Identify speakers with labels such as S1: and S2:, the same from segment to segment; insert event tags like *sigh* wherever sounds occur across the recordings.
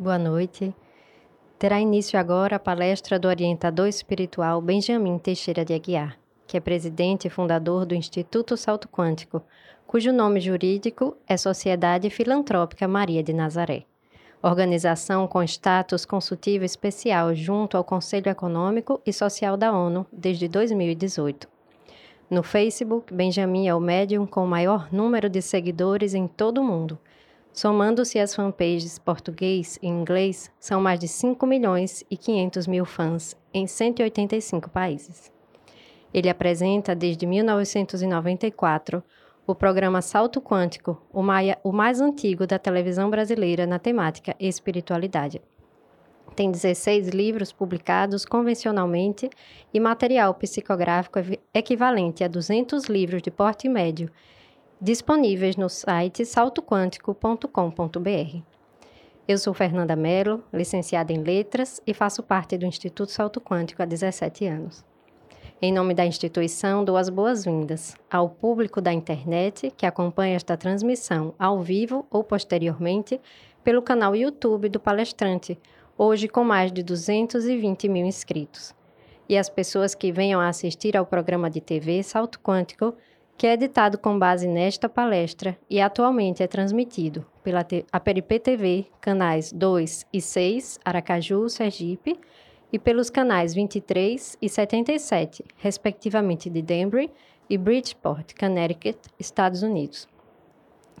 S1: Boa noite. Terá início agora a palestra do orientador espiritual Benjamin Teixeira de Aguiar, que é presidente e fundador do Instituto Salto Quântico, cujo nome jurídico é Sociedade Filantrópica Maria de Nazaré, organização com status consultivo especial junto ao Conselho Econômico e Social da ONU desde 2018. No Facebook, Benjamin é o médium com o maior número de seguidores em todo o mundo Somando-se as fanpages português e inglês, são mais de 5 milhões e 500 mil fãs em 185 países. Ele apresenta desde 1994 o programa Salto Quântico, o, maia, o mais antigo da televisão brasileira na temática espiritualidade. Tem 16 livros publicados convencionalmente e material psicográfico equivalente a 200 livros de porte médio disponíveis no site saltoquântico.com.br. Eu sou Fernanda Mello, licenciada em Letras e faço parte do Instituto Salto Quântico há 17 anos. Em nome da instituição, dou as boas-vindas ao público da internet que acompanha esta transmissão ao vivo ou posteriormente pelo canal YouTube do palestrante, hoje com mais de 220 mil inscritos. E as pessoas que venham a assistir ao programa de TV Salto Quântico que é editado com base nesta palestra e atualmente é transmitido pela Aperipe TV, canais 2 e 6, Aracaju, Sergipe, e pelos canais 23 e 77, respectivamente de Denver e Bridgeport, Connecticut, Estados Unidos.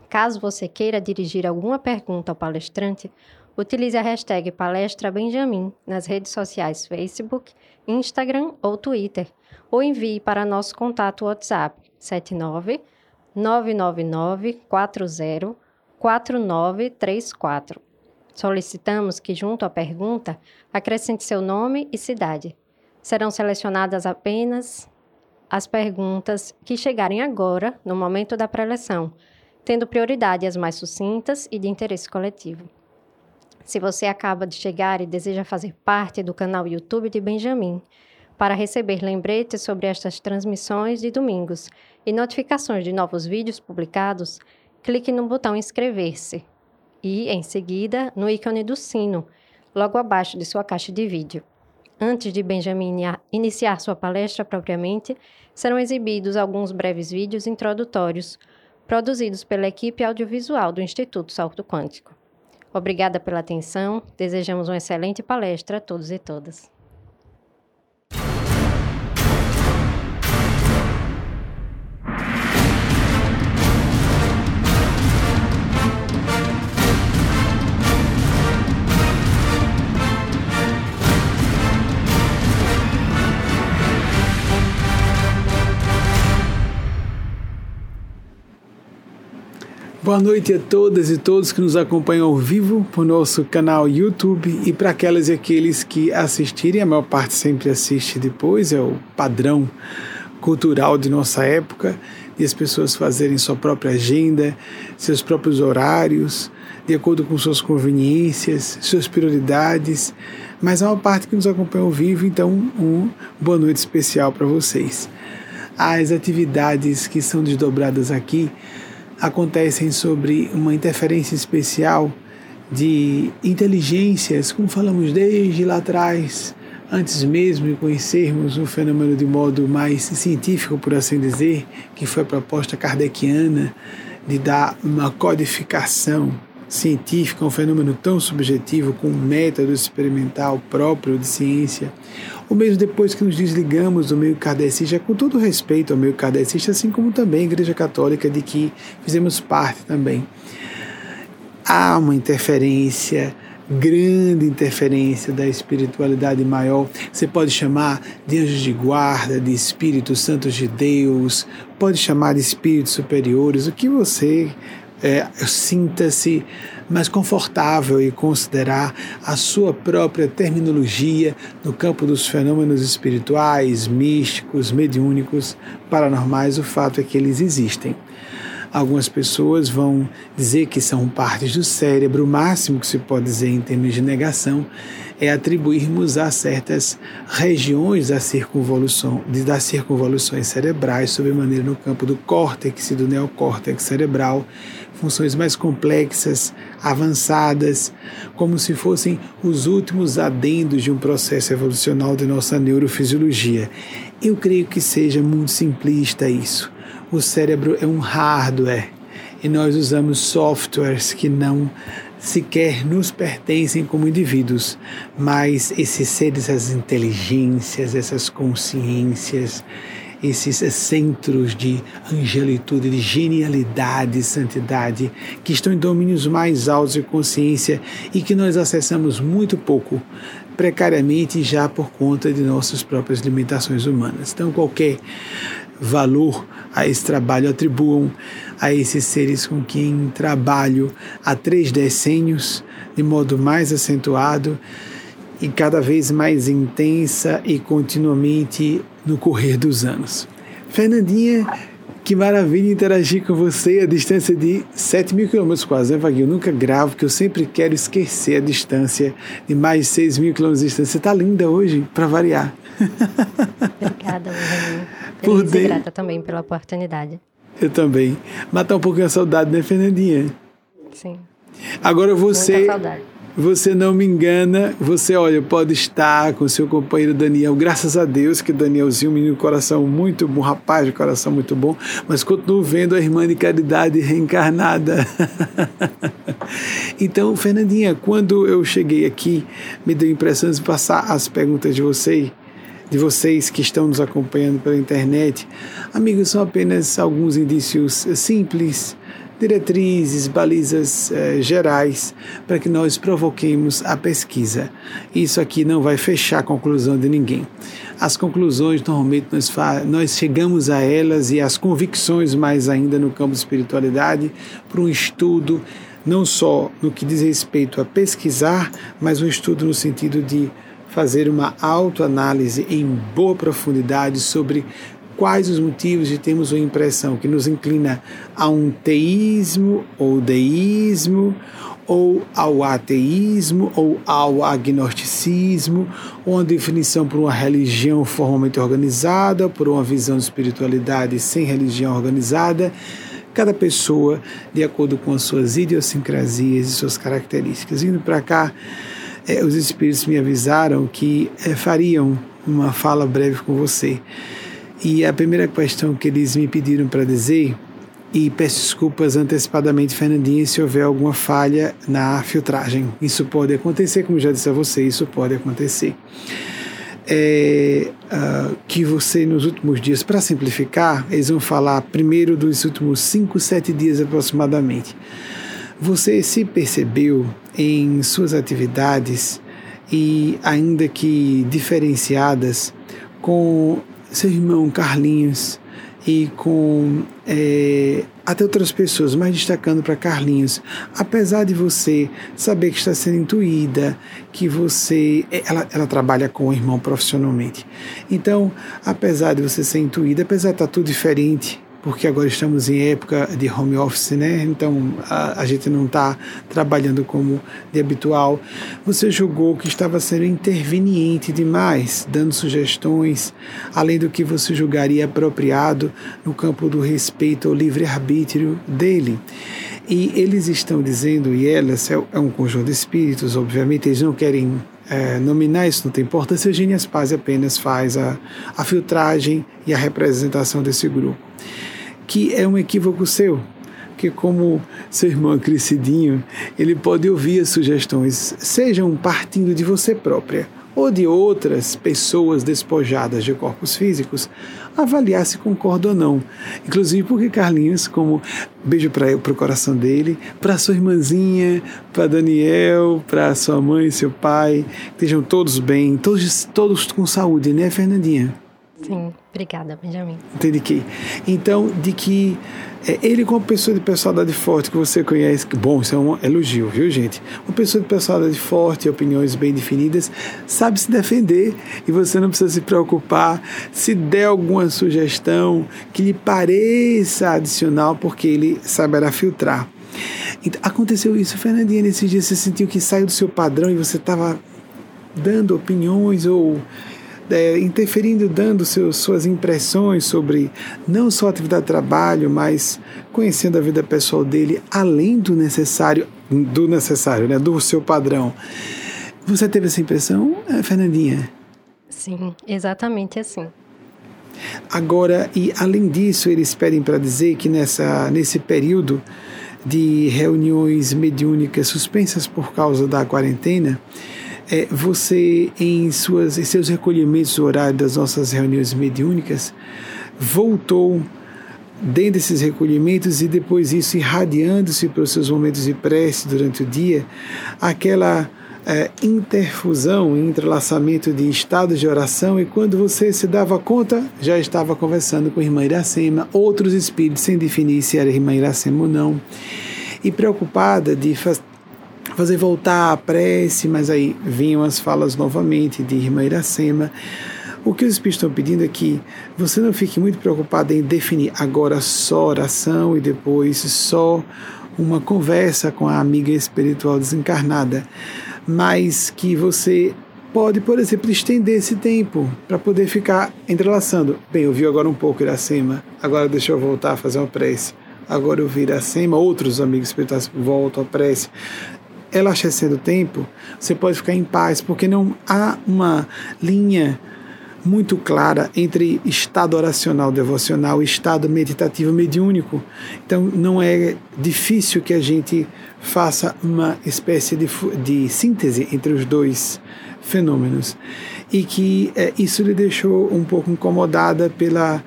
S1: Caso você queira dirigir alguma pergunta ao palestrante, utilize a hashtag Palestra Benjamin nas redes sociais Facebook, Instagram ou Twitter, ou envie para nosso contato WhatsApp 79 999 40 4934. Solicitamos que, junto à pergunta, acrescente seu nome e cidade. Serão selecionadas apenas as perguntas que chegarem agora, no momento da preleção, tendo prioridade as mais sucintas e de interesse coletivo. Se você acaba de chegar e deseja fazer parte do canal YouTube de Benjamin, para receber lembretes sobre estas transmissões de domingos e notificações de novos vídeos publicados, clique no botão Inscrever-se e, em seguida, no ícone do sino, logo abaixo de sua caixa de vídeo. Antes de Benjamin iniciar sua palestra propriamente, serão exibidos alguns breves vídeos introdutórios produzidos pela equipe audiovisual do Instituto Salto Quântico. Obrigada pela atenção, desejamos uma excelente palestra a todos e todas.
S2: Boa noite a todas e todos que nos acompanham ao vivo por nosso canal YouTube e para aquelas e aqueles que assistirem, a maior parte sempre assiste depois, é o padrão cultural de nossa época, de as pessoas fazerem sua própria agenda, seus próprios horários, de acordo com suas conveniências, suas prioridades, mas a maior parte que nos acompanha ao vivo, então, um boa noite especial para vocês. As atividades que são desdobradas aqui acontecem sobre uma interferência especial de inteligências, como falamos desde lá atrás, antes mesmo de conhecermos o fenômeno de modo mais científico, por assim dizer, que foi a proposta kardeciana de dar uma codificação científica, um fenômeno tão subjetivo, com um método experimental próprio de ciência, ou mesmo depois que nos desligamos do meio kardecista, com todo respeito ao meio kardecista, assim como também a Igreja Católica, de que fizemos parte também. Há uma interferência, grande interferência da espiritualidade maior. Você pode chamar de anjos de guarda, de espíritos santos de Deus, pode chamar de espíritos superiores, o que você é, sinta-se mais confortável e considerar a sua própria terminologia no campo dos fenômenos espirituais, místicos, mediúnicos, paranormais, o fato é que eles existem. Algumas pessoas vão dizer que são partes do cérebro, o máximo que se pode dizer em termos de negação é atribuirmos a certas regiões da circunvolução, das circunvoluções cerebrais, sobremaneira no campo do córtex e do neocórtex cerebral, funções mais complexas, avançadas, como se fossem os últimos adendos de um processo evolucional de nossa neurofisiologia. Eu creio que seja muito simplista isso. O cérebro é um hardware e nós usamos softwares que não sequer nos pertencem como indivíduos, mas esses seres, essas inteligências, essas consciências, esses centros de angelitude, de genialidade, santidade, que estão em domínios mais altos de consciência e que nós acessamos muito pouco, precariamente já por conta de nossas próprias limitações humanas. Então, qualquer valor a esse trabalho atribuam a esses seres com quem trabalho há três decênios, de modo mais acentuado e cada vez mais intensa e continuamente no correr dos anos. Fernandinha, que maravilha interagir com você a distância de 7 mil quilômetros quase, né, Vaguinho? Eu nunca gravo, porque eu sempre quero esquecer a distância de mais de 6 mil quilômetros de distância. Você está linda hoje, para variar.
S1: Obrigada, Vaguinho. *laughs* Por Feliz grata também pela oportunidade.
S2: Eu também. Matar um pouquinho a saudade, né, Fernandinha?
S1: Sim.
S2: Agora você. Muita saudade. Você não me engana, você, olha, pode estar com seu companheiro Daniel. Graças a Deus que Danielzinho, um menino coração muito bom, rapaz de coração muito bom, mas continuo vendo a irmã de caridade reencarnada. *laughs* então, Fernandinha, quando eu cheguei aqui, me deu a impressão de passar as perguntas de vocês de vocês que estão nos acompanhando pela internet. Amigos, são apenas alguns indícios simples, diretrizes, balizas eh, gerais para que nós provoquemos a pesquisa. Isso aqui não vai fechar a conclusão de ninguém. As conclusões, normalmente, nós, nós chegamos a elas e as convicções, mais ainda no campo de espiritualidade, para um estudo, não só no que diz respeito a pesquisar, mas um estudo no sentido de fazer uma autoanálise em boa profundidade sobre quais os motivos de termos uma impressão que nos inclina a um teísmo ou deísmo ou ao ateísmo ou ao agnosticismo, ou uma definição por uma religião formalmente organizada, por uma visão de espiritualidade sem religião organizada, cada pessoa de acordo com as suas idiosincrasias e suas características. Indo para cá, é, os espíritos me avisaram que é, fariam uma fala breve com você. E a primeira questão que eles me pediram para dizer, e peço desculpas antecipadamente, Fernandinha, se houver alguma falha na filtragem. Isso pode acontecer, como já disse a você, isso pode acontecer. É, uh, que você, nos últimos dias, para simplificar, eles vão falar primeiro dos últimos 5, 7 dias aproximadamente. Você se percebeu em suas atividades e, ainda que diferenciadas, com seu irmão Carlinhos e com é, até outras pessoas, mas destacando para Carlinhos, apesar de você saber que está sendo intuída, que você. É, ela, ela trabalha com o irmão profissionalmente. Então, apesar de você ser intuída, apesar de estar tudo diferente, porque agora estamos em época de home office, né? Então a, a gente não está trabalhando como de habitual. Você julgou que estava sendo interveniente demais, dando sugestões, além do que você julgaria apropriado no campo do respeito ao livre-arbítrio dele. E eles estão dizendo, e elas, é, é um conjunto de espíritos, obviamente, eles não querem é, nominar isso não tem importância, Eugênia Spaz apenas faz a, a filtragem e a representação desse grupo que é um equívoco seu, que como seu irmão crescidinho, ele pode ouvir as sugestões, sejam partindo de você própria ou de outras pessoas despojadas de corpos físicos, avaliar se concorda ou não. Inclusive porque Carlinhos, como beijo para o coração dele, para sua irmãzinha, para Daniel, para sua mãe seu pai, estejam todos bem, todos, todos com saúde, né, Fernandinha?
S1: Sim. Obrigada, Benjamin.
S2: Entendi que. Então, de que é, ele, como pessoa de personalidade forte que você conhece, que bom, isso é um elogio, viu, gente? Uma pessoa de personalidade forte, opiniões bem definidas, sabe se defender e você não precisa se preocupar se der alguma sugestão que lhe pareça adicional, porque ele saberá filtrar. Então, aconteceu isso, Fernandinha, nesses dias você sentiu que saiu do seu padrão e você estava dando opiniões ou é, interferindo, dando seus, suas impressões sobre não só a atividade de trabalho, mas conhecendo a vida pessoal dele, além do necessário, do necessário, né, do seu padrão. Você teve essa impressão, é, Fernandinha?
S1: Sim, exatamente assim.
S2: Agora, e além disso, eles pedem para dizer que nessa, nesse período de reuniões mediúnicas suspensas por causa da quarentena, é, você, em, suas, em seus recolhimentos horários das nossas reuniões mediúnicas, voltou dentro desses recolhimentos e depois isso irradiando-se para os seus momentos de prece durante o dia, aquela é, interfusão, entrelaçamento de estados de oração e quando você se dava conta, já estava conversando com a irmã Iracema, outros espíritos sem definir se era irmã Iracema ou não, e preocupada de fazer voltar a prece, mas aí vinham as falas novamente de Irmã Iracema. O que os Espíritos estão pedindo é que você não fique muito preocupado em definir agora só oração e depois só uma conversa com a amiga espiritual desencarnada, mas que você pode, por exemplo, estender esse tempo para poder ficar entrelaçando. Bem, eu vi agora um pouco Iracema, agora deixa eu voltar a fazer uma prece. Agora eu vi Iracema, outros amigos espirituais voltam a prece relaxecendo o tempo, você pode ficar em paz, porque não há uma linha muito clara entre estado oracional devocional e estado meditativo mediúnico. Então não é difícil que a gente faça uma espécie de, de síntese entre os dois fenômenos. E que é, isso lhe deixou um pouco incomodada pela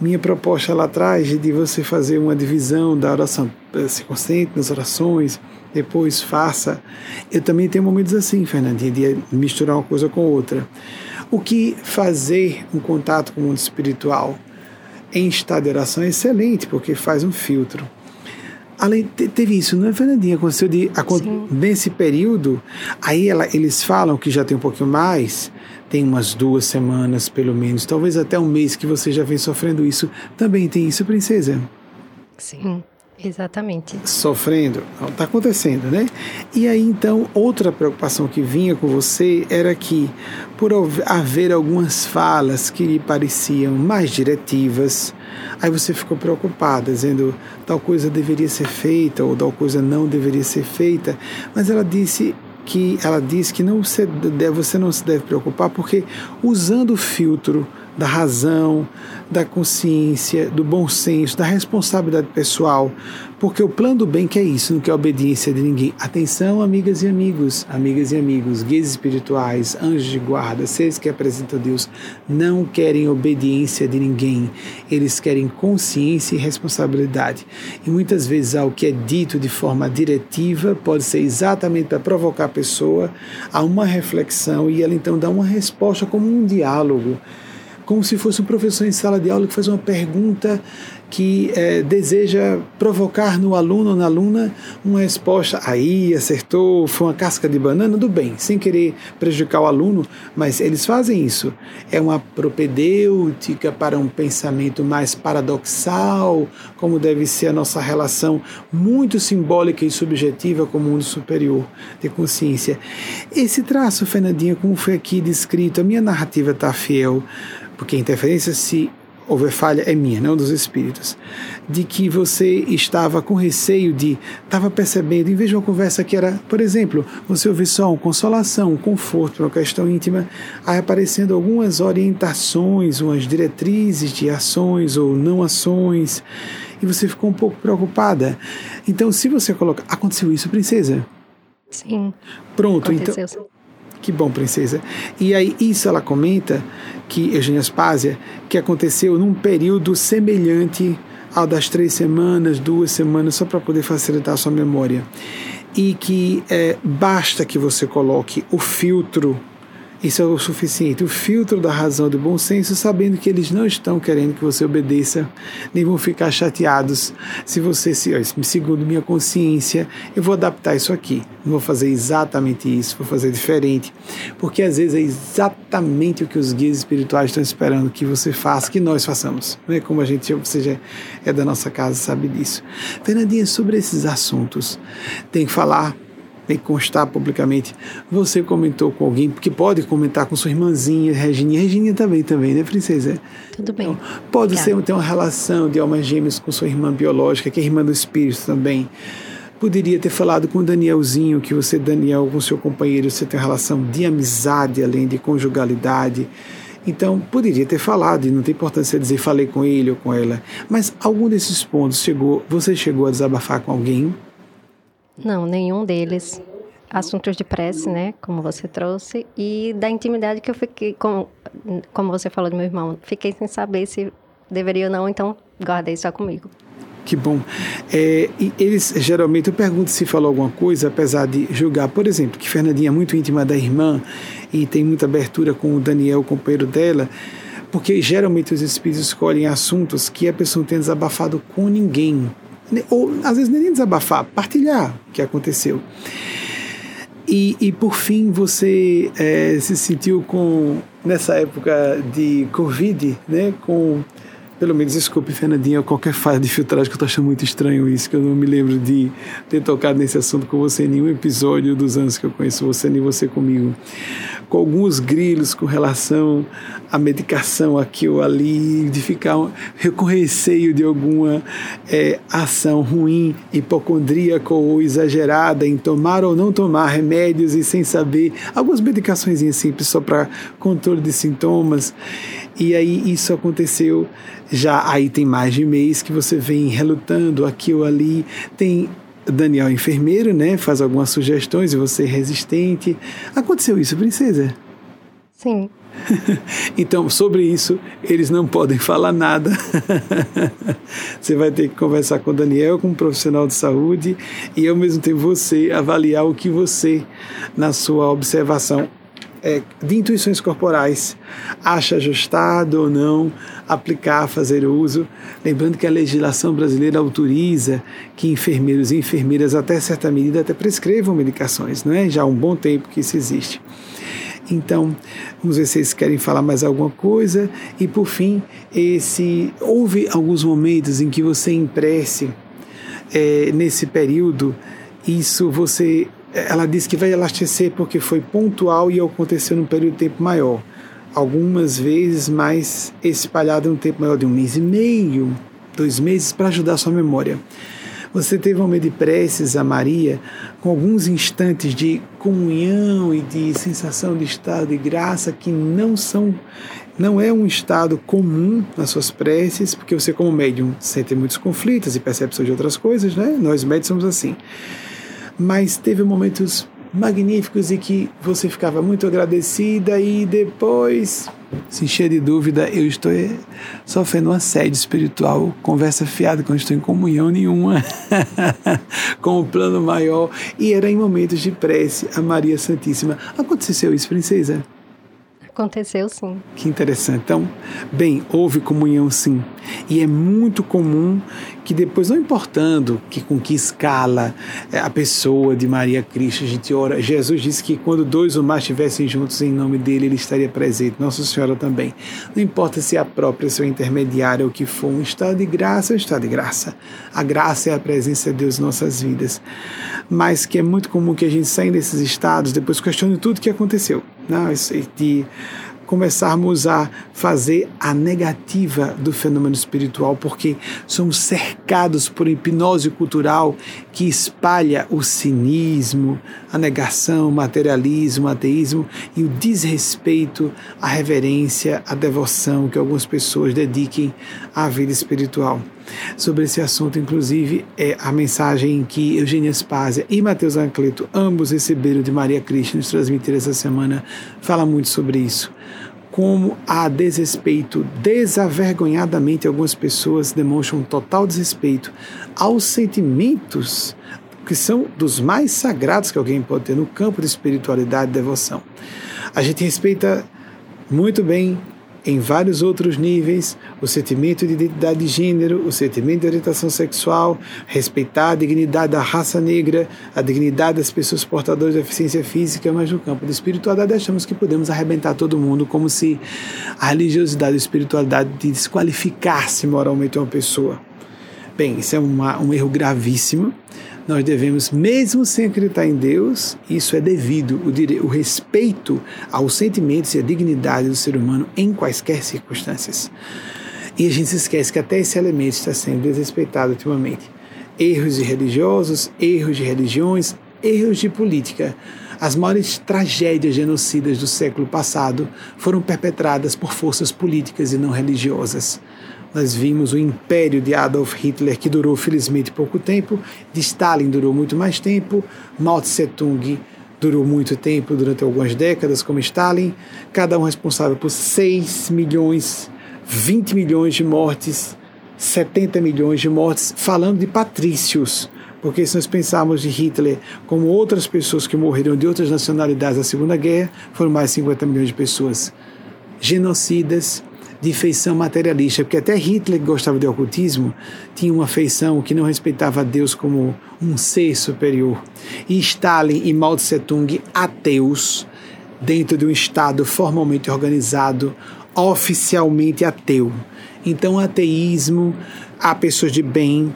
S2: minha proposta lá atrás de você fazer uma divisão da oração, eh, se concentre nas orações, depois faça. Eu também tenho momentos assim, Fernandinha, de misturar uma coisa com outra. O que fazer um contato com o mundo espiritual em estado de oração é excelente, porque faz um filtro. Além, teve isso, não é, Fernandinha? Aconteceu de, nesse período, aí ela, eles falam que já tem um pouquinho mais, tem umas duas semanas pelo menos, talvez até um mês que você já vem sofrendo isso. Também tem isso, princesa?
S1: Sim. Exatamente.
S2: Sofrendo. Está acontecendo, né? E aí, então, outra preocupação que vinha com você era que, por haver algumas falas que lhe pareciam mais diretivas, aí você ficou preocupada, dizendo tal coisa deveria ser feita ou tal coisa não deveria ser feita. Mas ela disse que ela disse que não você, você não se deve preocupar porque usando o filtro da razão, da consciência, do bom senso, da responsabilidade pessoal, porque o plano do bem que é isso, não quer obediência de ninguém. Atenção, amigas e amigos, amigas e amigos, guias espirituais, anjos de guarda, seres que apresentam Deus, não querem obediência de ninguém. Eles querem consciência e responsabilidade. E muitas vezes algo que é dito de forma diretiva pode ser exatamente para provocar a pessoa a uma reflexão e ela então dá uma resposta como um diálogo como se fosse um professor em sala de aula que faz uma pergunta que é, deseja provocar no aluno ou na aluna uma resposta. Aí acertou, foi uma casca de banana, do bem, sem querer prejudicar o aluno, mas eles fazem isso. É uma propedêutica para um pensamento mais paradoxal, como deve ser a nossa relação muito simbólica e subjetiva com o mundo superior de consciência. Esse traço, Fernandinha, como foi aqui descrito, a minha narrativa está fiel porque a interferência, se houver falha, é minha, não dos espíritos, de que você estava com receio de, estava percebendo, em vez de uma conversa que era, por exemplo, você ouvir só uma consolação, um conforto, uma questão íntima, aí aparecendo algumas orientações, umas diretrizes de ações ou não ações, e você ficou um pouco preocupada. Então, se você coloca, aconteceu isso, princesa?
S1: Sim.
S2: Pronto, então aconteceu. então. Que bom, princesa. E aí, isso ela comenta que, Eugênia Aspásia, que aconteceu num período semelhante ao das três semanas, duas semanas, só para poder facilitar a sua memória. E que é, basta que você coloque o filtro Isso é o suficiente. O filtro da razão do bom senso, sabendo que eles não estão querendo que você obedeça, nem vão ficar chateados se você se, segundo minha consciência, eu vou adaptar isso aqui. Não vou fazer exatamente isso, vou fazer diferente. Porque às vezes é exatamente o que os guias espirituais estão esperando que você faça, que nós façamos. Não é como a gente, você já é da nossa casa, sabe disso. Fernandinha, sobre esses assuntos, tem que falar tem que constar publicamente. Você comentou com alguém, porque pode comentar com sua irmãzinha, Regininha. Regininha também, também, né, princesa?
S1: Tudo bem. Então,
S2: pode ser ter uma relação de almas gêmeas com sua irmã biológica, que é irmã do espírito também. Poderia ter falado com o Danielzinho, que você, Daniel, com seu companheiro, você tem uma relação de amizade, além de conjugalidade. Então, poderia ter falado, e não tem importância dizer falei com ele ou com ela. Mas algum desses pontos chegou, você chegou a desabafar com alguém?
S1: Não, nenhum deles. Assuntos de prece, né, como você trouxe, e da intimidade que eu fiquei, como, como você falou do meu irmão, fiquei sem saber se deveria ou não, então guardei só comigo.
S2: Que bom. É, eles geralmente, eu pergunto se falou alguma coisa, apesar de julgar, por exemplo, que Fernandinha é muito íntima da irmã e tem muita abertura com o Daniel, o companheiro dela, porque geralmente os espíritos escolhem assuntos que a pessoa não tem desabafado com ninguém ou às vezes nem desabafar, partilhar o que aconteceu. E, e por fim você é, se sentiu com nessa época de Covid, né, com pelo menos, desculpe, Fernandinha, qualquer falha de filtragem, que eu tô achando muito estranho isso, que eu não me lembro de ter tocado nesse assunto com você em nenhum episódio dos anos que eu conheço você, nem você comigo. Com alguns grilos com relação à medicação aqui ou ali, de ficar com receio de alguma é, ação ruim, hipocondríaca ou exagerada em tomar ou não tomar remédios e sem saber, algumas medicações simples só para controle de sintomas. E aí isso aconteceu já aí tem mais de mês que você vem relutando aqui ou ali. Tem Daniel enfermeiro, né? Faz algumas sugestões e você é resistente. Aconteceu isso, princesa?
S1: Sim. *laughs*
S2: então, sobre isso, eles não podem falar nada. *laughs* você vai ter que conversar com o Daniel, com um profissional de saúde, e ao mesmo tempo você avaliar o que você, na sua observação, é, de intuições corporais, acha ajustado ou não aplicar, fazer uso. Lembrando que a legislação brasileira autoriza que enfermeiros e enfermeiras, até certa medida, até prescrevam medicações, não é? Já há um bom tempo que isso existe. Então, vamos ver se vocês querem falar mais alguma coisa. E por fim, esse houve alguns momentos em que você empreste é, nesse período, isso você ela disse que vai elastecer porque foi pontual e aconteceu num período de tempo maior. Algumas vezes mais espalhado num tempo maior de um mês e meio, dois meses, para ajudar a sua memória. Você teve um momento de preces a Maria, com alguns instantes de comunhão e de sensação de estado de graça que não são, não é um estado comum nas suas preces, porque você como médium sente muitos conflitos e percepção de outras coisas, né? Nós médios somos assim mas teve momentos magníficos e que você ficava muito agradecida e depois se encher de dúvida, eu estou sofrendo um assédio espiritual, conversa fiada, quando estou em comunhão nenhuma *laughs* com o plano maior. E era em momentos de prece a Maria Santíssima. Aconteceu isso, princesa?
S1: Aconteceu sim.
S2: Que interessante. Então, bem, houve comunhão sim. E é muito comum que depois, não importando que com que escala é, a pessoa de Maria Cristo, a gente ora. Jesus disse que quando dois ou mais estivessem juntos em nome dele, ele estaria presente. Nossa Senhora também. Não importa se é a própria, se é o intermediário, ou o que for, um estado de graça é um estado de graça. A graça é a presença de Deus em nossas vidas. Mas que é muito comum que a gente saia desses estados, depois questione tudo o que aconteceu. Não, de começarmos a fazer a negativa do fenômeno espiritual, porque somos cercados por hipnose cultural que espalha o cinismo, a negação, o materialismo, o ateísmo e o desrespeito à reverência, à devoção que algumas pessoas dediquem à vida espiritual. Sobre esse assunto, inclusive, é a mensagem que Eugênia Spásia e Mateus Ancleto, ambos receberam de Maria Cristo, nos transmitiram essa semana, fala muito sobre isso como a desrespeito, desavergonhadamente algumas pessoas demonstram total desrespeito aos sentimentos que são dos mais sagrados que alguém pode ter no campo de espiritualidade e devoção. A gente respeita muito bem em vários outros níveis o sentimento de identidade de gênero, o sentimento de orientação sexual, respeitar a dignidade da raça negra, a dignidade das pessoas portadoras de deficiência física, mas no campo da espiritualidade achamos que podemos arrebentar todo mundo, como se a religiosidade e a espiritualidade desqualificasse moralmente uma pessoa. Bem, isso é uma, um erro gravíssimo nós devemos, mesmo sem acreditar em Deus, isso é devido, o, o respeito aos sentimentos e à dignidade do ser humano em quaisquer circunstâncias. E a gente se esquece que até esse elemento está sendo desrespeitado ultimamente. Erros de religiosos, erros de religiões, erros de política. As maiores tragédias genocidas do século passado foram perpetradas por forças políticas e não religiosas. Nós vimos o império de Adolf Hitler, que durou felizmente pouco tempo, de Stalin durou muito mais tempo, Mao Tse-tung durou muito tempo, durante algumas décadas, como Stalin, cada um responsável por 6 milhões, 20 milhões de mortes, 70 milhões de mortes, falando de patrícios. Porque se nós pensarmos de Hitler como outras pessoas que morreram de outras nacionalidades na Segunda Guerra, foram mais de 50 milhões de pessoas genocidas, de feição materialista, porque até Hitler, que gostava de ocultismo, tinha uma feição que não respeitava Deus como um ser superior. E Stalin e Mao Tse-tung, ateus, dentro de um Estado formalmente organizado, oficialmente ateu. Então, ateísmo, há pessoas de bem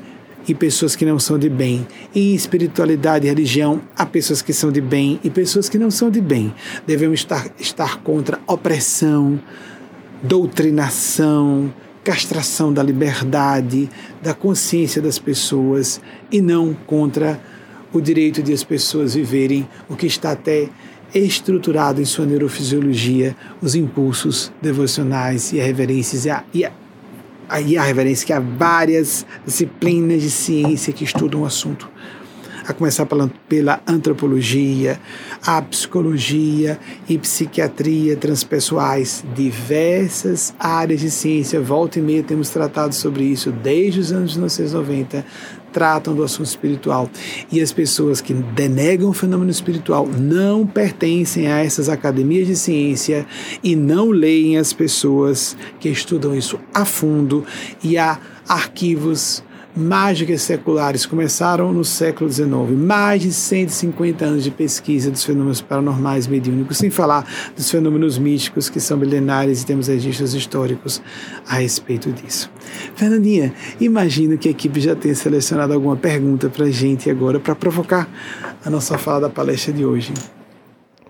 S2: e pessoas que não são de bem. Em espiritualidade e religião, há pessoas que são de bem e pessoas que não são de bem. Devemos estar, estar contra opressão, doutrinação, castração da liberdade, da consciência das pessoas e não contra o direito de as pessoas viverem o que está até estruturado em sua neurofisiologia, os impulsos devocionais e a reverências e a, e a, e a reverência que há várias disciplinas de ciência que estudam o assunto a começar pela, pela antropologia, a psicologia e psiquiatria transpessoais, diversas áreas de ciência, volta e meia temos tratado sobre isso desde os anos 1990, tratam do assunto espiritual. E as pessoas que denegam o fenômeno espiritual não pertencem a essas academias de ciência e não leem as pessoas que estudam isso a fundo e há arquivos mágicas seculares começaram no século XIX, mais de 150 anos de pesquisa dos fenômenos paranormais mediúnicos, sem falar dos fenômenos místicos que são milenares e temos registros históricos a respeito disso. Fernandinha, imagino que a equipe já tenha selecionado alguma pergunta para a gente agora para provocar a nossa fala da palestra de hoje.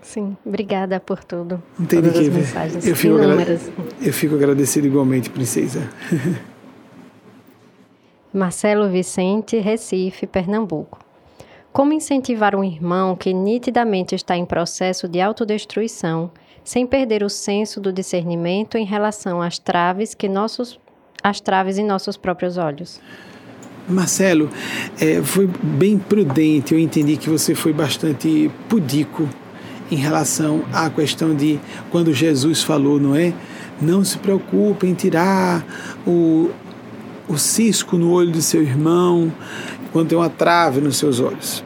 S1: Sim, obrigada por tudo.
S2: Não tem de que ver. Eu fico, eu fico agradecido igualmente, princesa. *laughs*
S1: Marcelo Vicente, Recife, Pernambuco. Como incentivar um irmão que nitidamente está em processo de autodestruição, sem perder o senso do discernimento em relação às traves que nossos as traves em nossos próprios olhos?
S2: Marcelo, é, foi bem prudente. Eu entendi que você foi bastante pudico em relação à questão de quando Jesus falou, não é? Não se preocupe em tirar o, o cisco no olho de seu irmão, quando tem uma trave nos seus olhos.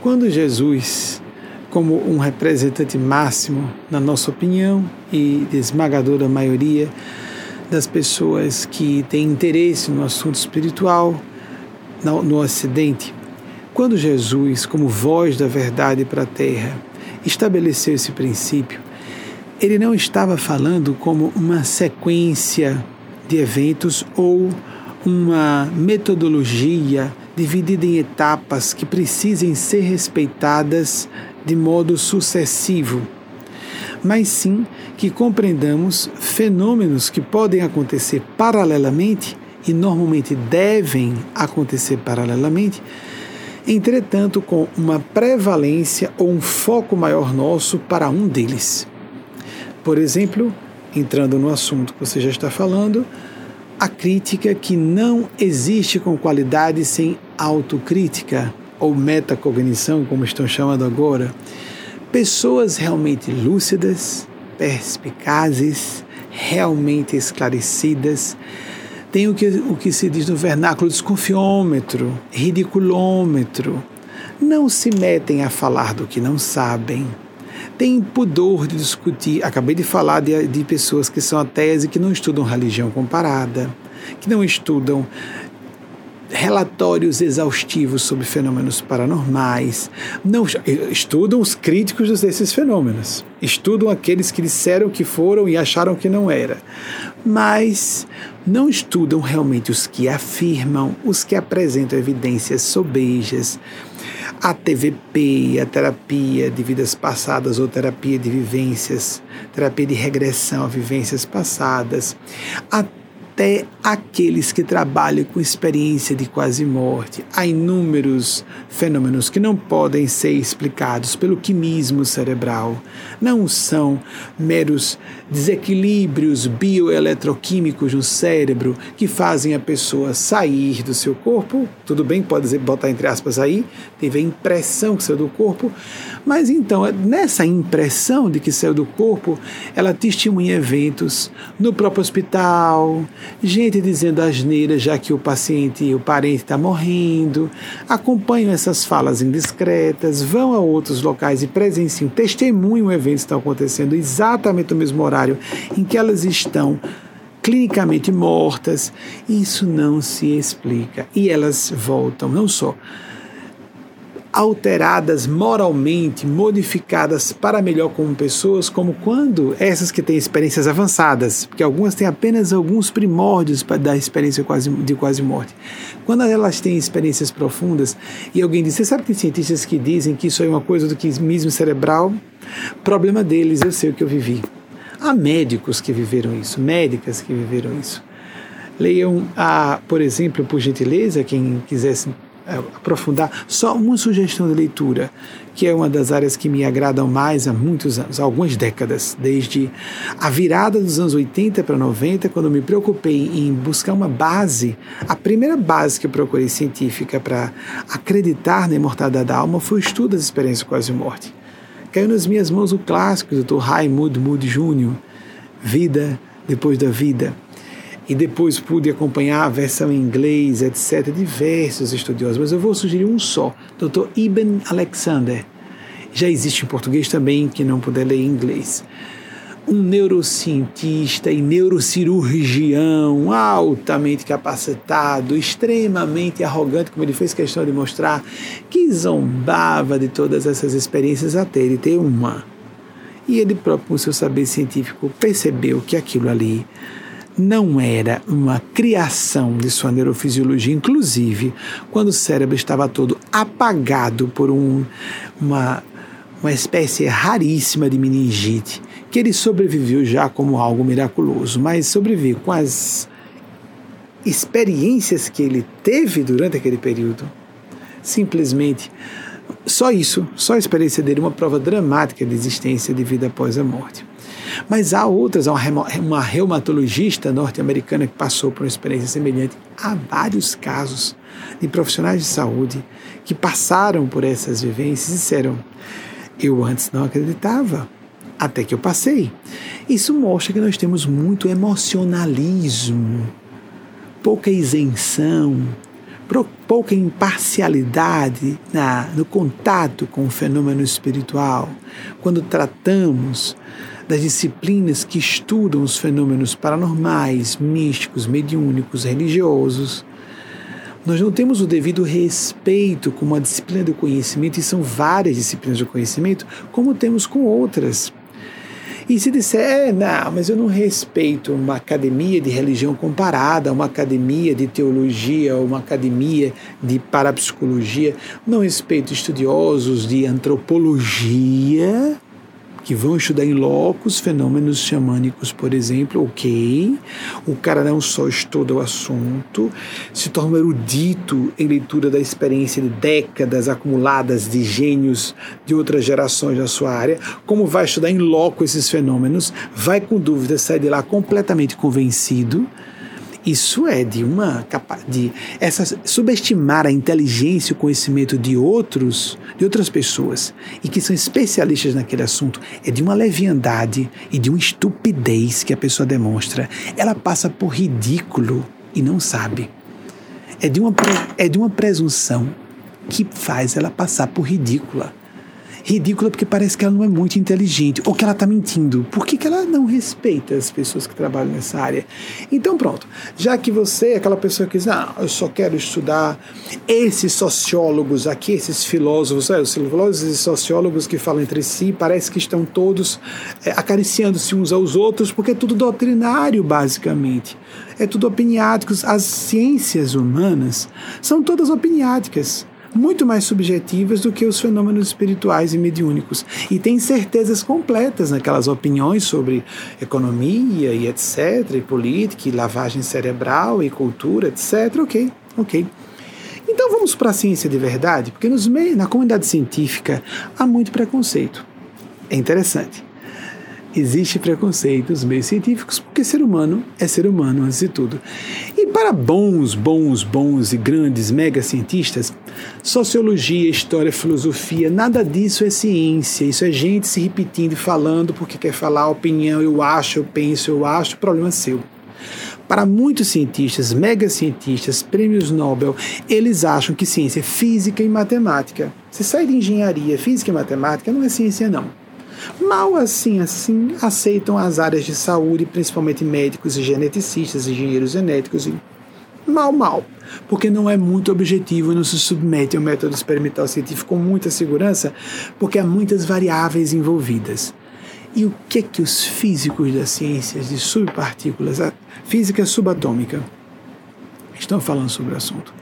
S2: Quando Jesus, como um representante máximo, na nossa opinião, e de esmagadora maioria das pessoas que têm interesse no assunto espiritual no, no Ocidente, quando Jesus, como voz da verdade para a terra, estabeleceu esse princípio, ele não estava falando como uma sequência de eventos ou uma metodologia dividida em etapas que precisem ser respeitadas de modo sucessivo, mas sim que compreendamos fenômenos que podem acontecer paralelamente e normalmente devem acontecer paralelamente, entretanto, com uma prevalência ou um foco maior nosso para um deles. Por exemplo, entrando no assunto que você já está falando, a crítica que não existe com qualidade sem autocrítica ou metacognição, como estão chamando agora. Pessoas realmente lúcidas, perspicazes, realmente esclarecidas, tem o que, o que se diz no vernáculo desconfiômetro, ridiculômetro. Não se metem a falar do que não sabem. Tem pudor de discutir. Acabei de falar de, de pessoas que são ateias e que não estudam religião comparada, que não estudam relatórios exaustivos sobre fenômenos paranormais, não estudam os críticos desses fenômenos, estudam aqueles que disseram que foram e acharam que não era, mas não estudam realmente os que afirmam, os que apresentam evidências sobejas. A TVP, a terapia de vidas passadas ou terapia de vivências, terapia de regressão a vivências passadas, a até aqueles que trabalham com experiência de quase morte. Há inúmeros fenômenos que não podem ser explicados pelo quimismo cerebral. Não são meros desequilíbrios bioeletroquímicos no cérebro que fazem a pessoa sair do seu corpo. Tudo bem, pode botar entre aspas aí, teve a impressão que saiu do corpo, mas então, nessa impressão de que saiu do corpo, ela testemunha eventos no próprio hospital, gente dizendo asneiras já que o paciente, o parente está morrendo, acompanham essas falas indiscretas, vão a outros locais e presenciam, testemunham eventos que estão acontecendo exatamente no mesmo horário em que elas estão clinicamente mortas. Isso não se explica. E elas voltam, não só alteradas moralmente, modificadas para melhor como pessoas, como quando essas que têm experiências avançadas, porque algumas têm apenas alguns primórdios da experiência de quase morte. Quando elas têm experiências profundas e alguém diz, você sabe que tem cientistas que dizem que isso é uma coisa do quimismo cerebral? Problema deles, eu sei o que eu vivi. Há médicos que viveram isso, médicas que viveram isso. Leiam, a, por exemplo, por gentileza, quem quisesse aprofundar, só uma sugestão de leitura, que é uma das áreas que me agradam mais há muitos anos, há algumas décadas, desde a virada dos anos 80 para 90, quando me preocupei em buscar uma base. A primeira base que eu procurei científica para acreditar na imortalidade da alma foi o estudo das experiências quase-morte. Caiu nas minhas mãos o clássico do Dr. Raimundo Moody Jr., Vida depois da Vida e depois pude acompanhar a versão em inglês, etc., diversos estudiosos, mas eu vou sugerir um só, Dr. Ibn Alexander. Já existe em português também, que não puder ler em inglês. Um neurocientista e neurocirurgião altamente capacitado, extremamente arrogante, como ele fez questão de mostrar, que zombava de todas essas experiências até ele ter uma. E ele próprio, com seu saber científico, percebeu que aquilo ali não era uma criação de sua neurofisiologia, inclusive quando o cérebro estava todo apagado por um, uma, uma espécie raríssima de meningite, que ele sobreviveu já como algo miraculoso, mas sobreviveu com as experiências que ele teve durante aquele período. Simplesmente, só isso, só a experiência dele, uma prova dramática de existência de vida após a morte. Mas há outras, há uma, uma reumatologista norte-americana que passou por uma experiência semelhante. Há vários casos de profissionais de saúde que passaram por essas vivências e disseram: Eu antes não acreditava, até que eu passei. Isso mostra que nós temos muito emocionalismo, pouca isenção, pouca imparcialidade na, no contato com o fenômeno espiritual, quando tratamos das disciplinas que estudam os fenômenos paranormais, místicos, mediúnicos, religiosos. Nós não temos o devido respeito com uma disciplina do conhecimento, e são várias disciplinas do conhecimento, como temos com outras. E se disser, é, não, mas eu não respeito uma academia de religião comparada, uma academia de teologia, uma academia de parapsicologia, não respeito estudiosos de antropologia, que vão estudar em locos fenômenos xamânicos, por exemplo, ok. O cara não só estuda o assunto, se torna erudito em leitura da experiência de décadas acumuladas de gênios de outras gerações na sua área, como vai estudar em loco esses fenômenos, vai com dúvidas, sai de lá completamente convencido isso é de uma de essa subestimar a inteligência e o conhecimento de outros, de outras pessoas e que são especialistas naquele assunto, é de uma leviandade e de uma estupidez que a pessoa demonstra. Ela passa por ridículo e não sabe. É de uma, é de uma presunção que faz ela passar por ridícula ridícula porque parece que ela não é muito inteligente ou que ela está mentindo. Por que, que ela não respeita as pessoas que trabalham nessa área? Então, pronto. Já que você é aquela pessoa que diz, ah, eu só quero estudar esses sociólogos aqui, esses filósofos, é, os filósofos e sociólogos que falam entre si, parece que estão todos é, acariciando-se uns aos outros, porque é tudo doutrinário, basicamente. É tudo opiniático. As ciências humanas são todas opiniáticas muito mais subjetivas do que os fenômenos espirituais e mediúnicos. E tem certezas completas naquelas opiniões sobre economia e etc., e política, e lavagem cerebral, e cultura, etc. Ok, ok. Então vamos para a ciência de verdade, porque nos meios, na comunidade científica há muito preconceito. É interessante existe preconceito nos meios científicos, porque ser humano é ser humano antes de tudo. E para bons, bons, bons e grandes mega cientistas, sociologia, história, filosofia, nada disso é ciência. Isso é gente se repetindo e falando porque quer falar a opinião, eu acho, eu penso, eu acho, problema é seu. Para muitos cientistas, mega cientistas, prêmios Nobel, eles acham que ciência é física e matemática. Se sai de engenharia, física e matemática, não é ciência, não. Mal assim, assim, aceitam as áreas de saúde, principalmente médicos e geneticistas, engenheiros genéticos e mal, mal, porque não é muito objetivo e não se submete ao método experimental científico com muita segurança, porque há muitas variáveis envolvidas. E o que é que os físicos das ciências de subpartículas, a física subatômica, estão falando sobre o assunto?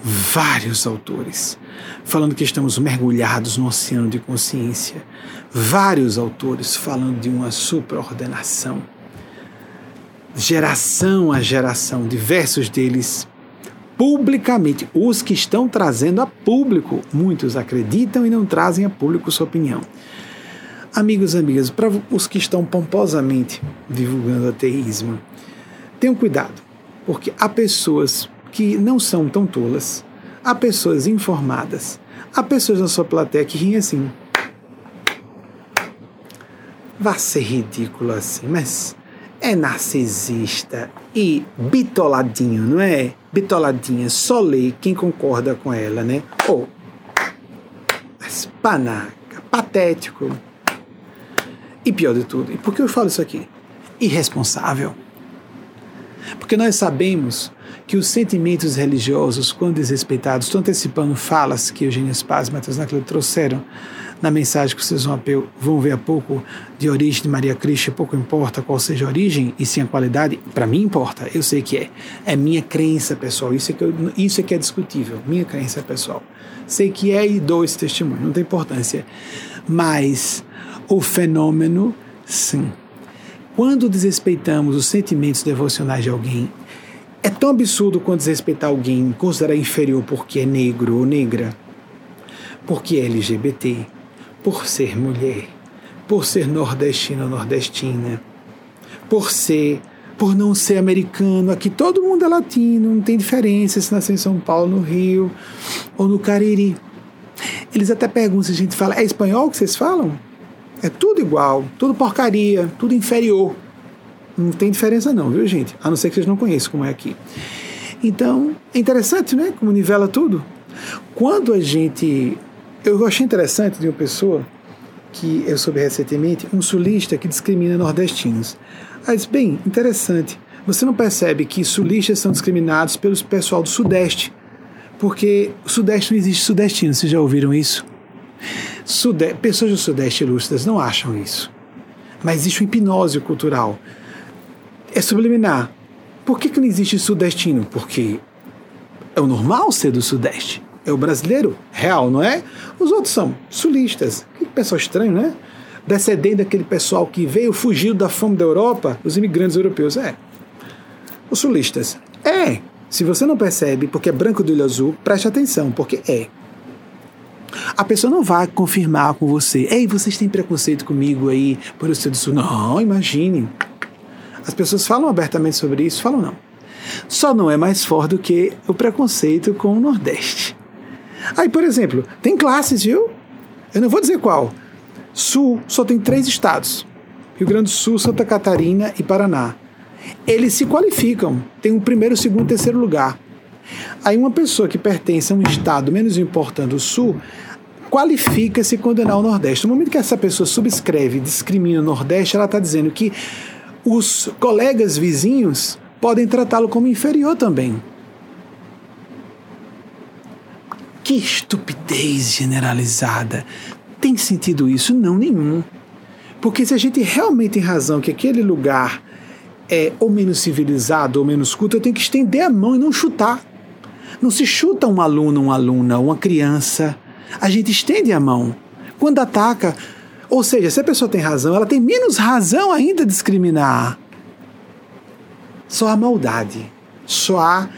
S2: Vários autores falando que estamos mergulhados no oceano de consciência. Vários autores falando de uma supraordenação. Geração a geração, diversos deles publicamente. Os que estão trazendo a público, muitos acreditam e não trazem a público sua opinião. Amigos e amigas, para os que estão pomposamente divulgando ateísmo, tenham cuidado, porque há pessoas que não são tão tolas Há pessoas informadas, há pessoas na sua plateia que riem assim. Vai ser ridículo assim, mas é narcisista e bitoladinho, não é? Bitoladinha, só lê quem concorda com ela, né? Ou, oh, panaca, patético. E pior de tudo, e por que eu falo isso aqui? Irresponsável. Porque nós sabemos que os sentimentos religiosos, quando desrespeitados, estou antecipando falas que Eugênio Spaz e Matheus Naclo trouxeram na mensagem que vocês vão, vão ver a pouco de origem de Maria Cristo, pouco importa qual seja a origem e sim a qualidade, para mim importa, eu sei que é. É minha crença pessoal, isso é, que eu, isso é que é discutível, minha crença pessoal. Sei que é e dou esse testemunho, não tem importância. Mas o fenômeno, sim. Quando desrespeitamos os sentimentos devocionais de alguém, é tão absurdo quanto desrespeitar alguém, considerar inferior porque é negro ou negra, porque é LGBT, por ser mulher, por ser nordestino ou nordestina, por ser, por não ser americano. Aqui todo mundo é latino, não tem diferença se nasceu em São Paulo, no Rio ou no Cariri. Eles até perguntam se a gente fala, é espanhol que vocês falam? É tudo igual, tudo porcaria, tudo inferior. Não tem diferença não, viu gente? A não ser que vocês não conheçam como é aqui. Então, é interessante, né? Como nivela tudo. Quando a gente... Eu achei interessante de uma pessoa que eu soube recentemente, um sulista que discrimina nordestinos. Aí disse, bem, interessante. Você não percebe que sulistas são discriminados pelo pessoal do Sudeste, porque o Sudeste não existe sudestino, vocês já ouviram isso? Sude pessoas do Sudeste lúcidas não acham isso. Mas existe uma hipnose cultural é subliminar. Por que, que não existe sudestino? Porque é o normal ser do Sudeste. É o brasileiro real, não é? Os outros são sulistas. Que pessoal estranho, né? Descendente daquele pessoal que veio, fugiu da fome da Europa, os imigrantes europeus. É. Os sulistas. É. Se você não percebe, porque é branco do olho azul, preste atenção, porque é. A pessoa não vai confirmar com você. Ei, vocês têm preconceito comigo aí por eu ser do sul? Não, imagine. As pessoas falam abertamente sobre isso? Falam não. Só não é mais forte do que o preconceito com o Nordeste. Aí, por exemplo, tem classes, viu? Eu não vou dizer qual. Sul só tem três estados: Rio Grande do Sul, Santa Catarina e Paraná. eles se qualificam, tem um primeiro, segundo, terceiro lugar. Aí uma pessoa que pertence a um estado menos importante do sul qualifica se condenar ao Nordeste. No momento que essa pessoa subscreve, discrimina o Nordeste, ela está dizendo que os colegas vizinhos podem tratá-lo como inferior também. Que estupidez generalizada! Tem sentido isso? Não, nenhum. Porque se a gente realmente tem razão que aquele lugar é ou menos civilizado ou menos culto, eu tenho que estender a mão e não chutar. Não se chuta um aluno, uma aluna, uma criança. A gente estende a mão. Quando ataca, ou seja, se a pessoa tem razão, ela tem menos razão ainda de discriminar. Só há maldade, só há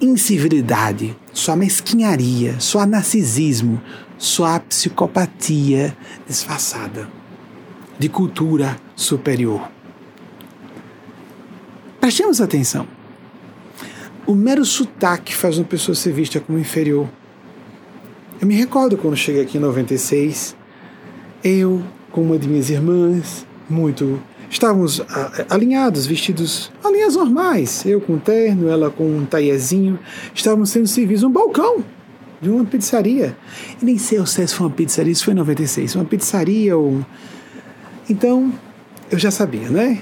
S2: incivilidade, só há mesquinharia, só há narcisismo, só há psicopatia disfarçada de cultura superior. Prestemos atenção. O mero sotaque faz uma pessoa ser vista como inferior. Eu me recordo quando cheguei aqui em 96, eu com uma de minhas irmãs, muito. Estávamos ah, alinhados, vestidos alinhados normais. Eu com um terno, ela com um taiezinho. Estávamos sendo servidos um balcão de uma pizzaria. E nem sei se foi uma pizzaria, isso foi em 96. Uma pizzaria ou. Então, eu já sabia, né?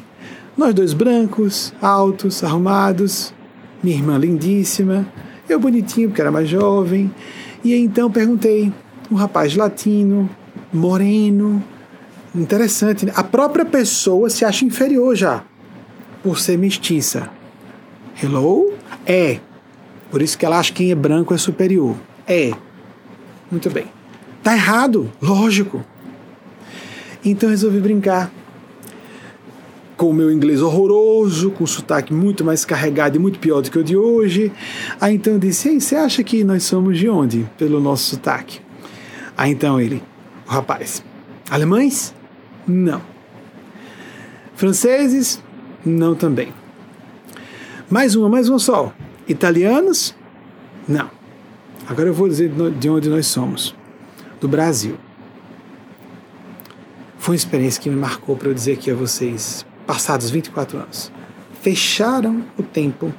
S2: Nós dois brancos, altos, arrumados, minha irmã lindíssima, eu bonitinho porque era mais jovem. E então perguntei, um rapaz latino, moreno, interessante, né? a própria pessoa se acha inferior já por ser mestiça. Hello? É. Por isso que ela acha que quem é branco é superior. É. Muito bem. Tá errado, lógico. Então resolvi brincar com o meu inglês horroroso, com sotaque muito mais carregado e muito pior do que o de hoje. Aí então eu disse: Ei, você acha que nós somos de onde? Pelo nosso sotaque. Aí então ele, o rapaz: Alemães? Não. Franceses? Não também. Mais uma, mais uma só. Italianos? Não. Agora eu vou dizer de onde nós somos. Do Brasil. Foi uma experiência que me marcou para eu dizer aqui a vocês passados 24 anos, fecharam o tempo,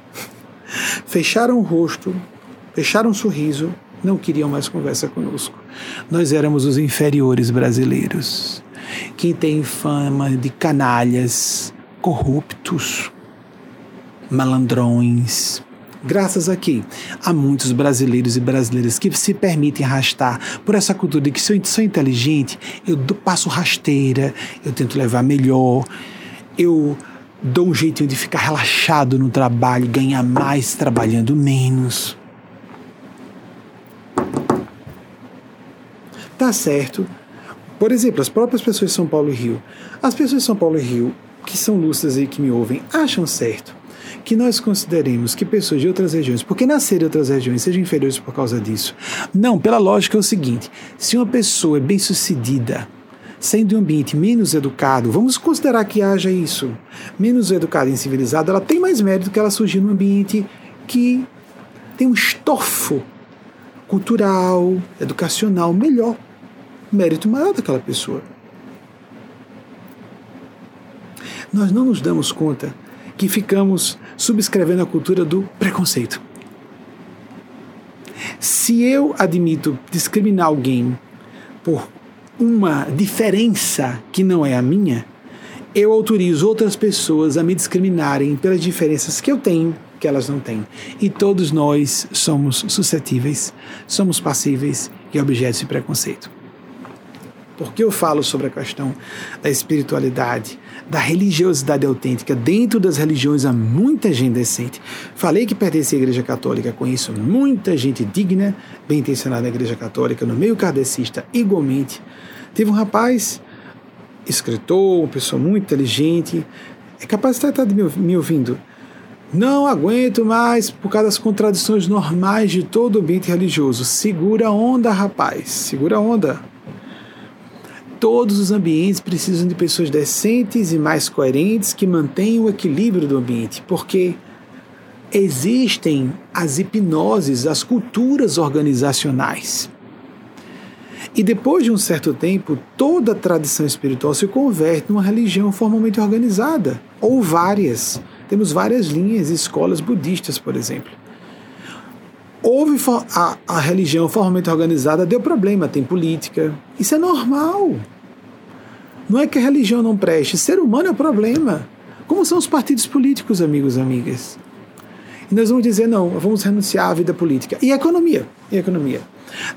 S2: *laughs* fecharam o rosto, fecharam o sorriso, não queriam mais conversa conosco. Nós éramos os inferiores brasileiros, que têm fama de canalhas, corruptos, malandrões. Graças a quê? Há muitos brasileiros e brasileiras que se permitem arrastar por essa cultura de que se eu sou inteligente, eu passo rasteira, eu tento levar melhor eu dou um jeitinho de ficar relaxado no trabalho, ganhar mais trabalhando menos. Tá certo. Por exemplo, as próprias pessoas de São Paulo e Rio. As pessoas de São Paulo e Rio, que são lúcidas e que me ouvem, acham certo que nós consideremos que pessoas de outras regiões, porque nasceram em outras regiões, sejam inferiores por causa disso. Não, pela lógica é o seguinte: se uma pessoa é bem-sucedida, sendo um ambiente menos educado, vamos considerar que haja isso, menos educado e civilizado, ela tem mais mérito que ela surgir num ambiente que tem um estofo cultural, educacional melhor, mérito maior daquela pessoa. Nós não nos damos conta que ficamos subscrevendo a cultura do preconceito. Se eu admito discriminar alguém por uma diferença que não é a minha, eu autorizo outras pessoas a me discriminarem pelas diferenças que eu tenho que elas não têm. E todos nós somos suscetíveis, somos passíveis e objetos de preconceito. Por que eu falo sobre a questão da espiritualidade, da religiosidade autêntica? Dentro das religiões há muita gente decente. Falei que pertencia à Igreja Católica, conheço muita gente digna, bem intencionada na Igreja Católica, no meio kardecista, igualmente. Teve um rapaz, escritor, uma pessoa muito inteligente, é capaz de estar me ouvindo. Não aguento mais por causa das contradições normais de todo o ambiente religioso. Segura a onda, rapaz, segura a onda. Todos os ambientes precisam de pessoas decentes e mais coerentes que mantenham o equilíbrio do ambiente, porque existem as hipnoses, as culturas organizacionais. E depois de um certo tempo, toda a tradição espiritual se converte numa religião formalmente organizada, ou várias, Temos várias linhas, escolas budistas, por exemplo. Houve a, a religião formalmente organizada, deu problema, tem política. Isso é normal. Não é que a religião não preste, ser humano é o problema. Como são os partidos políticos, amigos e amigas? E nós vamos dizer, não, vamos renunciar à vida política. E a economia? E a economia?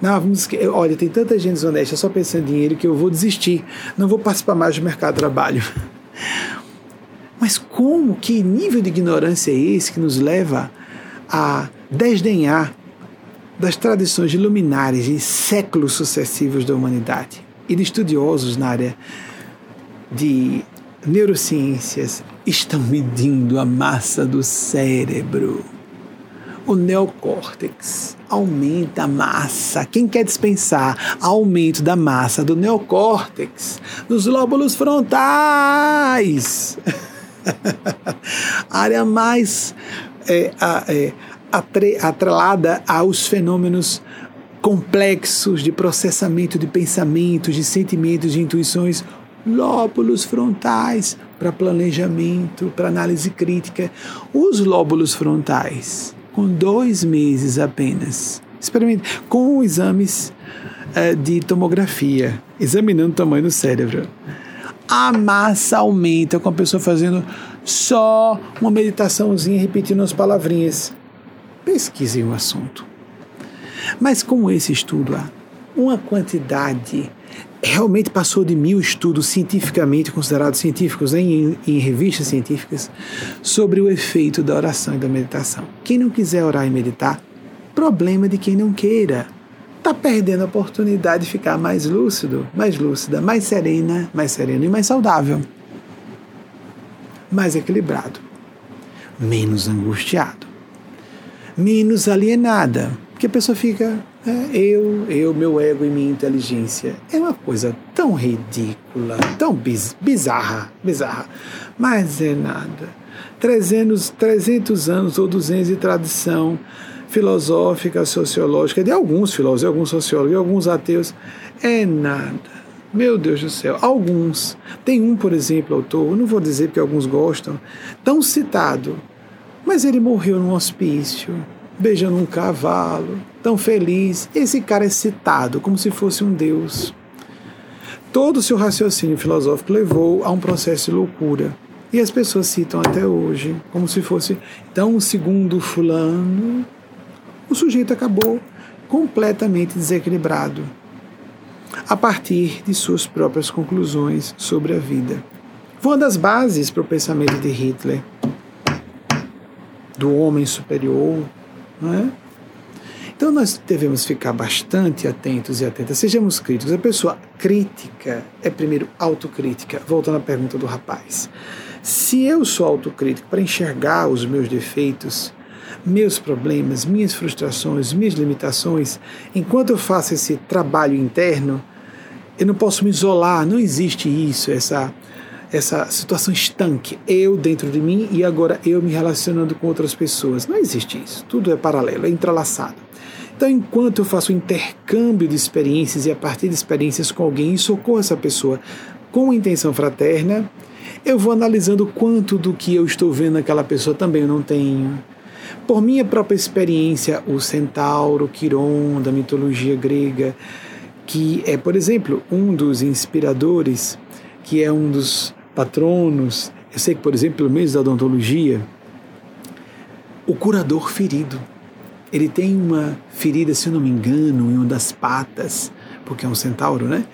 S2: Não, vamos, olha, tem tanta gente desonesta só pensando em dinheiro que eu vou desistir. Não vou participar mais do mercado de trabalho. *laughs* Mas como, que nível de ignorância é esse que nos leva a desdenhar das tradições luminares de séculos sucessivos da humanidade e de estudiosos na área de neurociências estão medindo a massa do cérebro. O neocórtex aumenta a massa. Quem quer dispensar aumento da massa do neocórtex nos lóbulos frontais? *laughs* a área mais é, a, é, atrelada aos fenômenos complexos de processamento de pensamentos, de sentimentos, de intuições lóbulos frontais para planejamento, para análise crítica. Os lóbulos frontais, com dois meses apenas, experimente com exames uh, de tomografia, examinando o tamanho do cérebro. A massa aumenta com a pessoa fazendo só uma meditaçãozinha, repetindo as palavrinhas. Pesquisem o assunto. Mas com esse estudo há uma quantidade realmente passou de mil estudos cientificamente considerados científicos em, em, revistas científicas sobre o efeito da oração e da meditação. Quem não quiser orar e meditar, problema de quem não queira. Está perdendo a oportunidade de ficar mais lúcido, mais lúcida, mais serena, mais sereno e mais saudável. Mais equilibrado. Menos angustiado. Menos alienada. Porque a pessoa fica é, eu, eu, meu ego e minha inteligência. É uma coisa tão ridícula, tão biz, bizarra, bizarra. Mas é nada. 300, 300 anos ou 200 de tradição filosófica, sociológica, de alguns filósofos, alguns sociólogos, alguns ateus, é nada. Meu Deus do céu, alguns. Tem um, por exemplo, autor, não vou dizer porque alguns gostam, tão citado, mas ele morreu num hospício beijando um cavalo, tão feliz. Esse cara é citado como se fosse um deus. Todo o seu raciocínio filosófico levou a um processo de loucura. E as pessoas citam até hoje, como se fosse. Então, segundo Fulano, o sujeito acabou completamente desequilibrado a partir de suas próprias conclusões sobre a vida. Foi uma das bases para o pensamento de Hitler, do homem superior, não é? Então nós devemos ficar bastante atentos e atentas, sejamos críticos. A pessoa crítica é primeiro autocrítica. Voltando à pergunta do rapaz. Se eu sou autocrítico para enxergar os meus defeitos, meus problemas, minhas frustrações, minhas limitações, enquanto eu faço esse trabalho interno, eu não posso me isolar, não existe isso, essa essa situação estanque, eu dentro de mim e agora eu me relacionando com outras pessoas. Não existe isso. Tudo é paralelo, é entrelaçado. Então, enquanto eu faço o intercâmbio de experiências e a partir de experiências com alguém e socorro essa pessoa com intenção fraterna, eu vou analisando quanto do que eu estou vendo naquela pessoa também eu não tenho. Por minha própria experiência, o centauro, o Quiron da mitologia grega, que é, por exemplo, um dos inspiradores, que é um dos patronos. Eu sei que, por exemplo, pelo menos da odontologia, o curador ferido. Ele tem uma ferida, se eu não me engano, em uma das patas, porque é um centauro, né?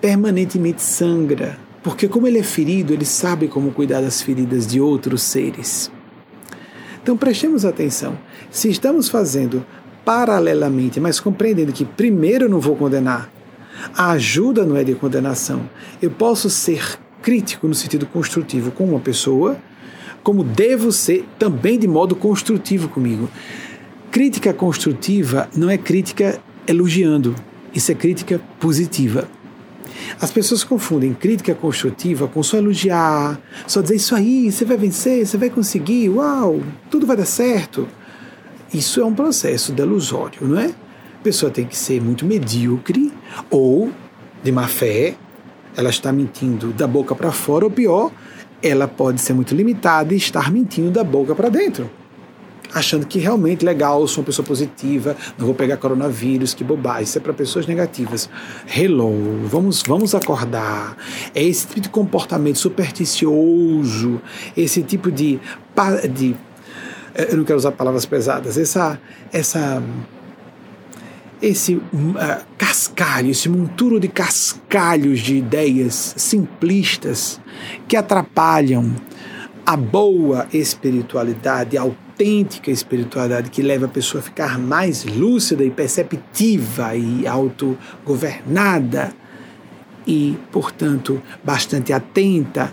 S2: Permanentemente sangra, porque como ele é ferido, ele sabe como cuidar das feridas de outros seres. Então prestemos atenção. Se estamos fazendo paralelamente, mas compreendendo que primeiro eu não vou condenar, a ajuda não é de condenação. Eu posso ser crítico no sentido construtivo com uma pessoa, como devo ser também de modo construtivo comigo. Crítica construtiva não é crítica elogiando, isso é crítica positiva. As pessoas confundem crítica construtiva com só elogiar, só dizer isso aí, você vai vencer, você vai conseguir, uau, tudo vai dar certo. Isso é um processo delusório, não é? A pessoa tem que ser muito medíocre ou de má fé, ela está mentindo da boca para fora, ou pior, ela pode ser muito limitada e estar mentindo da boca para dentro. Achando que realmente legal, sou uma pessoa positiva, não vou pegar coronavírus, que bobagem, isso é para pessoas negativas. Hello, vamos, vamos acordar. É esse tipo de comportamento supersticioso, esse tipo de, de eh, eu não quero usar palavras pesadas, essa, essa esse uh, cascalho, esse monturo de cascalhos de ideias simplistas que atrapalham a boa espiritualidade, a autêntica espiritualidade que leva a pessoa a ficar mais lúcida e perceptiva e autogovernada e, portanto, bastante atenta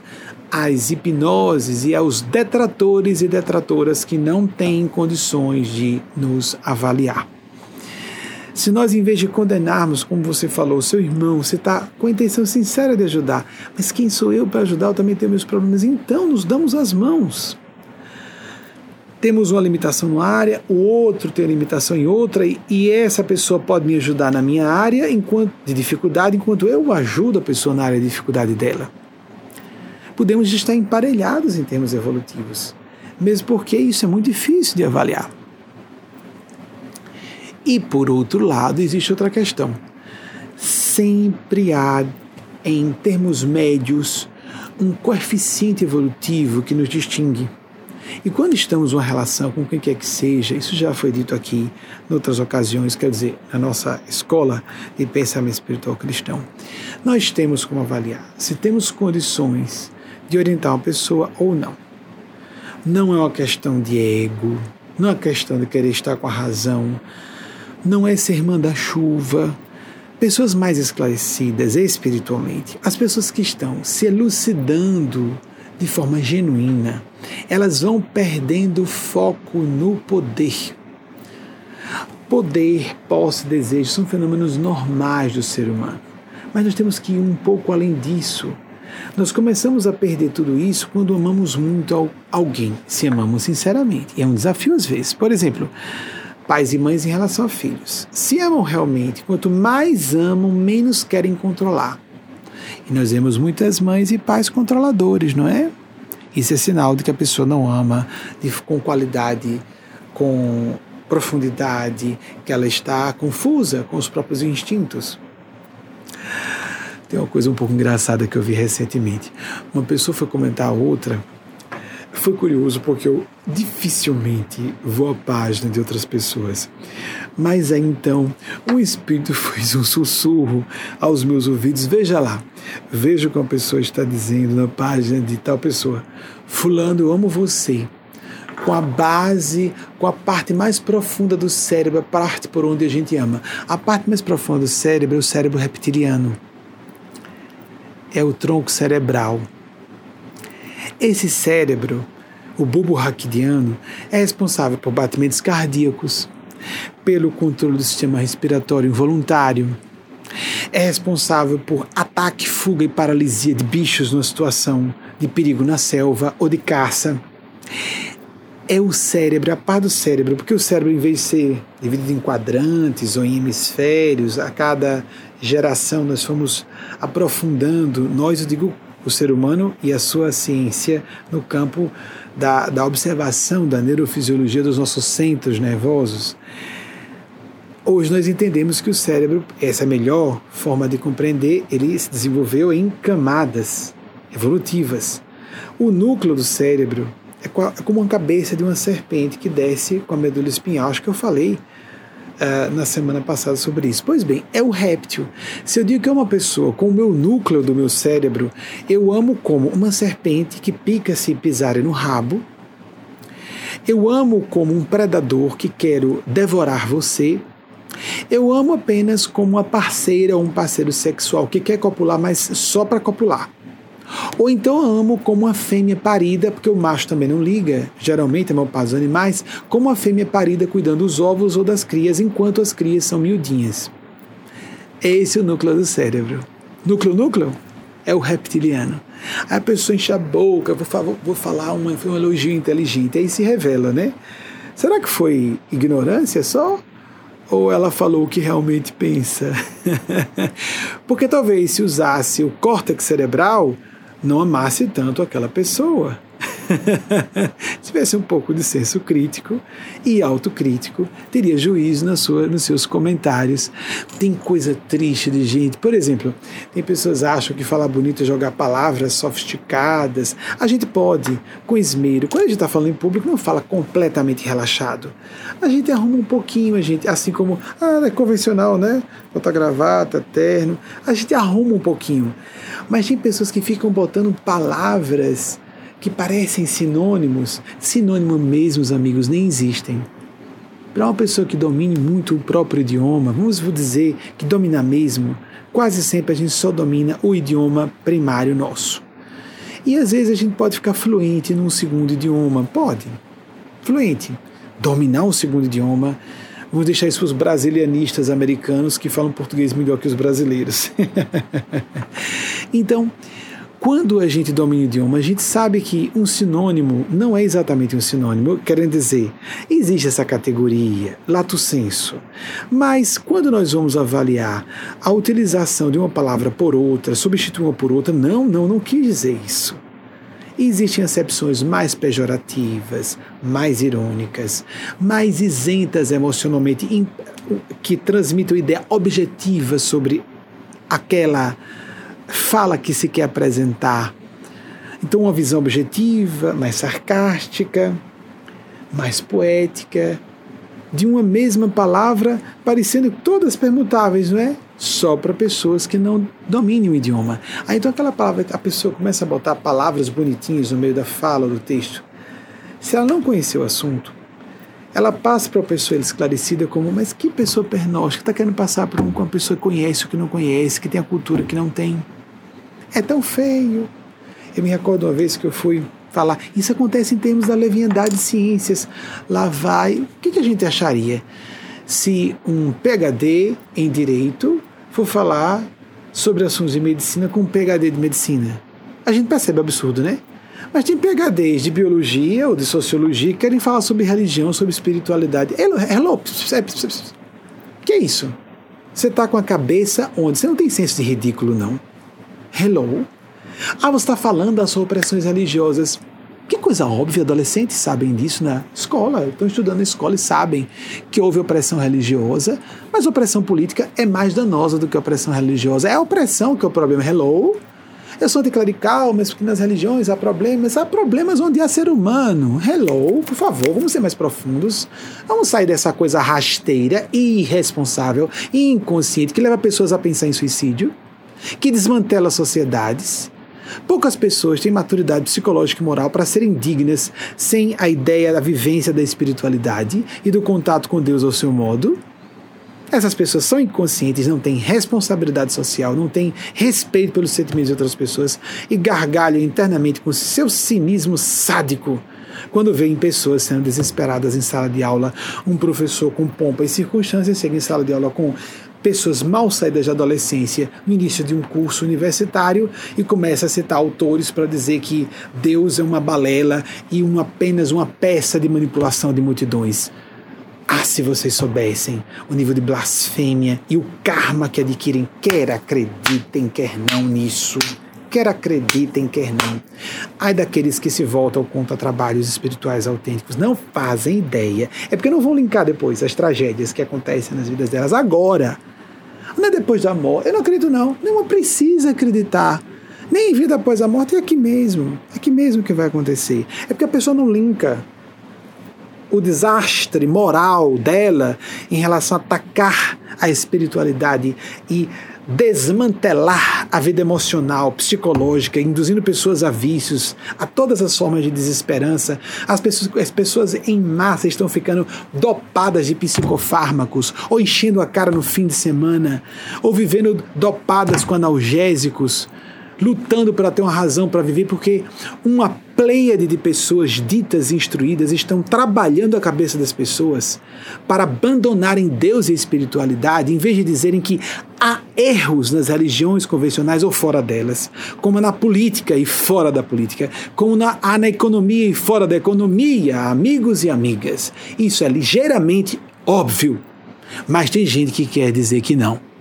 S2: às hipnoses e aos detratores e detratoras que não têm condições de nos avaliar. Se nós, em vez de condenarmos, como você falou, seu irmão, você está com a intenção sincera de ajudar, mas quem sou eu para ajudar? Eu também tenho meus problemas. Então, nos damos as mãos. Temos uma limitação numa área, o outro tem uma limitação em outra, e, e essa pessoa pode me ajudar na minha área enquanto, de dificuldade, enquanto eu ajudo a pessoa na área de dificuldade dela. Podemos estar emparelhados em termos evolutivos, mesmo porque isso é muito difícil de avaliar. E por outro lado, existe outra questão. Sempre há, em termos médios, um coeficiente evolutivo que nos distingue. E quando estamos em uma relação com quem quer que seja, isso já foi dito aqui em outras ocasiões, quer dizer, na nossa escola de pensamento espiritual cristão, nós temos como avaliar se temos condições de orientar uma pessoa ou não. Não é uma questão de ego, não é uma questão de querer estar com a razão, não é ser manda-chuva. Pessoas mais esclarecidas espiritualmente, as pessoas que estão se elucidando de forma genuína, elas vão perdendo foco no poder. Poder, posse, desejo são fenômenos normais do ser humano. Mas nós temos que ir um pouco além disso. Nós começamos a perder tudo isso quando amamos muito alguém, se amamos sinceramente. E é um desafio às vezes. Por exemplo, pais e mães em relação a filhos. Se amam realmente, quanto mais amam, menos querem controlar. E nós vemos muitas mães e pais controladores, não é? Isso é sinal de que a pessoa não ama de, com qualidade, com profundidade, que ela está confusa com os próprios instintos. Tem uma coisa um pouco engraçada que eu vi recentemente. Uma pessoa foi comentar a outra foi curioso porque eu dificilmente vou à página de outras pessoas. Mas aí então, o Espírito *laughs* fez um sussurro aos meus ouvidos. Veja lá, veja o que uma pessoa está dizendo na página de tal pessoa. Fulano, eu amo você. Com a base, com a parte mais profunda do cérebro, a parte por onde a gente ama. A parte mais profunda do cérebro é o cérebro reptiliano. É o tronco cerebral esse cérebro, o bulbo raquidiano, é responsável por batimentos cardíacos, pelo controle do sistema respiratório involuntário, é responsável por ataque, fuga e paralisia de bichos numa situação de perigo na selva ou de caça. É o cérebro, a parte do cérebro, porque o cérebro, em vez de ser dividido em quadrantes ou em hemisférios, a cada geração nós fomos aprofundando, nós, eu digo o ser humano e a sua ciência no campo da, da observação da neurofisiologia dos nossos centros nervosos. Hoje nós entendemos que o cérebro, essa é a melhor forma de compreender, ele se desenvolveu em camadas evolutivas. O núcleo do cérebro é, é como uma cabeça de uma serpente que desce com a medula espinhal. Acho que eu falei uh, na semana passada sobre isso. Pois bem, é o réptil. Se eu digo que é uma pessoa com o meu núcleo do meu cérebro, eu amo como uma serpente que pica se pisar no rabo. Eu amo como um predador que quero devorar você. Eu amo apenas como uma parceira ou um parceiro sexual que quer copular, mas só para copular. Ou então amo como uma fêmea parida, porque o macho também não liga, geralmente é mal para os animais, como uma fêmea parida cuidando dos ovos ou das crias, enquanto as crias são miudinhas. Esse é o núcleo do cérebro. Núcleo, núcleo? É o reptiliano. A pessoa enche a boca, vou, vou falar um, um elogio inteligente, aí se revela, né? Será que foi ignorância só? Ou ela falou o que realmente pensa? *laughs* Porque talvez se usasse o córtex cerebral, não amasse tanto aquela pessoa. *laughs* tivesse um pouco de senso crítico e autocrítico, teria juízo na sua, nos seus comentários. Tem coisa triste de gente. Por exemplo, tem pessoas que acham que falar bonito é jogar palavras sofisticadas. A gente pode, com esmero. Quando a gente está falando em público, não fala completamente relaxado. A gente arruma um pouquinho, a gente, assim como ah, é convencional, né? Bota gravata, terno. A gente arruma um pouquinho. Mas tem pessoas que ficam botando palavras que parecem sinônimos, sinônimo mesmo, os amigos, nem existem. Para uma pessoa que domine muito o próprio idioma, vamos dizer que domina mesmo, quase sempre a gente só domina o idioma primário nosso. E às vezes a gente pode ficar fluente num segundo idioma, pode. Fluente. Dominar um segundo idioma. Vamos deixar isso para os brasilianistas americanos que falam português melhor que os brasileiros. *laughs* então, quando a gente domina o idioma, a gente sabe que um sinônimo não é exatamente um sinônimo, querendo dizer, existe essa categoria, lato senso. Mas quando nós vamos avaliar a utilização de uma palavra por outra, substituir uma por outra, não, não, não quis dizer isso. Existem acepções mais pejorativas, mais irônicas, mais isentas emocionalmente, que transmitem uma ideia objetiva sobre aquela fala que se quer apresentar. Então, uma visão objetiva, mais sarcástica, mais poética, de uma mesma palavra, parecendo todas permutáveis, não é? Só para pessoas que não dominem o idioma. Aí então aquela palavra, a pessoa começa a botar palavras bonitinhas no meio da fala do texto. Se ela não conhecer o assunto, ela passa para a pessoa esclarecida como, mas que pessoa pernóstica está querendo passar por um, uma pessoa que conhece o que não conhece, que tem a cultura que não tem. É tão feio. Eu me recordo uma vez que eu fui falar, isso acontece em termos da leviandade de ciências. Lá vai. O que, que a gente acharia se um PhD em direito for falar sobre assuntos de medicina com um PhD de medicina? A gente percebe absurdo, né? Mas tem PHDs de biologia ou de sociologia que querem falar sobre religião, sobre espiritualidade. Hello, hello. Que é isso? Você está com a cabeça onde? Você não tem senso de ridículo, não. Hello? Ah, você está falando das opressões religiosas. Que coisa óbvia, adolescentes sabem disso na escola, estão estudando na escola e sabem que houve opressão religiosa, mas opressão política é mais danosa do que opressão religiosa. É a opressão que é o problema. Hello? Eu sou anticlerical, mas porque nas religiões há problemas. Há problemas onde há ser humano. Hello, por favor, vamos ser mais profundos. Vamos sair dessa coisa rasteira irresponsável inconsciente que leva pessoas a pensar em suicídio, que desmantela sociedades. Poucas pessoas têm maturidade psicológica e moral para serem dignas sem a ideia da vivência da espiritualidade e do contato com Deus ao seu modo. Essas pessoas são inconscientes, não têm responsabilidade social, não têm respeito pelos sentimentos de outras pessoas e gargalham internamente com seu cinismo sádico quando veem pessoas sendo desesperadas em sala de aula, um professor com pompa e circunstâncias chega em sala de aula com pessoas mal saídas de adolescência no início de um curso universitário e começa a citar autores para dizer que Deus é uma balela e um, apenas uma peça de manipulação de multidões. Ah, se vocês soubessem o nível de blasfêmia e o karma que adquirem, quer acreditem, quer não nisso, quer acreditem, quer não. Ai daqueles que se voltam contra trabalhos espirituais autênticos, não fazem ideia. É porque não vão linkar depois as tragédias que acontecem nas vidas delas agora. Não é depois da morte. Eu não acredito, não. Não precisa acreditar. Nem vida após a morte é aqui mesmo. É aqui mesmo que vai acontecer. É porque a pessoa não linka o desastre moral dela em relação a atacar a espiritualidade e desmantelar a vida emocional, psicológica, induzindo pessoas a vícios, a todas as formas de desesperança. As pessoas, as pessoas em massa estão ficando dopadas de psicofármacos, ou enchendo a cara no fim de semana, ou vivendo dopadas com analgésicos lutando para ter uma razão para viver, porque uma pleiade de pessoas ditas e instruídas estão trabalhando a cabeça das pessoas para abandonarem Deus e espiritualidade, em vez de dizerem que há erros nas religiões convencionais ou fora delas, como na política e fora da política, como na, há na economia e fora da economia, amigos e amigas. Isso é ligeiramente óbvio, mas tem gente que quer dizer que não.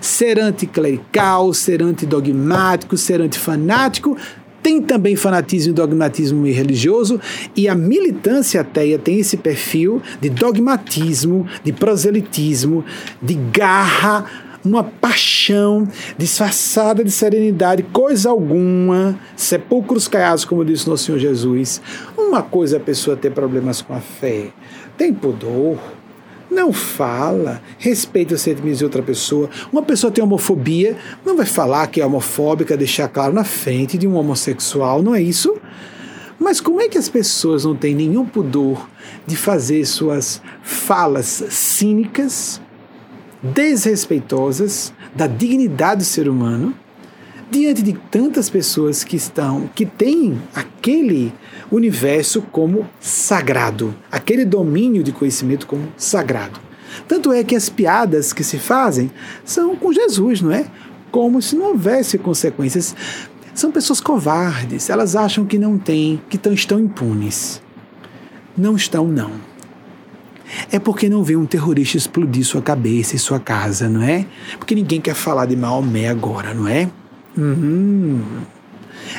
S2: Ser anticlerical, ser antidogmático, ser antifanático. Tem também fanatismo e dogmatismo religioso, e a militância ateia tem esse perfil de dogmatismo, de proselitismo, de garra, uma paixão disfarçada de serenidade, coisa alguma, sepulcros caiados, como disse nosso Senhor Jesus. Uma coisa é a pessoa ter problemas com a fé, tem pudor, não fala, respeita os sentimentos de outra pessoa. Uma pessoa tem homofobia, não vai falar que é homofóbica, deixar claro na frente de um homossexual, não é isso? Mas como é que as pessoas não têm nenhum pudor de fazer suas falas cínicas, desrespeitosas da dignidade do ser humano diante de tantas pessoas que estão que têm aquele universo como sagrado, aquele domínio de conhecimento como sagrado. Tanto é que as piadas que se fazem são com Jesus, não é? Como se não houvesse consequências. São pessoas covardes, elas acham que não têm, que estão impunes. Não estão, não. É porque não vê um terrorista explodir sua cabeça e sua casa, não é? Porque ninguém quer falar de Maomé agora, não é? Uhum.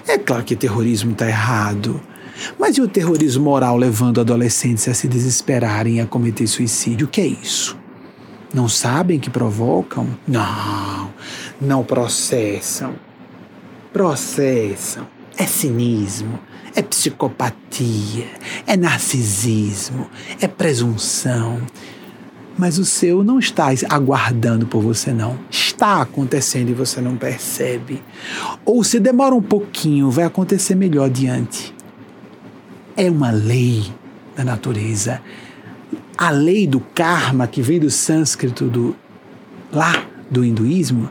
S2: É claro que terrorismo está errado. Mas e o terrorismo moral levando adolescentes a se desesperarem e a cometer suicídio? O que é isso? Não sabem que provocam? Não, não processam. Processam. É cinismo, é psicopatia, é narcisismo, é presunção. Mas o seu não está aguardando por você, não. Está acontecendo e você não percebe. Ou se demora um pouquinho, vai acontecer melhor adiante é uma lei da natureza. A lei do karma, que vem do sânscrito do, lá do hinduísmo,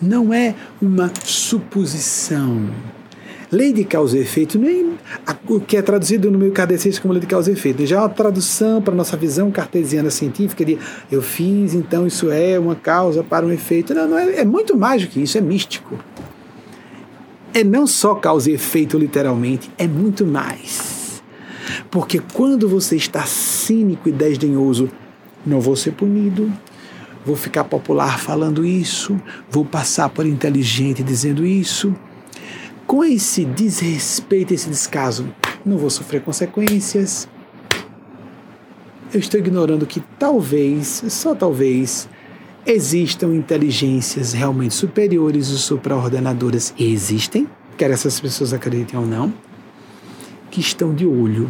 S2: não é uma suposição. Lei de causa e efeito nem o que é traduzido no meio kardecista como lei de causa e efeito. Já é uma tradução para a nossa visão cartesiana científica de eu fiz, então isso é uma causa para um efeito. Não, não é, é muito mais do que isso, é místico. É não só causa e efeito literalmente, é muito mais. Porque quando você está cínico e desdenhoso, não vou ser punido, vou ficar popular falando isso, vou passar por inteligente dizendo isso. Com esse desrespeito, esse descaso, não vou sofrer consequências. Eu estou ignorando que talvez, só talvez, existam inteligências realmente superiores ou supraordenadoras. E existem, quer essas pessoas acreditem ou não, que estão de olho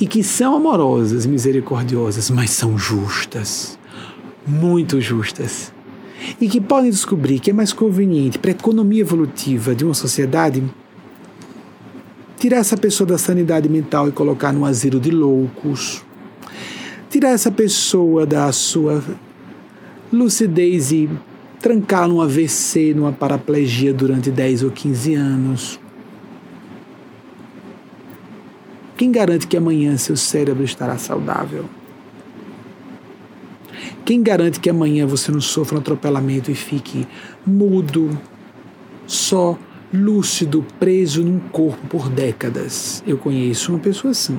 S2: e que são amorosas, misericordiosas, mas são justas, muito justas, e que podem descobrir que é mais conveniente para a economia evolutiva de uma sociedade tirar essa pessoa da sanidade mental e colocar num asilo de loucos, tirar essa pessoa da sua lucidez e trancá-la num AVC, numa paraplegia durante 10 ou 15 anos Quem garante que amanhã seu cérebro estará saudável? Quem garante que amanhã você não sofra um atropelamento e fique mudo, só, lúcido, preso num corpo por décadas? Eu conheço uma pessoa assim.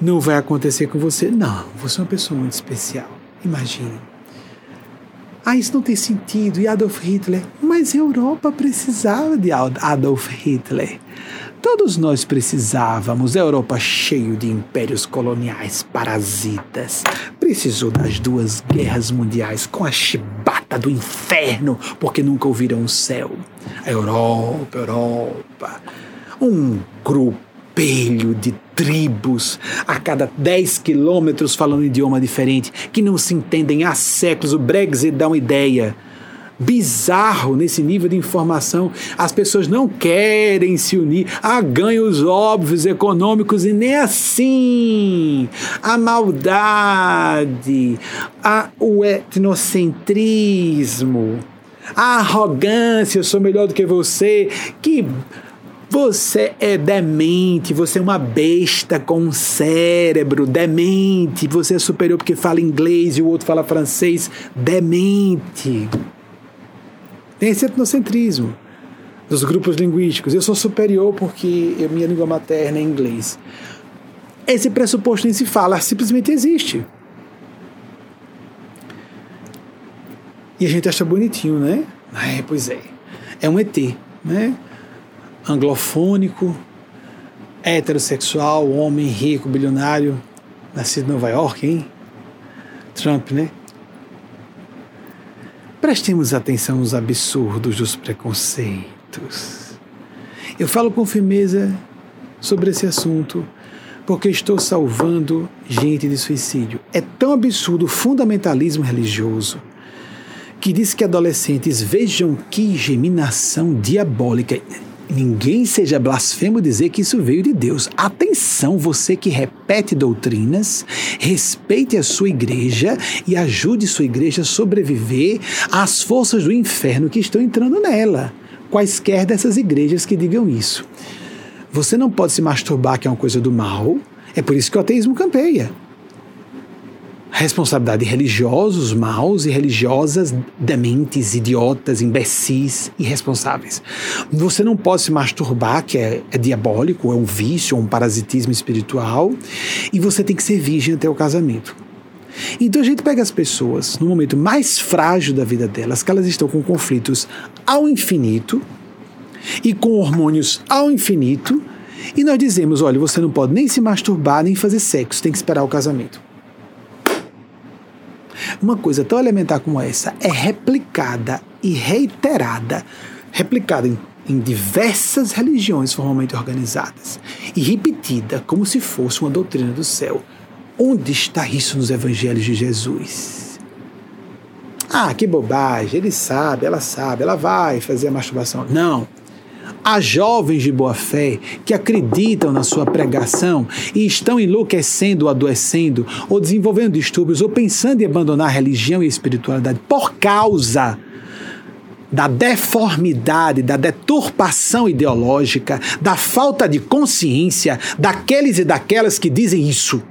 S2: Não vai acontecer com você? Não, você é uma pessoa muito especial. Imagine. Ah, isso não tem sentido. E Adolf Hitler? Mas a Europa precisava de Adolf Hitler. Todos nós precisávamos. A Europa cheio de impérios coloniais parasitas. Precisou das duas guerras mundiais com a chibata do inferno, porque nunca ouviram o céu. A Europa, Europa. Um grupo espelho de tribos a cada 10 quilômetros falando um idioma diferente, que não se entendem há séculos. O Brexit dá uma ideia bizarro nesse nível de informação. As pessoas não querem se unir a ganhos óbvios econômicos e nem assim. A maldade, a, o etnocentrismo, a arrogância, eu sou melhor do que você, que você é demente, você é uma besta com um cérebro, demente. Você é superior porque fala inglês e o outro fala francês, demente. Tem esse etnocentrismo dos grupos linguísticos. Eu sou superior porque minha língua materna é inglês. Esse pressuposto nem se fala, simplesmente existe. E a gente acha bonitinho, né? É, pois é. É um ET, né? Anglofônico, heterossexual, homem rico, bilionário, nascido em Nova York, hein? Trump, né? Prestemos atenção nos absurdos dos preconceitos. Eu falo com firmeza sobre esse assunto porque estou salvando gente de suicídio. É tão absurdo o fundamentalismo religioso que diz que adolescentes vejam que geminação diabólica. Ninguém seja blasfemo dizer que isso veio de Deus. Atenção, você que repete doutrinas, respeite a sua igreja e ajude sua igreja a sobreviver às forças do inferno que estão entrando nela. Quaisquer dessas igrejas que digam isso. Você não pode se masturbar, que é uma coisa do mal. É por isso que o ateísmo campeia responsabilidade de religiosos maus e religiosas dementes, idiotas, imbecis, irresponsáveis. Você não pode se masturbar, que é, é diabólico, é um vício, é um parasitismo espiritual, e você tem que ser virgem até o casamento. Então a gente pega as pessoas no momento mais frágil da vida delas, que elas estão com conflitos ao infinito e com hormônios ao infinito, e nós dizemos: olha, você não pode nem se masturbar nem fazer sexo, tem que esperar o casamento. Uma coisa tão elementar como essa é replicada e reiterada, replicada em, em diversas religiões formalmente organizadas e repetida como se fosse uma doutrina do céu. Onde está isso nos evangelhos de Jesus? Ah, que bobagem, ele sabe, ela sabe, ela vai fazer a masturbação. Não. Há jovens de boa fé que acreditam na sua pregação e estão enlouquecendo ou adoecendo, ou desenvolvendo distúrbios, ou pensando em abandonar a religião e espiritualidade por causa da deformidade, da deturpação ideológica, da falta de consciência daqueles e daquelas que dizem isso.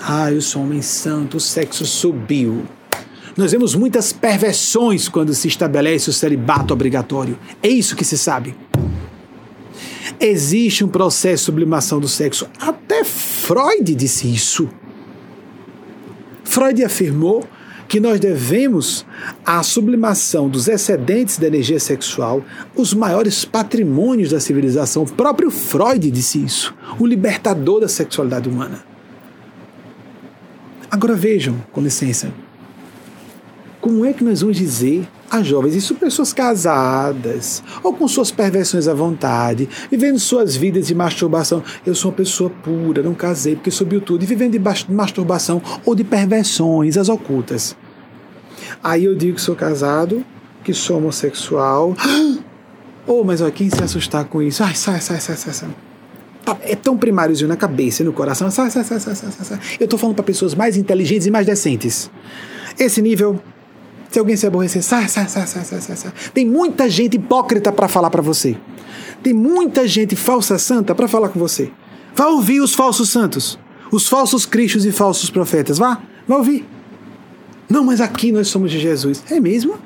S2: Ah, eu sou homem santo, o sexo subiu. Nós vemos muitas perversões quando se estabelece o celibato obrigatório. É isso que se sabe. Existe um processo de sublimação do sexo. Até Freud disse isso. Freud afirmou que nós devemos à sublimação dos excedentes da energia sexual os maiores patrimônios da civilização. O próprio Freud disse isso, o libertador da sexualidade humana. Agora vejam, com licença, como é que nós vamos dizer a jovens, isso pessoas casadas, ou com suas perversões à vontade, vivendo suas vidas de masturbação. Eu sou uma pessoa pura, não casei porque subiu tudo, e vivendo de masturbação ou de perversões, as ocultas. Aí eu digo que sou casado, que sou homossexual. *gasps* Oh, mas ó, quem se assustar com isso? Ai, sai, sai, sai, sai, sai. Tá, é tão primáriozinho na cabeça e no coração. Sai, sai, sai, sai, sai, sai. Eu tô falando para pessoas mais inteligentes e mais decentes. Esse nível se alguém se aborrecer, sai, sai, sai, sai, sai, sai. Tem muita gente hipócrita para falar para você. Tem muita gente falsa santa para falar com você. Vá ouvir os falsos santos, os falsos cristos e falsos profetas. Vá, vá ouvir. Não, mas aqui nós somos de Jesus. É mesmo?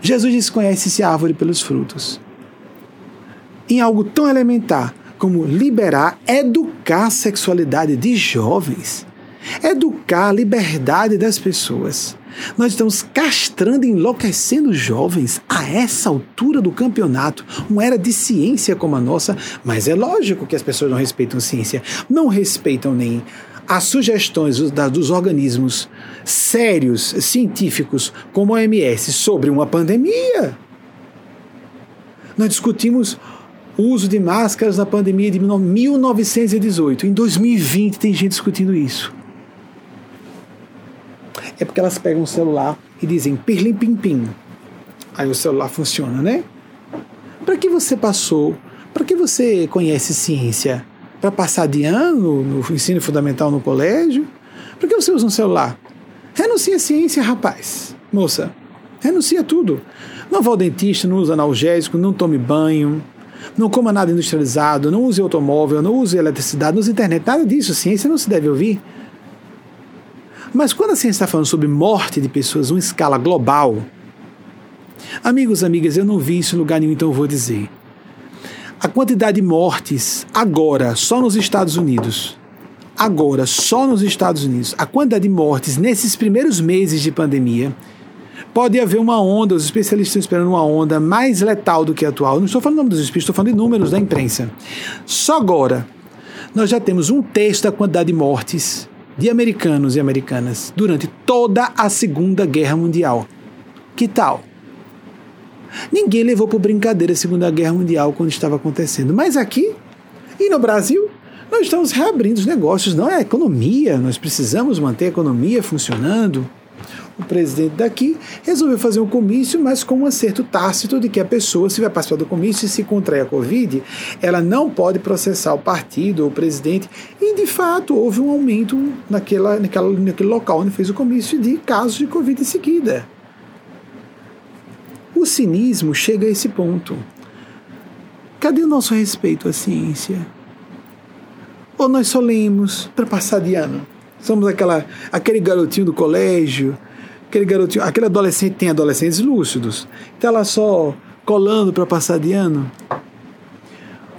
S2: Jesus disse: conhece-se a árvore pelos frutos. Em algo tão elementar como liberar, educar a sexualidade de jovens, educar a liberdade das pessoas. Nós estamos castrando e enlouquecendo jovens a essa altura do campeonato, uma era de ciência como a nossa, mas é lógico que as pessoas não respeitam ciência, não respeitam nem as sugestões dos organismos sérios, científicos, como a OMS, sobre uma pandemia. Nós discutimos o uso de máscaras na pandemia de 1918. Em 2020 tem gente discutindo isso é porque elas pegam o celular e dizem pirlim pim pim. Aí o celular funciona, né? Para que você passou? Para que você conhece ciência? Para passar de ano no ensino fundamental no colégio? Para que você usa um celular? Renuncia a ciência, rapaz. Moça, renuncia tudo. Não vá ao dentista, não use analgésico, não tome banho, não coma nada industrializado, não use automóvel, não use eletricidade, não use internet, nada disso. Ciência não se deve ouvir. Mas quando a ciência está falando sobre morte de pessoas em escala global, amigos, amigas, eu não vi isso em lugar nenhum, então eu vou dizer. A quantidade de mortes agora, só nos Estados Unidos, agora, só nos Estados Unidos, a quantidade de mortes nesses primeiros meses de pandemia, pode haver uma onda, os especialistas estão esperando uma onda mais letal do que a atual. Não estou falando nome dos espíritos, estou falando de números da imprensa. Só agora, nós já temos um terço da quantidade de mortes de americanos e americanas durante toda a Segunda Guerra Mundial. Que tal? Ninguém levou por brincadeira a Segunda Guerra Mundial quando estava acontecendo. Mas aqui e no Brasil, nós estamos reabrindo os negócios, não é a economia, nós precisamos manter a economia funcionando. O presidente daqui resolveu fazer um comício, mas com um acerto tácito de que a pessoa, se vai participar do comício e se contrair a Covid, ela não pode processar o partido ou o presidente. E, de fato, houve um aumento naquela, naquela, naquele local onde fez o comício de casos de Covid em seguida. O cinismo chega a esse ponto. Cadê o nosso respeito à ciência? Ou nós só lemos para passar de ano? Somos aquela, aquele garotinho do colégio, aquele garotinho, aquele adolescente tem adolescentes lúcidos, está lá só colando para passar de ano?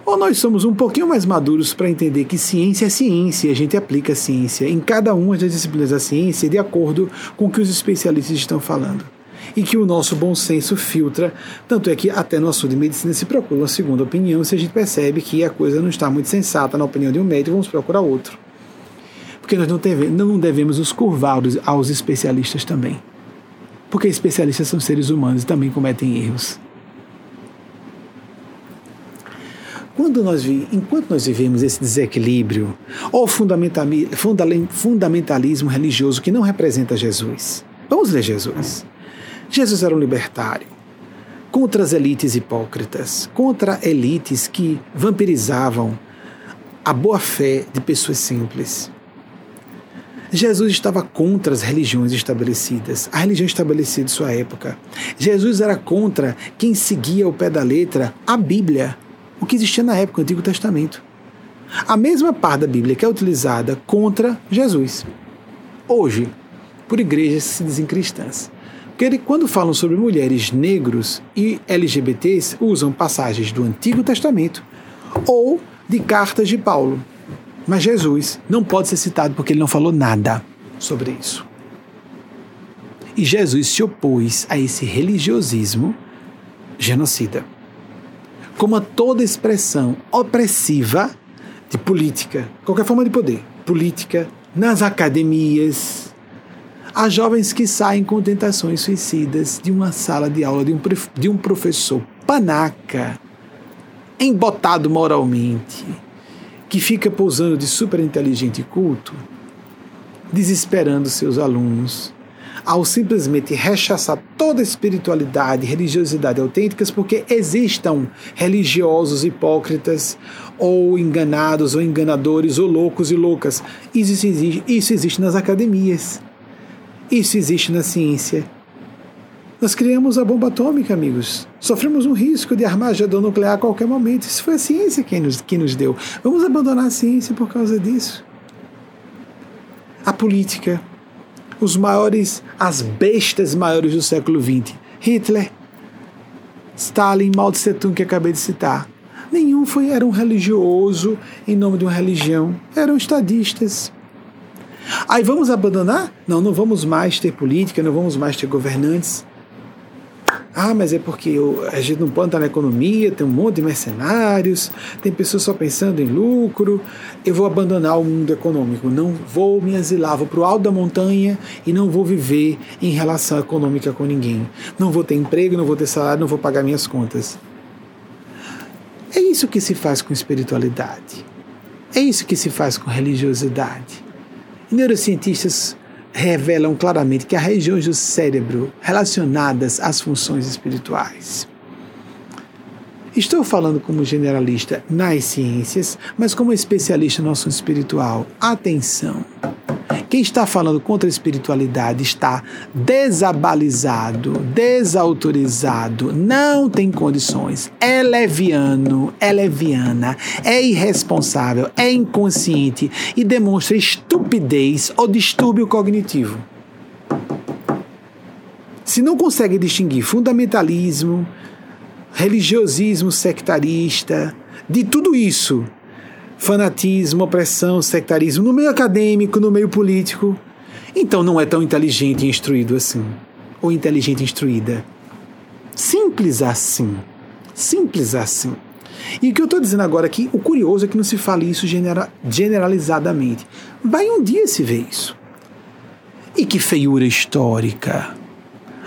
S2: Ou nós somos um pouquinho mais maduros para entender que ciência é ciência e a gente aplica a ciência em cada uma das disciplinas da ciência de acordo com o que os especialistas estão falando? e que o nosso bom senso filtra. Tanto é que até no assunto de medicina se procura uma segunda opinião, se a gente percebe que a coisa não está muito sensata na opinião de um médico, vamos procurar outro. Porque nós não, deve, não devemos nos curvar aos especialistas também. Porque especialistas são seres humanos e também cometem erros. Quando nós enquanto nós vivemos esse desequilíbrio ou fundamentalismo religioso que não representa Jesus, vamos ler Jesus. Jesus era um libertário contra as elites hipócritas, contra elites que vampirizavam a boa-fé de pessoas simples. Jesus estava contra as religiões estabelecidas, a religião estabelecida em sua época. Jesus era contra quem seguia ao pé da letra a Bíblia, o que existia na época, o Antigo Testamento. A mesma parte da Bíblia que é utilizada contra Jesus. Hoje, por igrejas que se dizem cristãs. Porque quando falam sobre mulheres negros e LGBTs, usam passagens do Antigo Testamento ou de cartas de Paulo. Mas Jesus não pode ser citado porque ele não falou nada sobre isso. E Jesus se opôs a esse religiosismo genocida. Como a toda expressão opressiva de política, qualquer forma de poder, política, nas academias, Há jovens que saem com tentações suicidas de uma sala de aula de um, de um professor panaca, embotado moralmente, que fica pousando de super inteligente e culto, desesperando seus alunos, ao simplesmente rechaçar toda espiritualidade e religiosidade autênticas, porque existam religiosos hipócritas, ou enganados, ou enganadores, ou loucos e loucas. Isso existe, isso existe nas academias. Isso existe na ciência. Nós criamos a bomba atômica, amigos. Sofremos um risco de armagedon nuclear a qualquer momento. Isso foi a ciência que nos, que nos deu. Vamos abandonar a ciência por causa disso. A política, os maiores, as bestas maiores do século XX. Hitler, Stalin, Mao Tse Tung, que acabei de citar. Nenhum foi, era um religioso em nome de uma religião. Eram estadistas. Aí vamos abandonar? Não, não vamos mais ter política, não vamos mais ter governantes. Ah, mas é porque eu, a gente não estar na economia, tem um monte de mercenários, tem pessoas só pensando em lucro. Eu vou abandonar o mundo econômico, não vou me asilar, vou para o alto da montanha e não vou viver em relação econômica com ninguém. Não vou ter emprego, não vou ter salário, não vou pagar minhas contas. É isso que se faz com espiritualidade. É isso que se faz com religiosidade. Neurocientistas revelam claramente que há regiões do cérebro relacionadas às funções espirituais. Estou falando como generalista nas ciências, mas como especialista no assunto espiritual. Atenção! Quem está falando contra a espiritualidade está desabalizado, desautorizado, não tem condições, é leviano, é leviana, é irresponsável, é inconsciente e demonstra estupidez ou distúrbio cognitivo. Se não consegue distinguir fundamentalismo, religiosismo sectarista, de tudo isso, fanatismo, opressão, sectarismo no meio acadêmico, no meio político. Então não é tão inteligente e instruído assim. Ou inteligente e instruída. Simples assim. Simples assim. E o que eu estou dizendo agora aqui, o curioso é que não se fale isso genera generalizadamente. Vai um dia se ver isso. E que feiura histórica.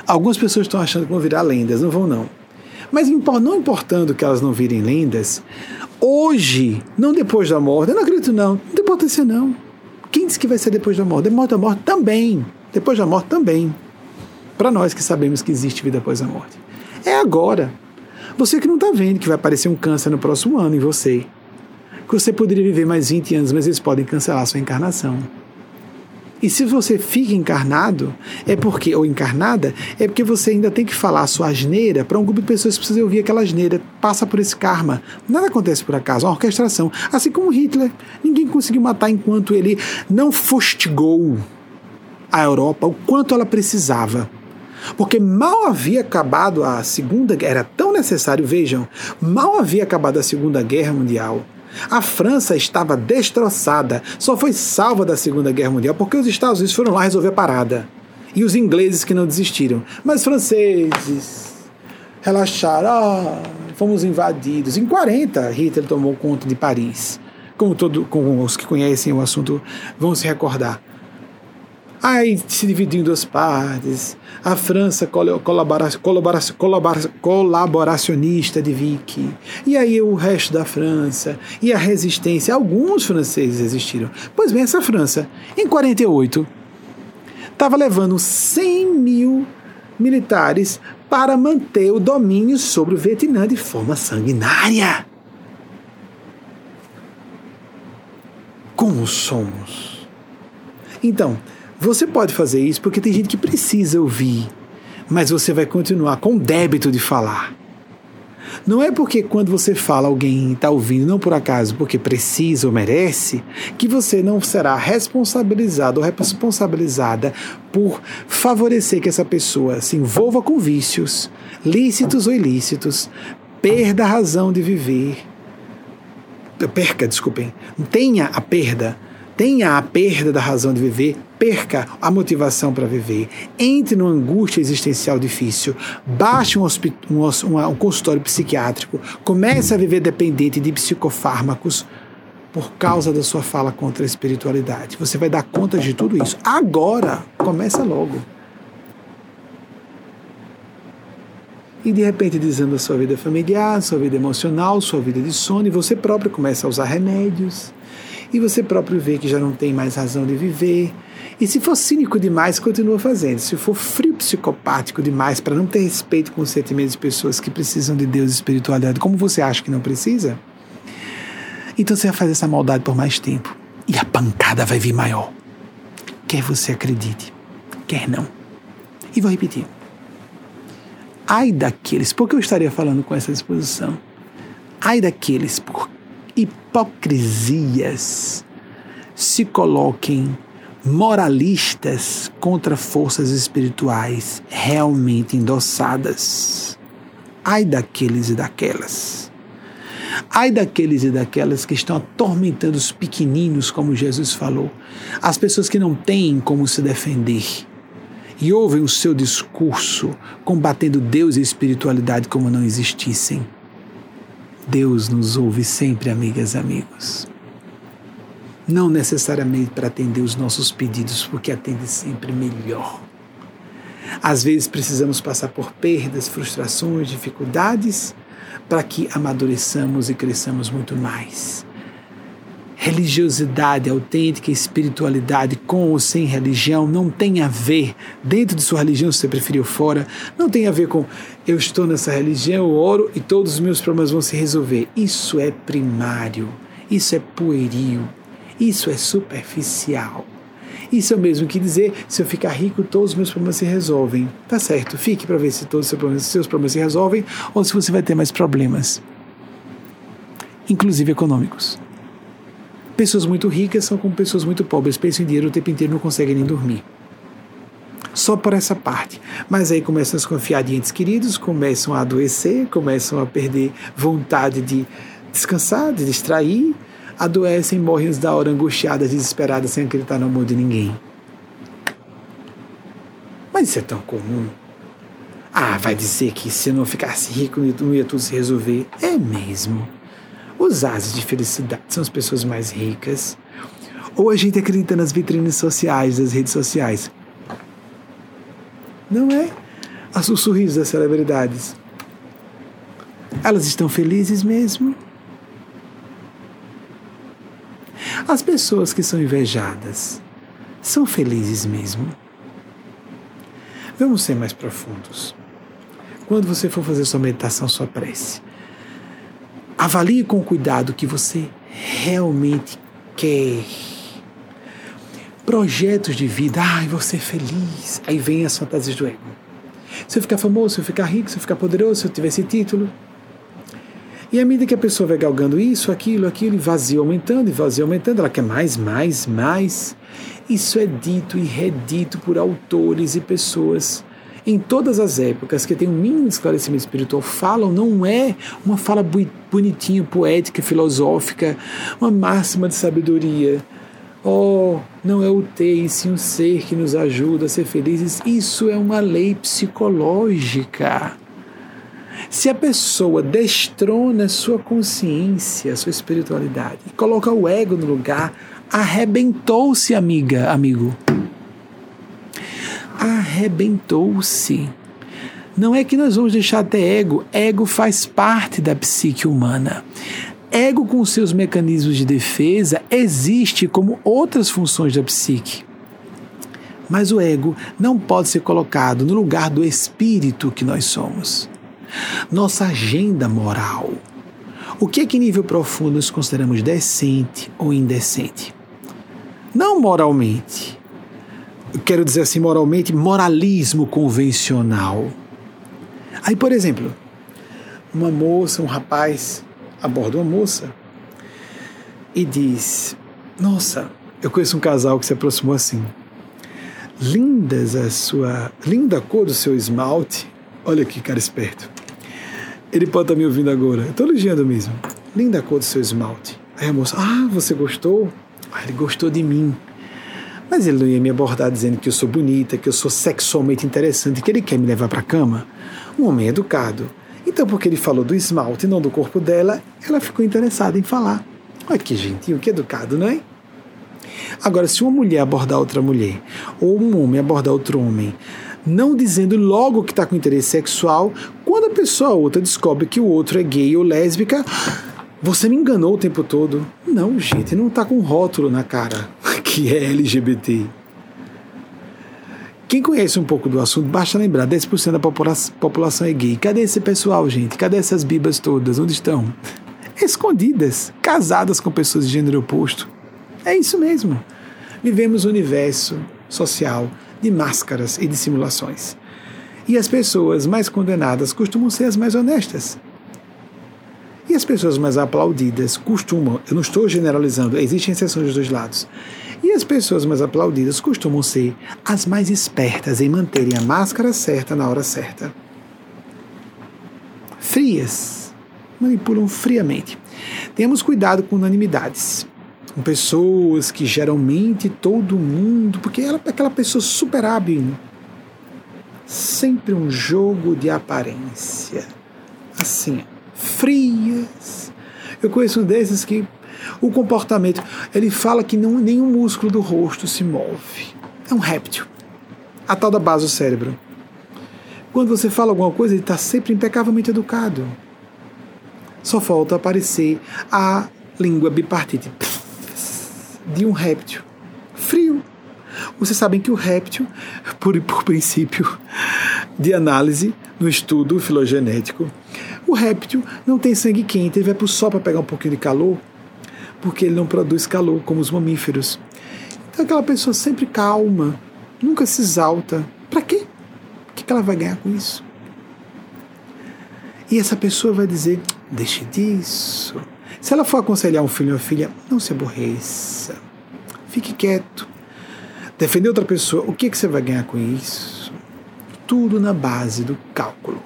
S2: Algumas pessoas estão achando que vão virar lendas, não vão não. Mas não importando que elas não virem lendas, hoje, não depois da morte, eu não acredito não, não tem potência não. Quem disse que vai ser depois da morte? Depois da morte também. Depois da morte também. Para nós que sabemos que existe vida após a morte. É agora. Você que não está vendo que vai aparecer um câncer no próximo ano em você. Que você poderia viver mais 20 anos, mas eles podem cancelar a sua encarnação. E se você fica encarnado, é porque, ou encarnada, é porque você ainda tem que falar a sua asneira para um grupo de pessoas que precisa ouvir aquela asneira, passa por esse karma. Nada acontece por acaso, é uma orquestração. Assim como Hitler, ninguém conseguiu matar enquanto ele não fustigou a Europa o quanto ela precisava. Porque mal havia acabado a Segunda Guerra, era tão necessário, vejam, mal havia acabado a Segunda Guerra Mundial. A França estava destroçada, só foi salva da Segunda Guerra Mundial porque os Estados Unidos foram lá resolver a parada. E os ingleses que não desistiram. Mas franceses relaxaram, ah, fomos invadidos. Em 40, Hitler tomou conta de Paris. Como, todo, como os que conhecem o assunto vão se recordar. Aí se dividiu em duas partes. A França colabora, colabora, colabora, colaboracionista de Vichy. E aí o resto da França. E a resistência. Alguns franceses resistiram. Pois bem, essa França, em 48, estava levando 100 mil militares para manter o domínio sobre o Vietnã de forma sanguinária. Como somos? Então, você pode fazer isso porque tem gente que precisa ouvir, mas você vai continuar com débito de falar. Não é porque quando você fala alguém está ouvindo, não por acaso, porque precisa ou merece, que você não será responsabilizado ou responsabilizada por favorecer que essa pessoa se envolva com vícios, lícitos ou ilícitos, perda a razão de viver. Perca, desculpem, tenha a perda tenha a perda da razão de viver, perca a motivação para viver, entre numa angústia existencial difícil, baixe um, um, um, consultório psiquiátrico, comece a viver dependente de psicofármacos por causa da sua fala contra a espiritualidade. Você vai dar conta de tudo isso. Agora, começa logo. E de repente dizendo a sua vida familiar, sua vida emocional, sua vida de sono, e você próprio começa a usar remédios e você próprio vê que já não tem mais razão de viver. E se for cínico demais, continua fazendo. Se for frio psicopático demais para não ter respeito com os sentimentos de pessoas que precisam de Deus e espiritualidade, como você acha que não precisa, então você vai fazer essa maldade por mais tempo. E a pancada vai vir maior. Quer você acredite, quer não. E vou repetir. Ai daqueles, por que eu estaria falando com essa disposição? Ai daqueles por hipocrisias se coloquem moralistas contra forças espirituais realmente endossadas. Ai daqueles e daquelas. Ai daqueles e daquelas que estão atormentando os pequeninos, como Jesus falou, as pessoas que não têm como se defender e ouvem o seu discurso combatendo Deus e espiritualidade como não existissem. Deus nos ouve sempre, amigas e amigos. Não necessariamente para atender os nossos pedidos, porque atende sempre melhor. Às vezes precisamos passar por perdas, frustrações, dificuldades, para que amadureçamos e cresçamos muito mais religiosidade autêntica, espiritualidade com ou sem religião, não tem a ver, dentro de sua religião, se você preferiu fora, não tem a ver com eu estou nessa religião, eu oro e todos os meus problemas vão se resolver. Isso é primário, isso é pueril, isso é superficial. Isso é o mesmo que dizer, se eu ficar rico, todos os meus problemas se resolvem. Tá certo, fique para ver se todos os seus problemas, seus problemas se resolvem ou se você vai ter mais problemas, inclusive econômicos. Pessoas muito ricas são como pessoas muito pobres, pensam em dinheiro o tempo inteiro não conseguem nem dormir. Só por essa parte. Mas aí começam a desconfiar de entes queridos, começam a adoecer, começam a perder vontade de descansar, de distrair. adoecem, morrem da hora, angustiadas, desesperadas, sem acreditar no amor de ninguém. Mas isso é tão comum. Ah, vai dizer que se não ficasse rico não ia tudo se resolver. É mesmo. Os ases de felicidade são as pessoas mais ricas. Ou a gente acredita nas vitrines sociais, das redes sociais. Não é? O sorriso das celebridades. Elas estão felizes mesmo? As pessoas que são invejadas são felizes mesmo? Vamos ser mais profundos. Quando você for fazer sua meditação, sua prece, avalie com cuidado o que você realmente quer. Projetos de vida, ai, ser feliz. Aí vem as fantasias do ego. Se eu ficar famoso, se eu ficar rico, se eu ficar poderoso, se eu tiver esse título, e à medida que a pessoa vai galgando isso, aquilo, aquilo, e vazio aumentando, e vazio aumentando, ela quer mais, mais, mais. Isso é dito e redito por autores e pessoas em todas as épocas que têm um mínimo esclarecimento espiritual falam, não é uma fala bonitinha, poética, filosófica, uma máxima de sabedoria. Oh, não é o ter, e sim o ser que nos ajuda a ser felizes. Isso é uma lei psicológica. Se a pessoa destrona sua consciência, sua espiritualidade, e coloca o ego no lugar, arrebentou-se, amiga, amigo. Arrebentou-se. Não é que nós vamos deixar de ter ego, ego faz parte da psique humana. Ego, com seus mecanismos de defesa, existe como outras funções da psique. Mas o ego não pode ser colocado no lugar do espírito que nós somos nossa agenda moral. O que é que, nível profundo, nós consideramos decente ou indecente? Não moralmente. Quero dizer assim, moralmente, moralismo convencional. Aí, por exemplo, uma moça, um rapaz aborda uma moça e diz: Nossa, eu conheço um casal que se aproximou assim. Lindas a sua. Linda a cor do seu esmalte. Olha que cara esperto. Ele pode estar me ouvindo agora. Estou elogiando mesmo. Linda a cor do seu esmalte. Aí a moça, ah, você gostou? Ah, ele gostou de mim. Mas ele não ia me abordar dizendo que eu sou bonita, que eu sou sexualmente interessante, que ele quer me levar para a cama. Um homem educado. Então, porque ele falou do esmalte e não do corpo dela, ela ficou interessada em falar. Olha que gentil, que educado, não é? Agora, se uma mulher abordar outra mulher, ou um homem abordar outro homem, não dizendo logo que está com interesse sexual, quando a pessoa outra descobre que o outro é gay ou lésbica, você me enganou o tempo todo. Não, gente, não está com rótulo na cara *laughs* que é LGBT. Quem conhece um pouco do assunto, basta lembrar: 10% da popula população é gay. Cadê esse pessoal, gente? Cadê essas bibas todas? Onde estão? *laughs* Escondidas, casadas com pessoas de gênero oposto. É isso mesmo. Vivemos um universo social de máscaras e dissimulações. E as pessoas mais condenadas costumam ser as mais honestas. E as pessoas mais aplaudidas costumam, eu não estou generalizando, existem exceções dos dois lados. E as pessoas mais aplaudidas costumam ser as mais espertas em manterem a máscara certa na hora certa. Frias, manipulam friamente. Temos cuidado com unanimidades com pessoas que geralmente todo mundo, porque ela é aquela pessoa super hábil. Sempre um jogo de aparência. Assim, frias. Eu conheço um desses que o comportamento, ele fala que não, nenhum músculo do rosto se move. É um réptil. A tal da base do cérebro. Quando você fala alguma coisa, ele está sempre impecavelmente educado. Só falta aparecer a língua bipartite de um réptil frio. Vocês sabem que o réptil, por, por princípio de análise no estudo filogenético, o réptil não tem sangue quente, ele vai para o sol para pegar um pouquinho de calor, porque ele não produz calor como os mamíferos. Então aquela pessoa sempre calma, nunca se exalta. Para quê? O que ela vai ganhar com isso? E essa pessoa vai dizer: deixe disso, se ela for aconselhar um filho ou filha, não se aborreça. Fique quieto. Defender outra pessoa, o que, que você vai ganhar com isso? Tudo na base do cálculo.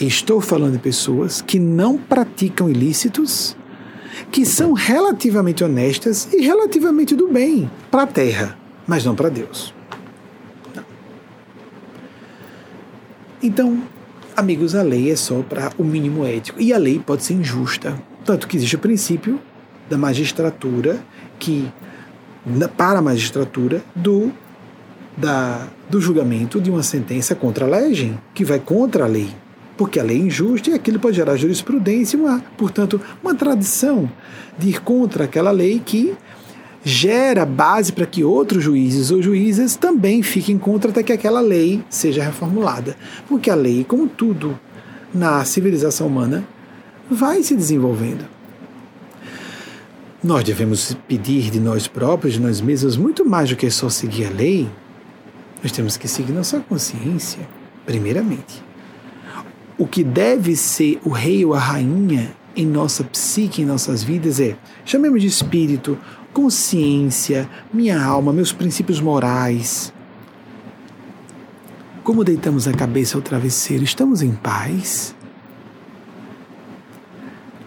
S2: Estou falando de pessoas que não praticam ilícitos, que são relativamente honestas e relativamente do bem para a terra, mas não para Deus. Então, amigos, a lei é só para o mínimo ético e a lei pode ser injusta, tanto que existe o princípio da magistratura que para a magistratura do da, do julgamento de uma sentença contra a legem, que vai contra a lei. Porque a lei é injusta e aquilo pode gerar jurisprudência, uma, portanto, uma tradição de ir contra aquela lei que gera base para que outros juízes ou juízes também fiquem contra até que aquela lei seja reformulada. Porque a lei, como tudo na civilização humana, vai se desenvolvendo. Nós devemos pedir de nós próprios, de nós mesmos, muito mais do que só seguir a lei. Nós temos que seguir nossa consciência, primeiramente. O que deve ser o rei ou a rainha em nossa psique, em nossas vidas é, chamemos de espírito, consciência, minha alma, meus princípios morais. Como deitamos a cabeça ao travesseiro, estamos em paz?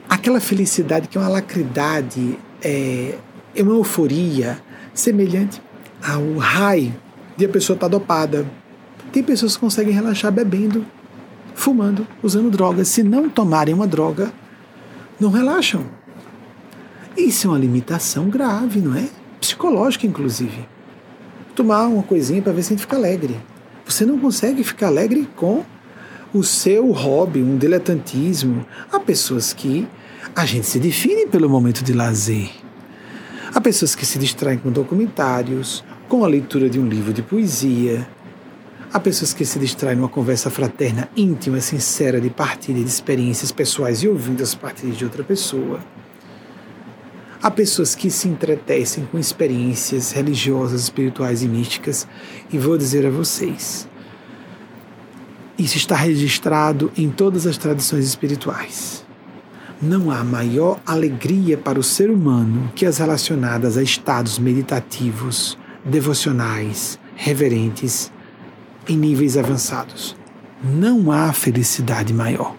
S2: Aquela felicidade que é uma lacridade é, é uma euforia semelhante ao raio de a pessoa estar tá dopada. Tem pessoas que conseguem relaxar bebendo, fumando, usando drogas. Se não tomarem uma droga, não relaxam. Isso é uma limitação grave, não é? Psicológica, inclusive. Tomar uma coisinha para ver se a gente fica alegre. Você não consegue ficar alegre com o seu hobby, um diletantismo. Há pessoas que a gente se define pelo momento de lazer. Há pessoas que se distraem com documentários, com a leitura de um livro de poesia. Há pessoas que se distraem numa conversa fraterna, íntima, sincera, de partilha de experiências pessoais e ouvindo as partilhas de outra pessoa. Há pessoas que se entretecem com experiências religiosas, espirituais e místicas, e vou dizer a vocês: isso está registrado em todas as tradições espirituais. Não há maior alegria para o ser humano que as relacionadas a estados meditativos, devocionais, reverentes, em níveis avançados. Não há felicidade maior.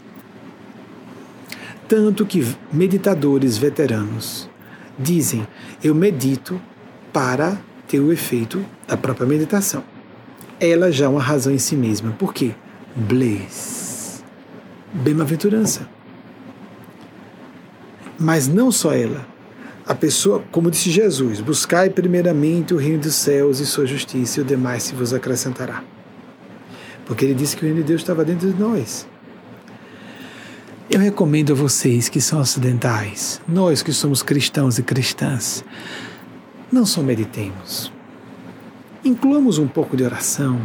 S2: Tanto que meditadores veteranos dizem: Eu medito para ter o efeito da própria meditação. Ela já é uma razão em si mesma. Por quê? Bliss. Bem-aventurança. Mas não só ela. A pessoa, como disse Jesus, buscai primeiramente o reino dos céus e sua justiça, e o demais se vos acrescentará. Porque ele disse que o reino de Deus estava dentro de nós. Eu recomendo a vocês que são ocidentais, nós que somos cristãos e cristãs, não só meditemos. Incluamos um pouco de oração,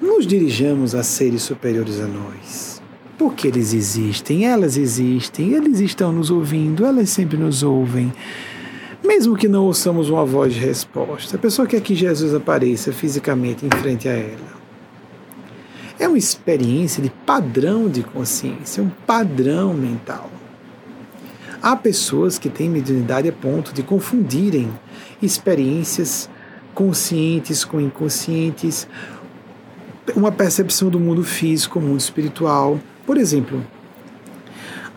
S2: nos dirijamos a seres superiores a nós porque eles existem, elas existem, eles estão nos ouvindo, elas sempre nos ouvem. Mesmo que não ouçamos uma voz de resposta, a pessoa quer que Jesus apareça fisicamente em frente a ela. É uma experiência de padrão de consciência, um padrão mental. Há pessoas que têm mediunidade a ponto de confundirem experiências conscientes com inconscientes, uma percepção do mundo físico, mundo espiritual. Por exemplo,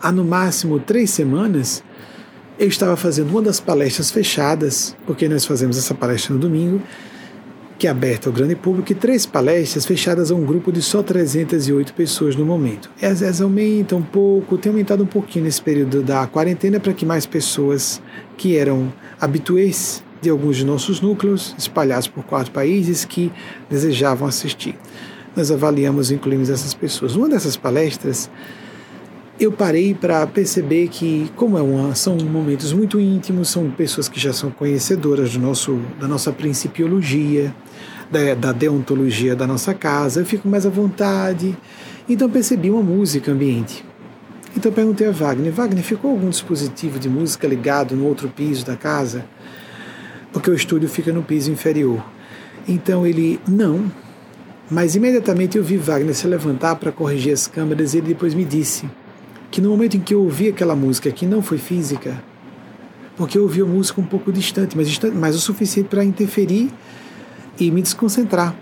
S2: há no máximo três semanas, eu estava fazendo uma das palestras fechadas, porque nós fazemos essa palestra no domingo, que é aberta ao grande público, e três palestras fechadas a um grupo de só 308 pessoas no momento. Às vezes aumenta um pouco, tem aumentado um pouquinho nesse período da quarentena para que mais pessoas que eram habituês de alguns de nossos núcleos, espalhados por quatro países, que desejavam assistir nós avaliamos e incluímos essas pessoas. Uma dessas palestras, eu parei para perceber que, como é uma, são momentos muito íntimos, são pessoas que já são conhecedoras do nosso, da nossa principiologia, da, da deontologia da nossa casa, eu fico mais à vontade. Então percebi uma música ambiente. Então perguntei a Wagner: Wagner, ficou algum dispositivo de música ligado no outro piso da casa? Porque o estúdio fica no piso inferior. Então ele, não, mas imediatamente eu vi Wagner se levantar para corrigir as câmeras e ele depois me disse que no momento em que eu ouvi aquela música, que não foi física, porque eu ouvi a música um pouco distante, mas, distante, mas o suficiente para interferir e me desconcentrar.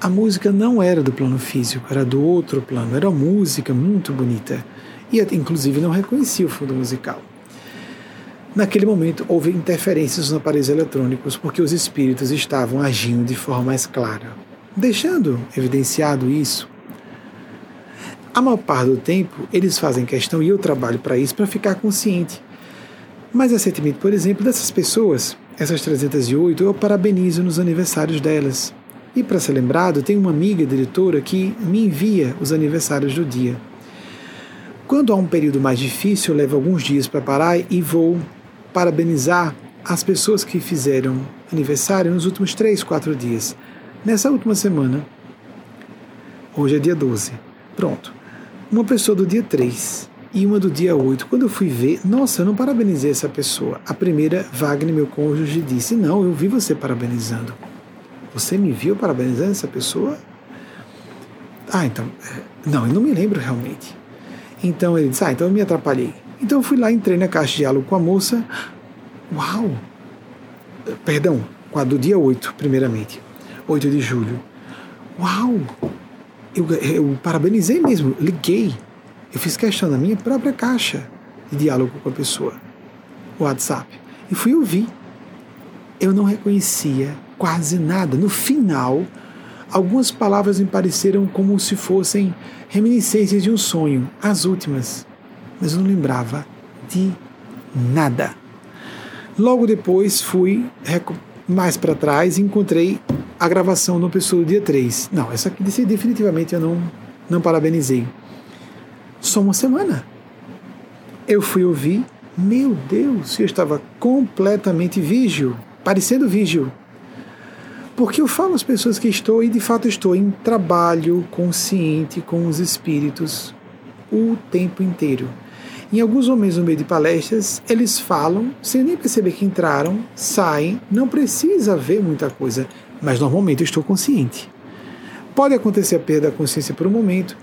S2: A música não era do plano físico, era do outro plano, era uma música muito bonita. E inclusive não reconhecia o fundo musical. Naquele momento houve interferências nos aparelhos eletrônicos porque os espíritos estavam agindo de forma mais clara. Deixando evidenciado isso, a maior parte do tempo eles fazem questão e eu trabalho para isso para ficar consciente. Mas recentemente, por exemplo, dessas pessoas, essas 308, eu parabenizo nos aniversários delas. E para ser lembrado, tem uma amiga diretora que me envia os aniversários do dia. Quando há um período mais difícil, eu levo alguns dias para parar e vou parabenizar as pessoas que fizeram aniversário nos últimos três, quatro dias. Nessa última semana, hoje é dia 12, pronto. Uma pessoa do dia 3 e uma do dia 8. Quando eu fui ver, nossa, eu não parabenizei essa pessoa. A primeira, Wagner, meu cônjuge, disse: Não, eu vi você parabenizando. Você me viu parabenizando essa pessoa? Ah, então. É, não, eu não me lembro realmente. Então ele disse: Ah, então eu me atrapalhei. Então eu fui lá, entrei na caixa de diálogo com a moça. Uau! Perdão, com a do dia 8, primeiramente. 8 de julho. Uau! Eu, eu parabenizei mesmo, liguei. Eu fiz questão na minha própria caixa de diálogo com a pessoa, o WhatsApp. E fui ouvir. Eu não reconhecia quase nada. No final, algumas palavras me pareceram como se fossem reminiscências de um sonho, as últimas, mas eu não lembrava de nada. Logo depois fui mais para trás encontrei a gravação do pessoa do dia 3. Não, essa aqui definitivamente eu não, não parabenizei. Só uma semana. Eu fui ouvir, meu Deus, eu estava completamente vígio, parecendo vígio. Porque eu falo às pessoas que estou, e de fato estou, em trabalho consciente com os espíritos o tempo inteiro. Em alguns momentos no meio de palestras, eles falam, sem nem perceber que entraram, saem, não precisa ver muita coisa, mas normalmente eu estou consciente. Pode acontecer a perda da consciência por um momento,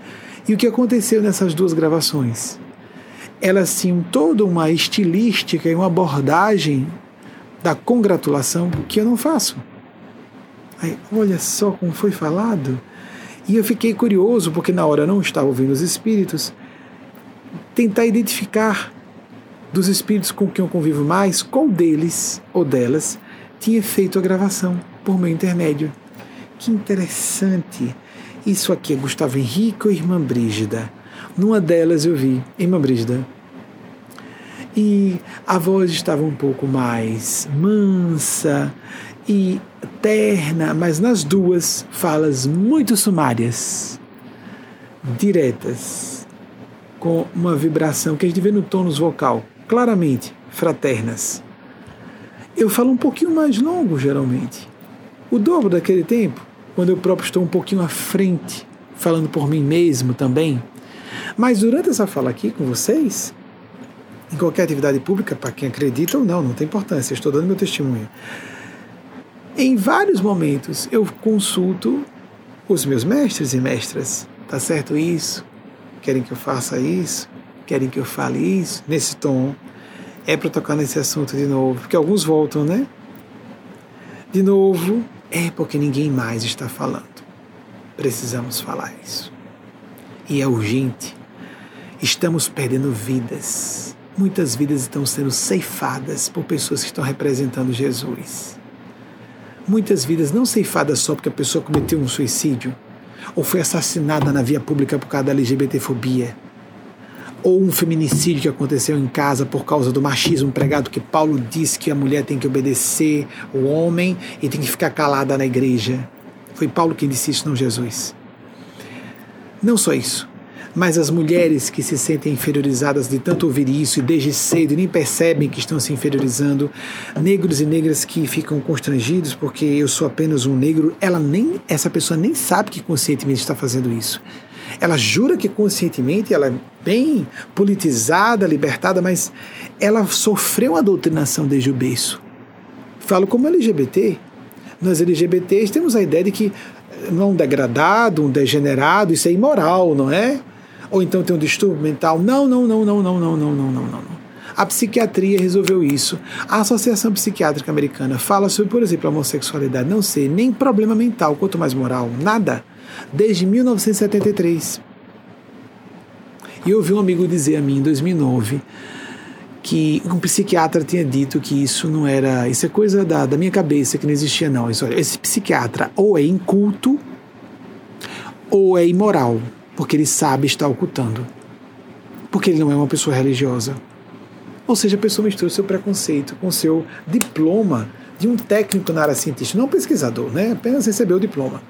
S2: e o que aconteceu nessas duas gravações? Elas tinham toda uma estilística e uma abordagem da congratulação que eu não faço. Aí, olha só como foi falado. E eu fiquei curioso, porque na hora eu não estava ouvindo os espíritos, tentar identificar dos espíritos com quem eu convivo mais, qual deles ou delas tinha feito a gravação por meu intermédio. Que interessante! Isso aqui é Gustavo Henrique ou Irmã Brígida? Numa delas eu vi Irmã Brígida. E a voz estava um pouco mais mansa e terna, mas nas duas falas muito sumárias, diretas, com uma vibração que a gente vê no tônus vocal, claramente fraternas. Eu falo um pouquinho mais longo, geralmente. O dobro daquele tempo, quando eu próprio estou um pouquinho à frente, falando por mim mesmo também. Mas durante essa fala aqui com vocês, em qualquer atividade pública, para quem acredita ou não, não tem importância, estou dando meu testemunho. Em vários momentos eu consulto os meus mestres e mestras. Tá certo isso? Querem que eu faça isso? Querem que eu fale isso? Nesse tom. É para tocar nesse assunto de novo, porque alguns voltam, né? De novo, é porque ninguém mais está falando. Precisamos falar isso. E é urgente. Estamos perdendo vidas. Muitas vidas estão sendo ceifadas por pessoas que estão representando Jesus muitas vidas não ceifadas só porque a pessoa cometeu um suicídio, ou foi assassinada na via pública por causa da LGBTfobia, ou um feminicídio que aconteceu em casa por causa do machismo pregado que Paulo disse que a mulher tem que obedecer o homem e tem que ficar calada na igreja. Foi Paulo quem disse isso, não Jesus. Não só isso mas as mulheres que se sentem inferiorizadas de tanto ouvir isso e desde cedo nem percebem que estão se inferiorizando, negros e negras que ficam constrangidos porque eu sou apenas um negro, ela nem essa pessoa nem sabe que conscientemente está fazendo isso. Ela jura que conscientemente ela é bem politizada, libertada, mas ela sofreu a doutrinação desde o berço. Falo como LGBT. Nós LGBTs temos a ideia de que não um degradado, um degenerado, isso é imoral, não é? Ou então tem um distúrbio mental. Não, não, não, não, não, não, não, não, não, não. A psiquiatria resolveu isso. A Associação Psiquiátrica Americana fala sobre, por exemplo, a homossexualidade não ser nem problema mental, quanto mais moral, nada, desde 1973. E eu ouvi um amigo dizer a mim em 2009 que um psiquiatra tinha dito que isso não era. Isso é coisa da, da minha cabeça, que não existia, não. Isso, esse psiquiatra ou é inculto ou é imoral, porque ele sabe estar ocultando. Porque ele não é uma pessoa religiosa. Ou seja, a pessoa mistura o seu preconceito com o seu diploma de um técnico na área científica, não um pesquisador, né? apenas recebeu o diploma.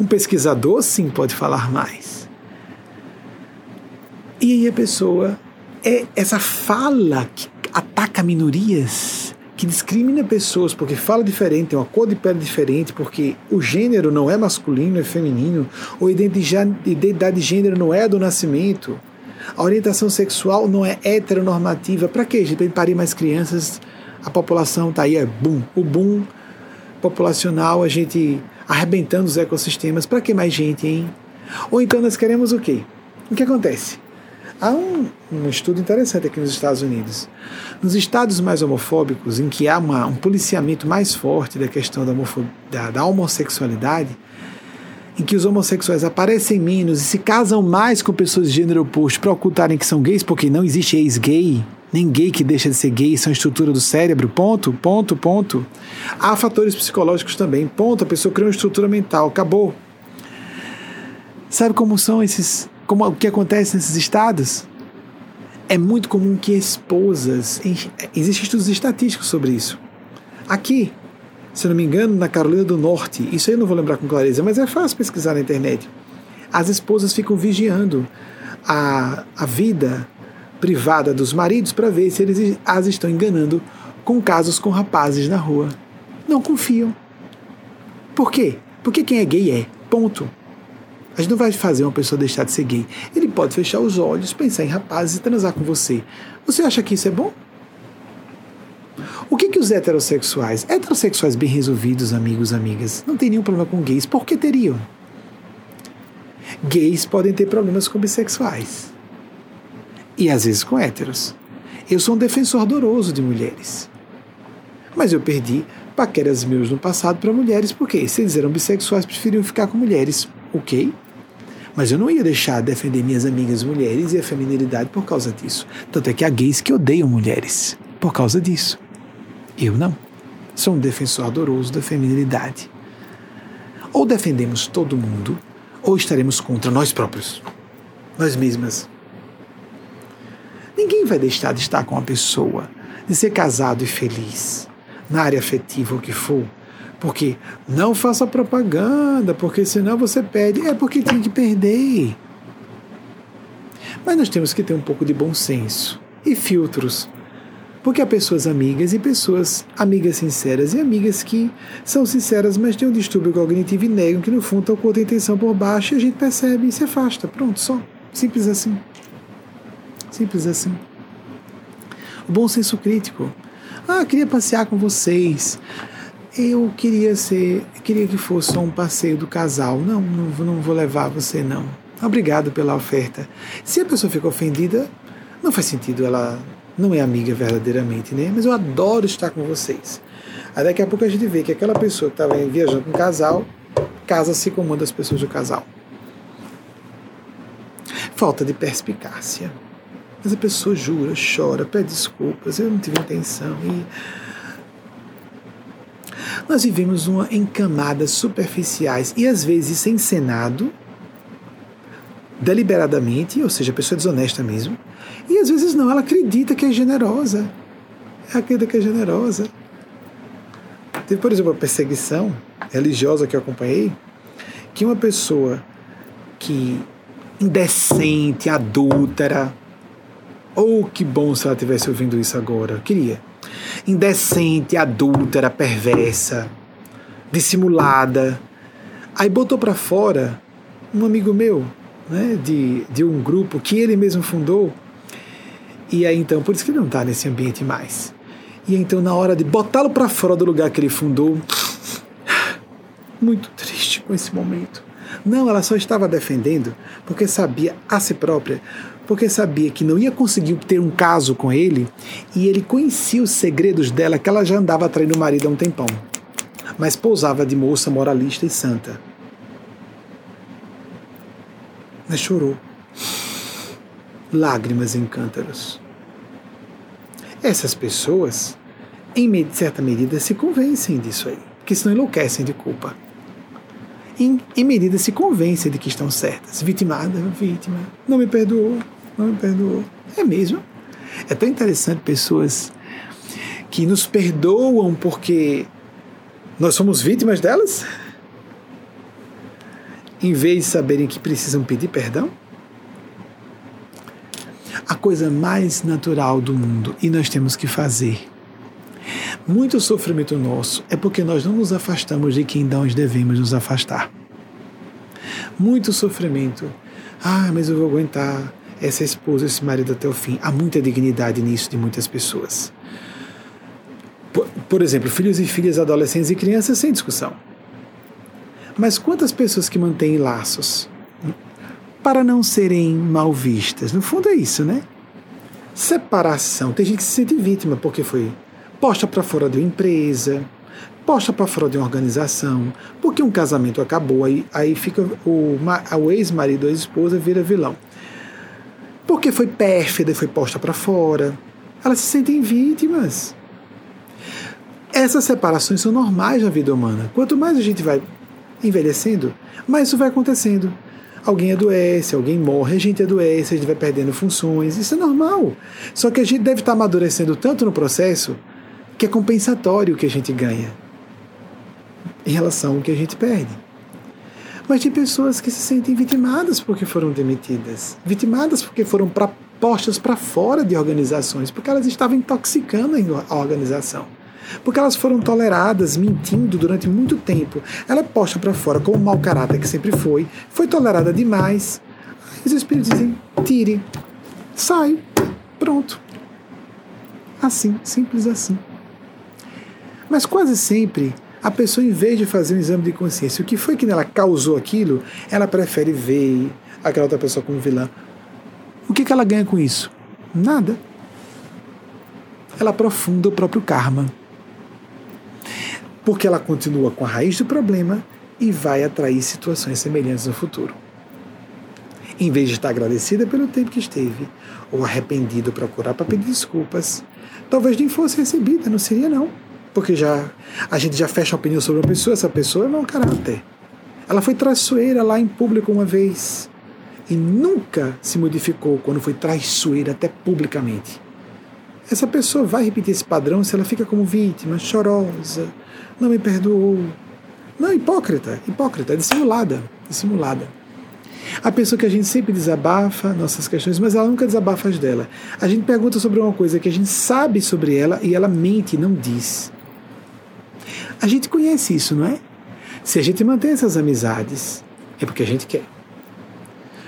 S2: Um pesquisador, sim, pode falar mais. E aí a pessoa é essa fala que ataca minorias, que discrimina pessoas porque fala diferente, tem uma cor de pele diferente, porque o gênero não é masculino, é feminino, ou identidade de gênero não é do nascimento, a orientação sexual não é heteronormativa. Para quê, gente? Para parir mais crianças, a população está aí, é boom. O boom populacional, a gente arrebentando os ecossistemas. Para que mais gente, hein? Ou então nós queremos o quê? O que acontece? Há um, um, estudo interessante aqui nos Estados Unidos. Nos estados mais homofóbicos, em que há uma, um policiamento mais forte da questão da, da, da homossexualidade, em que os homossexuais aparecem menos e se casam mais com pessoas de gênero oposto para ocultarem que são gays, porque não existe ex-gay, nem gay que deixa de ser gay, são estrutura do cérebro, ponto, ponto, ponto. Há fatores psicológicos também, ponto, a pessoa cria uma estrutura mental, acabou. Sabe como são esses como o que acontece nesses estados, é muito comum que esposas. Existem estudos estatísticos sobre isso. Aqui, se não me engano, na Carolina do Norte, isso aí eu não vou lembrar com clareza, mas é fácil pesquisar na internet. As esposas ficam vigiando a, a vida privada dos maridos para ver se eles as estão enganando com casos com rapazes na rua. Não confiam. Por quê? Porque quem é gay é. Ponto. A gente não vai fazer uma pessoa deixar de ser gay. Ele pode fechar os olhos, pensar em rapazes e transar com você. Você acha que isso é bom? O que, que os heterossexuais, heterossexuais bem resolvidos, amigos, amigas, não tem nenhum problema com gays, por que teriam? Gays podem ter problemas com bissexuais. E às vezes com héteros. Eu sou um defensor ardoroso de mulheres. Mas eu perdi paqueras meus no passado para mulheres, porque se eles eram bissexuais, preferiam ficar com mulheres. Ok? Mas eu não ia deixar de defender minhas amigas mulheres e a feminilidade por causa disso. Tanto é que há gays que odeiam mulheres por causa disso. Eu não. Sou um defensor adoroso da feminilidade. Ou defendemos todo mundo, ou estaremos contra nós próprios, nós mesmas. Ninguém vai deixar de estar com uma pessoa, de ser casado e feliz, na área afetiva ou que for, porque não faça propaganda, porque senão você perde. É porque tem que perder. Mas nós temos que ter um pouco de bom senso e filtros. Porque há pessoas amigas e pessoas amigas sinceras e amigas que são sinceras, mas têm um distúrbio cognitivo e negam que no fundo estão com outra intenção por baixo e a gente percebe e se afasta. Pronto, só. Simples assim. Simples assim. O bom senso crítico. Ah, queria passear com vocês eu queria ser, queria que fosse um passeio do casal. Não, não, não vou levar você não. Obrigado pela oferta. Se a pessoa fica ofendida, não faz sentido, ela não é amiga verdadeiramente, né? Mas eu adoro estar com vocês. Aí daqui a pouco a gente vê que aquela pessoa que estava viajando com um casal casa-se com uma das pessoas do casal. Falta de perspicácia. Mas a pessoa jura, chora, pede desculpas, eu não tive intenção e nós vivemos uma, em camadas superficiais e às vezes sem senado, deliberadamente, ou seja, a pessoa é desonesta mesmo, e às vezes não, ela acredita que é generosa. Ela acredita que é generosa. Teve, por exemplo, uma perseguição religiosa que eu acompanhei, que uma pessoa que indecente, adúltera, ou oh, que bom se ela tivesse ouvindo isso agora, queria indecente, adúltera, perversa, dissimulada. Aí botou para fora um amigo meu, né, de, de um grupo que ele mesmo fundou. E aí então, por isso que ele não está nesse ambiente mais. E então, na hora de botá-lo para fora do lugar que ele fundou, muito triste com esse momento. Não, ela só estava defendendo porque sabia a si própria porque sabia que não ia conseguir ter um caso com ele e ele conhecia os segredos dela que ela já andava traindo o marido há um tempão, mas pousava de moça moralista e santa. Mas chorou. Lágrimas em cântaros. essas pessoas, em certa medida, se convencem disso aí, porque senão enlouquecem de culpa. Em, em medida se convencem de que estão certas. Vitimada, vítima, não me perdoou, não me perdoou. É mesmo. É tão interessante pessoas que nos perdoam porque nós somos vítimas delas, em vez de saberem que precisam pedir perdão a coisa mais natural do mundo e nós temos que fazer. Muito sofrimento nosso é porque nós não nos afastamos de quem nós devemos nos afastar. Muito sofrimento. Ah, mas eu vou aguentar essa esposa, esse marido até o fim. Há muita dignidade nisso de muitas pessoas. Por, por exemplo, filhos e filhas, adolescentes e crianças, sem discussão. Mas quantas pessoas que mantêm laços para não serem mal vistas. No fundo é isso, né? Separação. Tem gente que se sente vítima porque foi posta para fora de uma empresa, posta para fora de uma organização, porque um casamento acabou, aí, aí fica o, o ex-marido ou ex-esposa vira vilão. Porque foi pérfida e foi posta para fora. Elas se sentem vítimas. Essas separações são normais na vida humana. Quanto mais a gente vai envelhecendo, mais isso vai acontecendo alguém adoece, alguém morre, a gente adoece, a gente vai perdendo funções, isso é normal. Só que a gente deve estar amadurecendo tanto no processo que é compensatório o que a gente ganha em relação ao que a gente perde. Mas tem pessoas que se sentem vitimadas porque foram demitidas, vitimadas porque foram pra, postas para fora de organizações, porque elas estavam intoxicando a organização porque elas foram toleradas mentindo durante muito tempo. Ela é posta para fora como mau caráter que sempre foi, foi tolerada demais. Os espíritos dizem: tire, sai, pronto. Assim, simples assim. Mas quase sempre a pessoa, em vez de fazer um exame de consciência, o que foi que ela causou aquilo, ela prefere ver aquela outra pessoa como vilã. O que, que ela ganha com isso? Nada. Ela aprofunda o próprio karma porque ela continua com a raiz do problema e vai atrair situações semelhantes no futuro. Em vez de estar agradecida pelo tempo que esteve, ou arrependido procurar para pedir desculpas, talvez nem fosse recebida, não seria não. Porque já a gente já fecha a opinião sobre uma pessoa, essa pessoa é mau caráter. Ela foi traiçoeira lá em público uma vez e nunca se modificou quando foi traiçoeira até publicamente. Essa pessoa vai repetir esse padrão se ela fica como vítima, chorosa, não me perdoou. Não, hipócrita, hipócrita, dissimulada, dissimulada. A pessoa que a gente sempre desabafa nossas questões, mas ela nunca desabafa as dela. A gente pergunta sobre uma coisa que a gente sabe sobre ela e ela mente não diz. A gente conhece isso, não é? Se a gente mantém essas amizades, é porque a gente quer.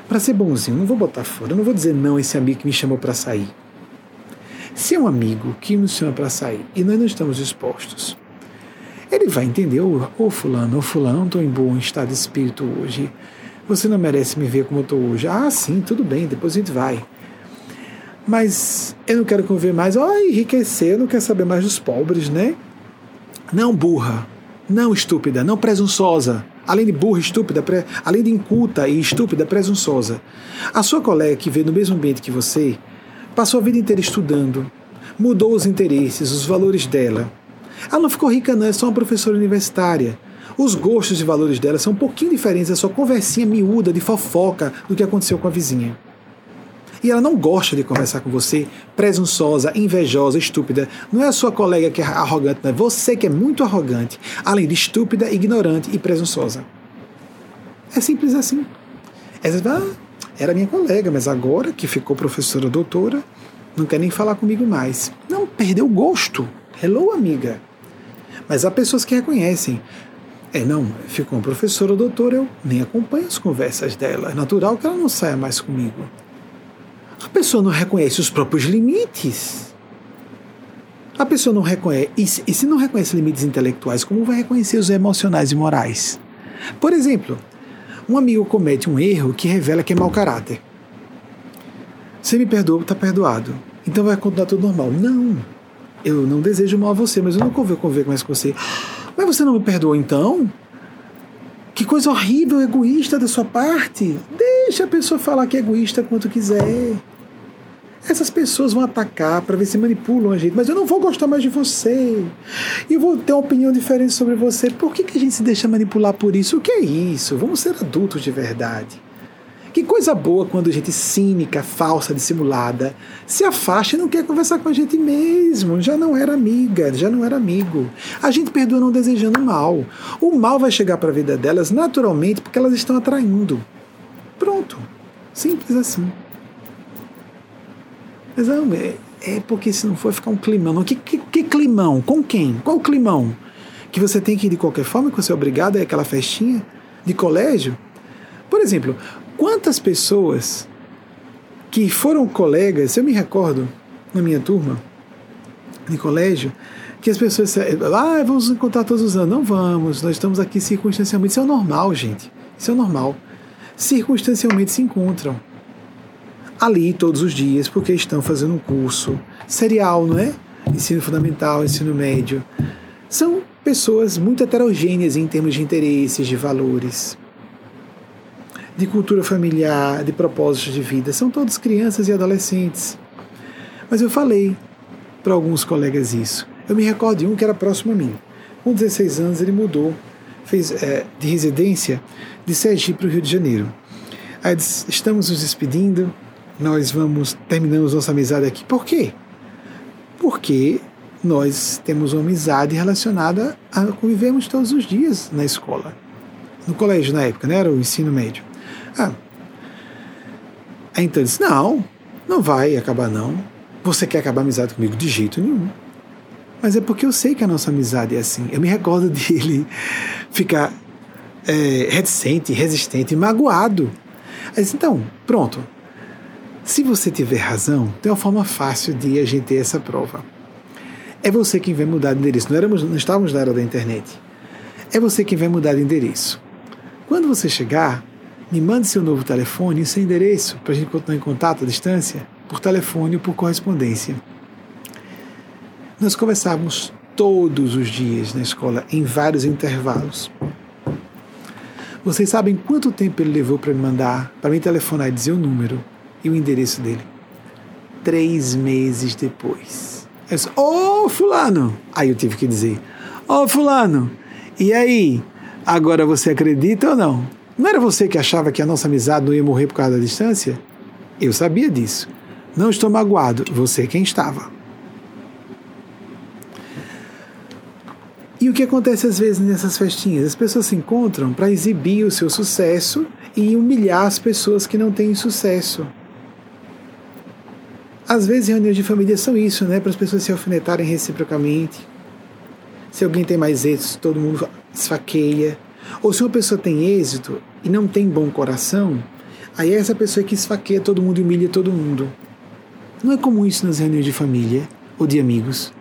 S2: Para ser bonzinho, não vou botar fora, não vou dizer não a esse amigo que me chamou para sair. Se é um amigo que nos chama para sair e nós não estamos dispostos ele vai entender, ô oh, fulano, ô oh, fulano, estou em bom estado de espírito hoje. Você não merece me ver como eu estou hoje. Ah, sim, tudo bem, depois a gente vai. Mas eu não quero conviver mais. Ó, oh, enriquecer, eu não quero saber mais dos pobres, né? Não burra, não estúpida, não presunçosa. Além de burra, estúpida, pre... além de inculta e estúpida, presunçosa. A sua colega que veio no mesmo ambiente que você passou a vida inteira estudando, mudou os interesses, os valores dela, ela não ficou rica, não, é só uma professora universitária. Os gostos e valores dela são um pouquinho diferentes, é só conversinha miúda de fofoca do que aconteceu com a vizinha. E ela não gosta de conversar com você, presunçosa, invejosa, estúpida. Não é a sua colega que é arrogante, não é você que é muito arrogante, além de estúpida, ignorante e presunçosa. É simples assim. Essa ah, era minha colega, mas agora que ficou professora doutora, não quer nem falar comigo mais. Não, perdeu o gosto. Hello, amiga. Mas há pessoas que reconhecem. É, não, ficou um professor ou doutor, eu nem acompanho as conversas dela. É natural que ela não saia mais comigo. A pessoa não reconhece os próprios limites. A pessoa não reconhece. E se, não reconhece limites intelectuais, como vai reconhecer os emocionais e morais? Por exemplo, um amigo comete um erro que revela que é mau caráter. Você me perdoa, está perdoado. Então vai continuar tudo normal. Não eu não desejo mal a você, mas eu não convivo, conviver mais com você. Mas você não me perdoa então? Que coisa horrível, egoísta da sua parte. Deixa a pessoa falar que é egoísta quanto quiser. Essas pessoas vão atacar para ver se manipulam a gente, mas eu não vou gostar mais de você. E eu vou ter uma opinião diferente sobre você. Por que, que a gente se deixa manipular por isso? O que é isso? Vamos ser adultos de verdade. Que coisa boa quando a gente cínica, falsa, dissimulada, se afasta e não quer conversar com a gente mesmo. Já não era amiga, já não era amigo. A gente perdoa não desejando mal. O mal vai chegar para a vida delas naturalmente porque elas estão atraindo. Pronto. Simples assim. Mas é, é porque se não for ficar um climão. Que, que, que climão? Com quem? Qual climão? Que você tem que ir de qualquer forma, que você é obrigado ir aquela festinha de colégio? Por exemplo, quantas pessoas que foram colegas, eu me recordo na minha turma de colégio, que as pessoas ah, vamos encontrar todos os anos. Não vamos, nós estamos aqui circunstancialmente. Isso é normal, gente. Isso é normal. Circunstancialmente se encontram ali todos os dias, porque estão fazendo um curso serial, não é? Ensino fundamental, ensino médio. São pessoas muito heterogêneas em termos de interesses, de valores, de cultura familiar, de propósitos de vida. São todos crianças e adolescentes. Mas eu falei para alguns colegas isso. Eu me recordo de um que era próximo a mim. Com 16 anos ele mudou, fez é, de residência de Sergipe para o Rio de Janeiro. Aí disse, estamos nos despedindo, nós vamos terminamos nossa amizade aqui. Por quê? Porque nós temos uma amizade relacionada a convivemos todos os dias na escola. No colégio, na época, né? Era o ensino médio. Ah. Aí então ele disse: Não, não vai acabar, não. Você quer acabar a amizade comigo? De jeito nenhum. Mas é porque eu sei que a nossa amizade é assim. Eu me recordo *laughs* dele ficar é, reticente, resistente, magoado. Aí disse, então, pronto, se você tiver razão, tem uma forma fácil de a gente ter essa prova. É você quem vai mudar de endereço. Não, éramos, não estávamos na era da internet. É você quem vai mudar de endereço. Quando você chegar, me mande seu novo telefone e seu endereço para a gente continuar em contato à distância, por telefone ou por correspondência. Nós conversávamos todos os dias na escola, em vários intervalos. Vocês sabem quanto tempo ele levou para me mandar, para me telefonar e dizer o número? E o endereço dele. Três meses depois. Ô oh, fulano! Aí eu tive que dizer, ô oh, fulano, e aí? Agora você acredita ou não? Não era você que achava que a nossa amizade não ia morrer por causa da distância? Eu sabia disso. Não estou magoado, você quem estava. E o que acontece às vezes nessas festinhas? As pessoas se encontram para exibir o seu sucesso e humilhar as pessoas que não têm sucesso. Às vezes, reuniões de família são isso, né? Para as pessoas se alfinetarem reciprocamente. Se alguém tem mais êxito, todo mundo esfaqueia. Ou se uma pessoa tem êxito e não tem bom coração, aí é essa pessoa que esfaqueia todo mundo e humilha todo mundo. Não é comum isso nas reuniões de família ou de amigos.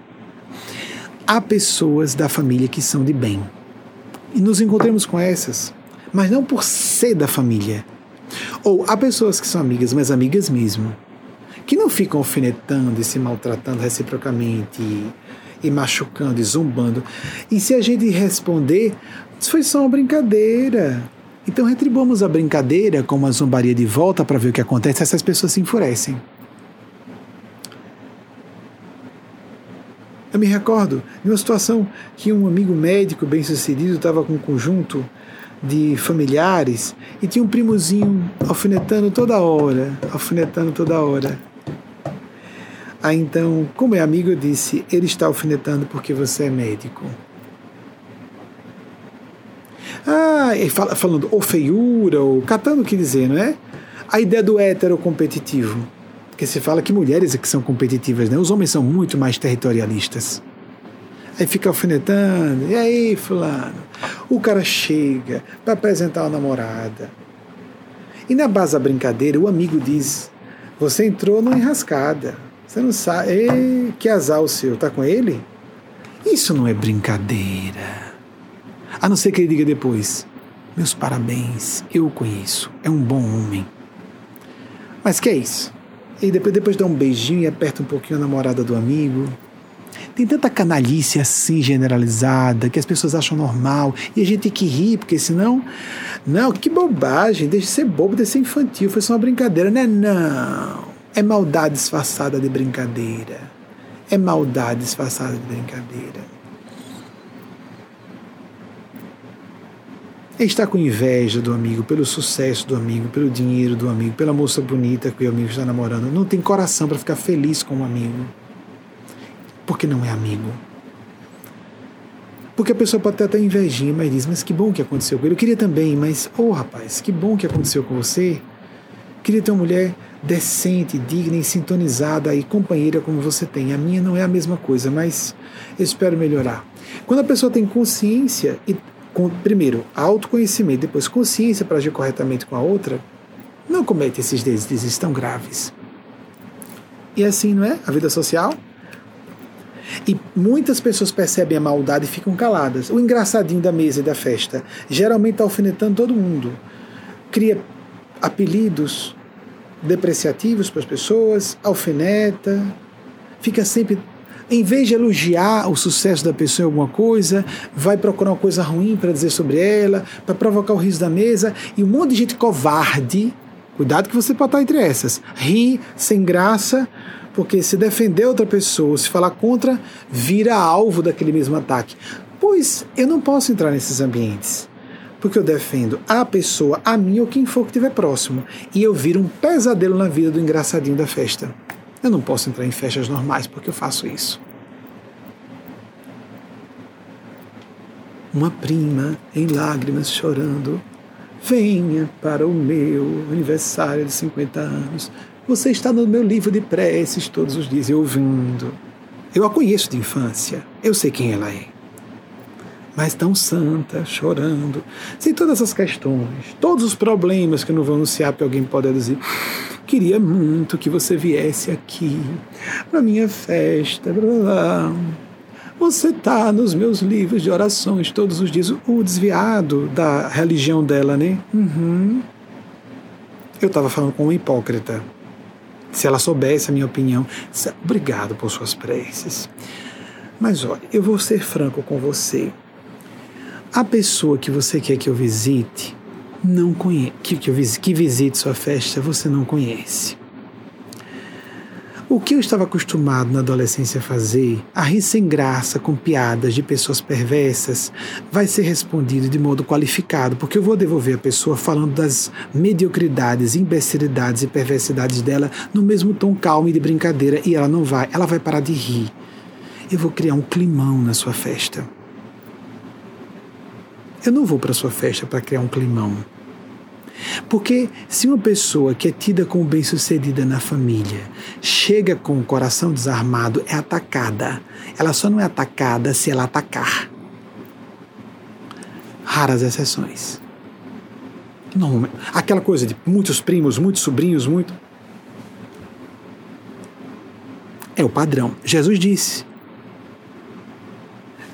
S2: Há pessoas da família que são de bem. E nos encontramos com essas, mas não por ser da família. Ou há pessoas que são amigas, mas amigas mesmo que não ficam alfinetando e se maltratando reciprocamente e, e machucando e zombando. E se a gente responder, isso foi só uma brincadeira. Então retribuamos a brincadeira com uma zombaria de volta para ver o que acontece, essas pessoas se enfurecem. Eu me recordo de uma situação que um amigo médico bem sucedido estava com um conjunto de familiares e tinha um primozinho alfinetando toda hora, alfinetando toda hora. Aí então, como é amigo, eu disse: ele está alfinetando porque você é médico. Ah, e fala, falando ou feiura, ou catando o que dizer, não é? A ideia do hétero competitivo. Porque se fala que mulheres é que são competitivas, né? Os homens são muito mais territorialistas. Aí fica alfinetando. E aí, fulano? O cara chega para apresentar a namorada. E na base da brincadeira, o amigo diz: Você entrou numa enrascada. Você não sabe. Ei, que azar o seu, tá com ele? Isso não é brincadeira. A não ser que ele diga depois: Meus parabéns, eu o conheço, é um bom homem. Mas que é isso? E depois, depois dá um beijinho e aperta um pouquinho a namorada do amigo. Tem tanta canalice assim generalizada que as pessoas acham normal e a gente tem que rir, porque senão. Não, que bobagem, deixa de ser bobo, deixa de ser infantil, foi só uma brincadeira, né? Não. É maldade disfarçada de brincadeira. É maldade disfarçada de brincadeira. É estar com inveja do amigo, pelo sucesso do amigo, pelo dinheiro do amigo, pela moça bonita que o amigo está namorando. Não tem coração para ficar feliz com o um amigo. Porque não é amigo. Porque a pessoa pode ter até invejinha, mas diz: Mas que bom que aconteceu com ele. Eu queria também, mas, ô oh, rapaz, que bom que aconteceu com você. Queria ter uma mulher decente, digna e sintonizada e companheira como você tem. A minha não é a mesma coisa, mas espero melhorar. Quando a pessoa tem consciência e com, primeiro autoconhecimento, depois consciência para agir corretamente com a outra, não comete esses deslizes tão graves. E assim, não é? A vida social. E muitas pessoas percebem a maldade e ficam caladas. O engraçadinho da mesa e da festa geralmente está alfinetando todo mundo. Cria apelidos, depreciativos para as pessoas, alfineta, fica sempre. Em vez de elogiar o sucesso da pessoa em alguma coisa, vai procurar uma coisa ruim para dizer sobre ela, para provocar o riso da mesa, e um monte de gente covarde. Cuidado que você pode estar entre essas. Ri, sem graça, porque se defender outra pessoa, se falar contra, vira alvo daquele mesmo ataque. Pois eu não posso entrar nesses ambientes porque eu defendo a pessoa, a mim ou quem for que estiver próximo. E eu viro um pesadelo na vida do engraçadinho da festa. Eu não posso entrar em festas normais porque eu faço isso. Uma prima em lágrimas chorando. Venha para o meu aniversário de 50 anos. Você está no meu livro de preces todos os dias, eu ouvindo. Eu a conheço de infância. Eu sei quem ela é mas tão santa, chorando, sem todas essas questões, todos os problemas que eu não vou anunciar, porque alguém pode dizer, queria muito que você viesse aqui para minha festa, blá, blá. Você está nos meus livros de orações todos os dias, o desviado da religião dela, né? Uhum. Eu estava falando com uma hipócrita. Se ela soubesse a minha opinião, obrigado por suas preces. Mas olha, eu vou ser franco com você. A pessoa que você quer que eu visite não conhece, que, que, eu, que visite sua festa, você não conhece. O que eu estava acostumado na adolescência a fazer, a rir sem graça com piadas de pessoas perversas, vai ser respondido de modo qualificado, porque eu vou devolver a pessoa falando das mediocridades, imbecilidades e perversidades dela no mesmo tom calmo e de brincadeira, e ela não vai, ela vai parar de rir. Eu vou criar um climão na sua festa. Eu não vou para sua festa para criar um climão. Porque se uma pessoa que é tida como bem-sucedida na família chega com o coração desarmado, é atacada. Ela só não é atacada se ela atacar. Raras exceções. Não, aquela coisa de muitos primos, muitos sobrinhos, muito. É o padrão. Jesus disse: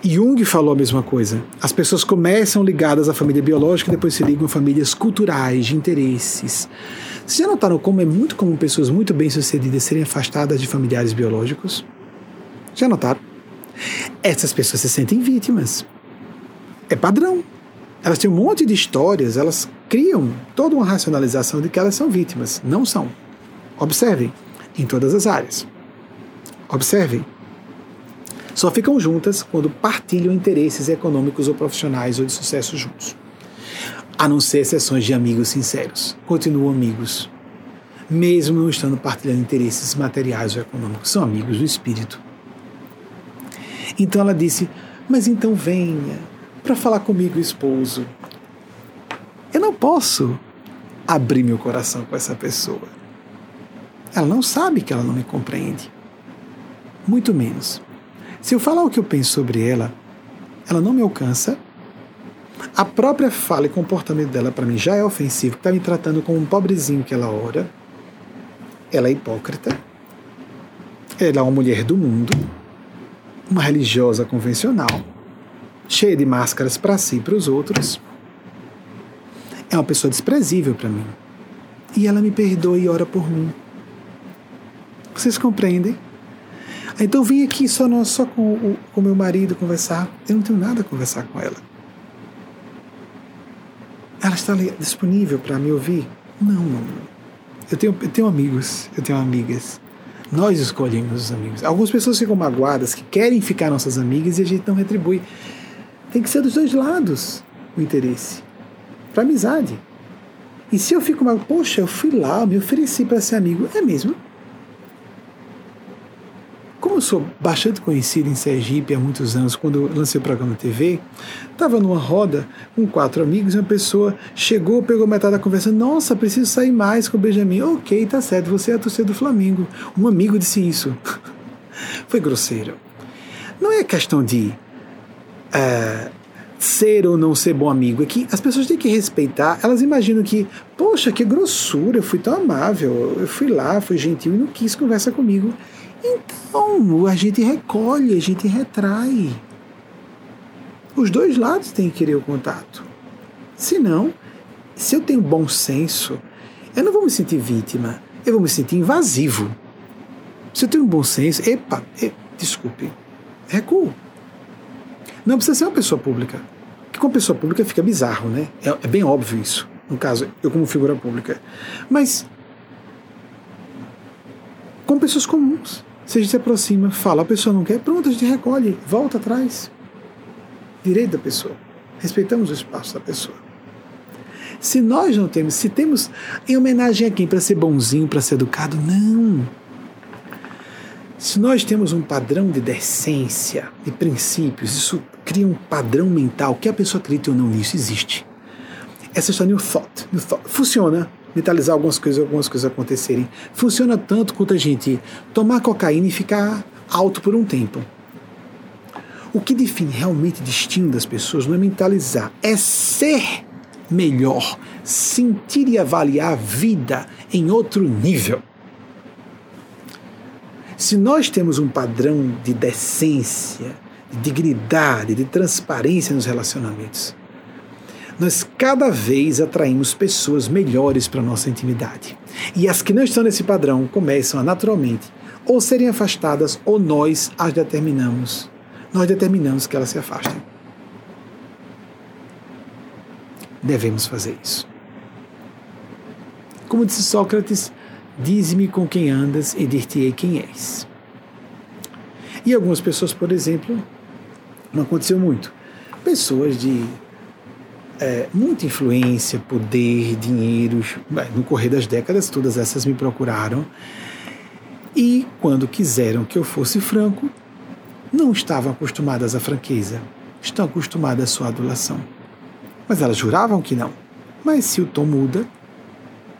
S2: Jung falou a mesma coisa. As pessoas começam ligadas à família biológica e depois se ligam a famílias culturais, de interesses. Vocês já notaram como é muito comum pessoas muito bem-sucedidas serem afastadas de familiares biológicos? Já notaram? Essas pessoas se sentem vítimas. É padrão. Elas têm um monte de histórias, elas criam toda uma racionalização de que elas são vítimas. Não são. Observem, em todas as áreas. Observem. Só ficam juntas quando partilham interesses econômicos ou profissionais ou de sucesso juntos. A não ser exceções de amigos sinceros. Continuam amigos. Mesmo não estando partilhando interesses materiais ou econômicos. São amigos do espírito. Então ela disse: Mas então venha para falar comigo, esposo. Eu não posso abrir meu coração com essa pessoa. Ela não sabe que ela não me compreende. Muito menos se eu falar o que eu penso sobre ela, ela não me alcança. A própria fala e comportamento dela para mim já é ofensivo, está me tratando como um pobrezinho que ela ora. Ela é hipócrita. Ela é uma mulher do mundo, uma religiosa convencional, cheia de máscaras para si e para os outros. É uma pessoa desprezível para mim. E ela me perdoa e ora por mim. Vocês compreendem? Então vim aqui só, não, só com o com meu marido conversar. Eu não tenho nada a conversar com ela. Ela está disponível para me ouvir? Não, não. Eu tenho, eu tenho amigos, eu tenho amigas. Nós escolhemos os amigos. Algumas pessoas ficam magoadas que querem ficar nossas amigas e a gente não retribui. Tem que ser dos dois lados o interesse. Para amizade. E se eu fico mal, poxa, eu fui lá, me ofereci para ser amigo, é mesmo? Eu sou bastante conhecido em Sergipe há muitos anos, quando lancei o programa TV, estava numa roda com quatro amigos e uma pessoa chegou, pegou metade da conversa, nossa, preciso sair mais com o Benjamin. Ok, tá certo, você é a torcida do Flamengo. Um amigo disse isso. *laughs* Foi grosseiro. Não é questão de uh, ser ou não ser bom amigo, é que as pessoas têm que respeitar, elas imaginam que, poxa, que grossura, eu fui tão amável, eu fui lá, fui gentil e não quis conversar comigo. Então, a gente recolhe, a gente retrai. Os dois lados têm que querer o contato. Senão, se eu tenho bom senso, eu não vou me sentir vítima, eu vou me sentir invasivo. Se eu tenho bom senso, epa, e, desculpe, recuo. Não precisa ser uma pessoa pública. Porque com pessoa pública fica bizarro, né? É, é bem óbvio isso. No caso, eu como figura pública. Mas com pessoas comuns. Se a gente se aproxima, fala, a pessoa não quer, pronto, a gente recolhe, volta atrás. Direito da pessoa. Respeitamos o espaço da pessoa. Se nós não temos, se temos em homenagem a quem? Para ser bonzinho, para ser educado? Não. Se nós temos um padrão de decência, de princípios, isso cria um padrão mental, que a pessoa acredita ou não nisso, existe. Essa história New Thought, New Thought funciona mentalizar algumas coisas, algumas coisas acontecerem. Funciona tanto quanto a gente tomar cocaína e ficar alto por um tempo. O que define realmente destino das pessoas não é mentalizar, é ser melhor, sentir e avaliar a vida em outro nível. Se nós temos um padrão de decência, de dignidade, de transparência nos relacionamentos, nós cada vez atraímos pessoas melhores para nossa intimidade. E as que não estão nesse padrão começam a naturalmente ou serem afastadas ou nós as determinamos. Nós determinamos que elas se afastem. Devemos fazer isso. Como disse Sócrates, dize-me com quem andas e dir-te-ei quem és. E algumas pessoas, por exemplo, não aconteceu muito. Pessoas de é, muita influência, poder, dinheiro. No correr das décadas, todas essas me procuraram. E quando quiseram que eu fosse franco, não estavam acostumadas à franqueza, estão acostumadas à sua adulação. Mas elas juravam que não. Mas se o tom muda,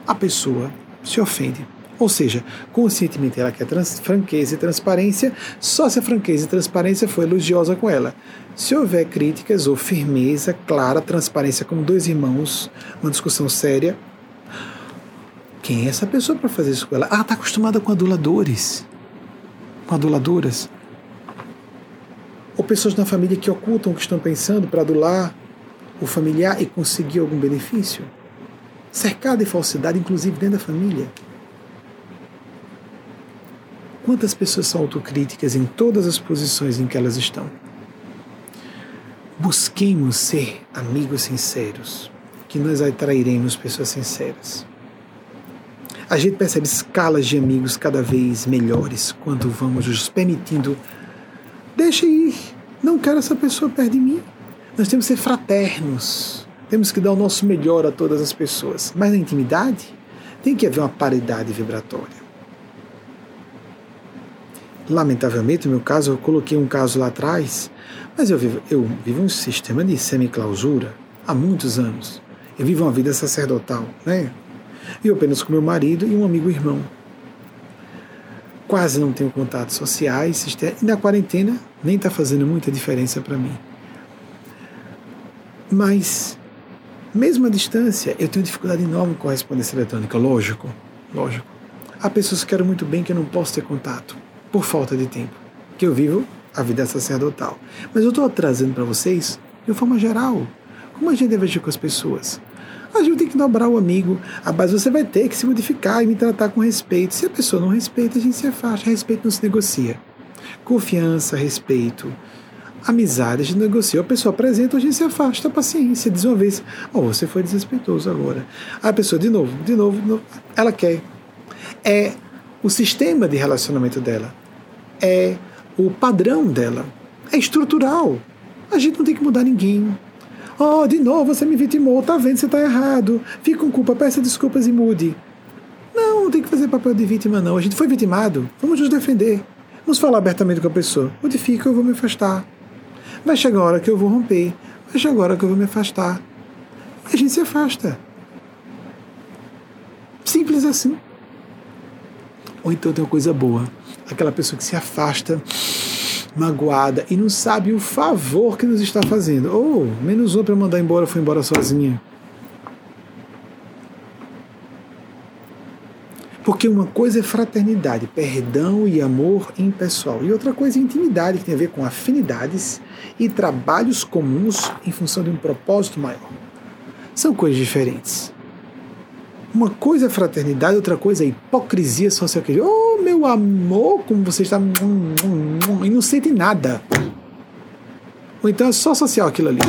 S2: a pessoa se ofende. Ou seja, conscientemente ela quer franqueza e transparência, só se a franqueza e transparência for elogiosa com ela. Se houver críticas ou firmeza, clara, transparência como dois irmãos, uma discussão séria, quem é essa pessoa para fazer isso com ela? Ah, está acostumada com aduladores, com aduladoras. Ou pessoas na família que ocultam o que estão pensando para adular o familiar e conseguir algum benefício. Cercado de falsidade, inclusive dentro da família. Quantas pessoas são autocríticas em todas as posições em que elas estão? Busquemos ser amigos sinceros, que nós atrairemos pessoas sinceras. A gente percebe escalas de amigos cada vez melhores quando vamos nos permitindo. Deixa ir, não quero essa pessoa perto de mim. Nós temos que ser fraternos, temos que dar o nosso melhor a todas as pessoas, mas na intimidade tem que haver uma paridade vibratória. Lamentavelmente, no meu caso, eu coloquei um caso lá atrás, mas eu vivo, eu vivo um sistema de semiclausura há muitos anos. Eu vivo uma vida sacerdotal, né? Eu apenas com meu marido e um amigo irmão. Quase não tenho contatos sociais, e na quarentena nem está fazendo muita diferença para mim. Mas, mesmo à distância, eu tenho dificuldade enorme com correspondência eletrônica, lógico, lógico. Há pessoas que quero muito bem que eu não posso ter contato por falta de tempo, que eu vivo a vida sacerdotal. Mas eu estou trazendo para vocês, de forma geral, como a gente deve agir com as pessoas. A gente tem que dobrar o amigo, a base você vai ter que se modificar e me tratar com respeito. Se a pessoa não respeita, a gente se afasta. Respeito não se negocia. Confiança, respeito, amizade, a gente negocia. A pessoa apresenta, a gente se afasta. Paciência, diz uma vez, oh, você foi desrespeitoso agora. A pessoa, de novo, de novo, de novo ela quer É o sistema de relacionamento dela. É o padrão dela. É estrutural. A gente não tem que mudar ninguém. Oh, de novo você me vitimou, tá vendo, você tá errado. Fica com culpa, peça desculpas e mude. Não, não tem que fazer papel de vítima, não. A gente foi vitimado, vamos nos defender. Vamos falar abertamente com a pessoa. Modifica, eu vou me afastar. Vai chegar a hora que eu vou romper. Vai chegar a hora que eu vou me afastar. E a gente se afasta. Simples assim. Ou então tem uma coisa boa. Aquela pessoa que se afasta magoada e não sabe o favor que nos está fazendo. Ou oh, menos um para mandar embora, foi embora sozinha. Porque uma coisa é fraternidade, perdão e amor impessoal, e outra coisa é intimidade, que tem a ver com afinidades e trabalhos comuns em função de um propósito maior. São coisas diferentes. Uma coisa é fraternidade, outra coisa é hipocrisia social. Oh, meu amor, como você está. E não sente nada. Ou então é só social aquilo ali.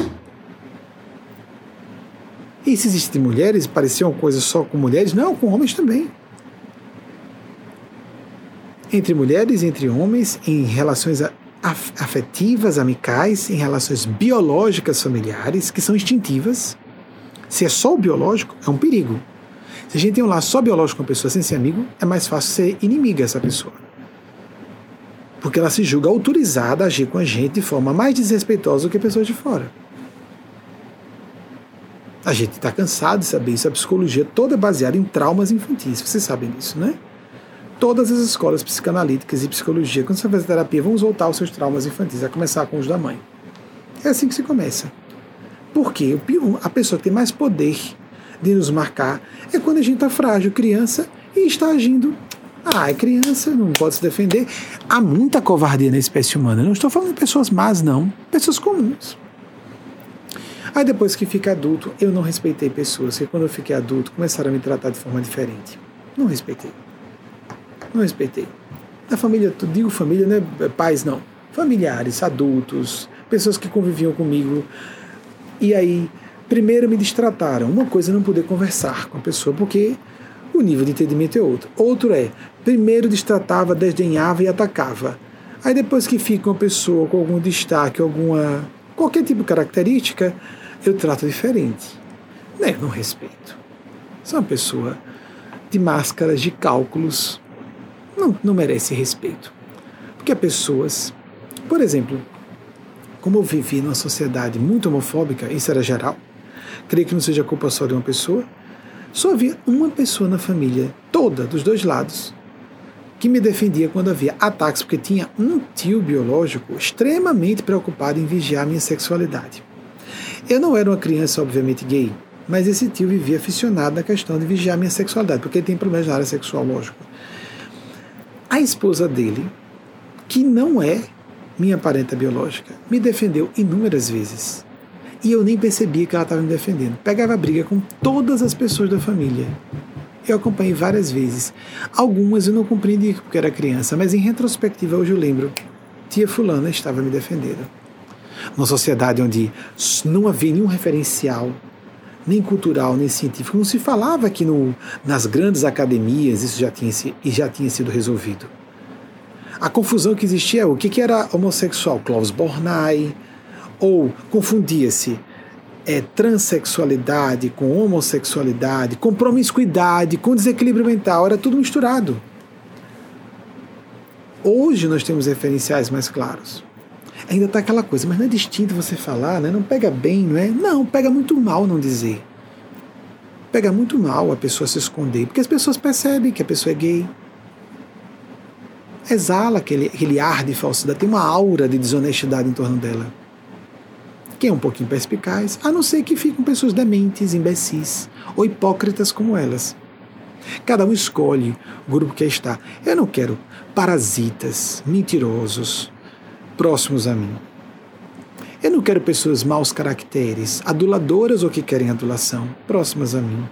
S2: E se existem mulheres, pareciam coisas só com mulheres? Não, com homens também. Entre mulheres entre homens, em relações afetivas, amicais, em relações biológicas familiares, que são instintivas. Se é só o biológico, é um perigo. Se a gente tem um laço só biológico com uma pessoa sem ser amigo, é mais fácil ser inimiga essa pessoa. Porque ela se julga autorizada a agir com a gente de forma mais desrespeitosa do que pessoas de fora. A gente está cansado de saber isso. A psicologia toda é baseada em traumas infantis. Vocês sabem disso, né? Todas as escolas psicanalíticas e psicologia, quando você fazer terapia, vão voltar aos seus traumas infantis, a começar com os da mãe. É assim que se começa. Porque a pessoa que tem mais poder de nos marcar é quando a gente está frágil, criança, e está agindo. Ah, é criança, não pode se defender. Há muita covardia na espécie humana. não estou falando de pessoas más, não. Pessoas comuns. Aí depois que fica adulto, eu não respeitei pessoas que quando eu fiquei adulto começaram a me tratar de forma diferente. Não respeitei. Não respeitei. Na família, digo família, não é pais, não. Familiares, adultos, pessoas que conviviam comigo. E aí Primeiro, me distrataram. Uma coisa é não poder conversar com a pessoa, porque o nível de entendimento é outro. Outro é, primeiro distratava, desdenhava e atacava. Aí depois que fica uma pessoa com algum destaque, alguma qualquer tipo de característica, eu trato diferente. Né? Não respeito. Sou uma pessoa de máscaras, de cálculos. Não, não merece respeito. Porque há pessoas, por exemplo, como eu vivi numa sociedade muito homofóbica, isso era geral, creio que não seja culpa só de uma pessoa. Só havia uma pessoa na família, toda, dos dois lados, que me defendia quando havia ataques, porque tinha um tio biológico extremamente preocupado em vigiar minha sexualidade. Eu não era uma criança, obviamente, gay, mas esse tio vivia aficionado na questão de vigiar minha sexualidade, porque ele tem problemas na área sexual, lógico. A esposa dele, que não é minha parenta biológica, me defendeu inúmeras vezes e eu nem percebia que ela estava me defendendo. Pegava briga com todas as pessoas da família. Eu acompanhei várias vezes. Algumas eu não compreendi porque era criança, mas em retrospectiva hoje eu lembro. Tia Fulana estava me defendendo. Numa sociedade onde não havia nenhum referencial, nem cultural, nem científico, não se falava que no, nas grandes academias isso já tinha, já tinha sido resolvido. A confusão que existia é o que, que era homossexual? Klaus Bornai, ou confundia-se é, transexualidade com homossexualidade, com promiscuidade, com desequilíbrio mental, era tudo misturado. Hoje nós temos referenciais mais claros. Ainda está aquela coisa, mas não é distinto você falar, né? não pega bem, não é? Não, pega muito mal não dizer. Pega muito mal a pessoa se esconder, porque as pessoas percebem que a pessoa é gay. Exala aquele, aquele ar de falsidade, tem uma aura de desonestidade em torno dela quem é um pouquinho perspicaz, a não ser que fiquem pessoas dementes, imbecis ou hipócritas como elas. Cada um escolhe o grupo que está. Eu não quero parasitas, mentirosos, próximos a mim. Eu não quero pessoas maus caracteres, aduladoras ou que querem adulação, próximas a mim.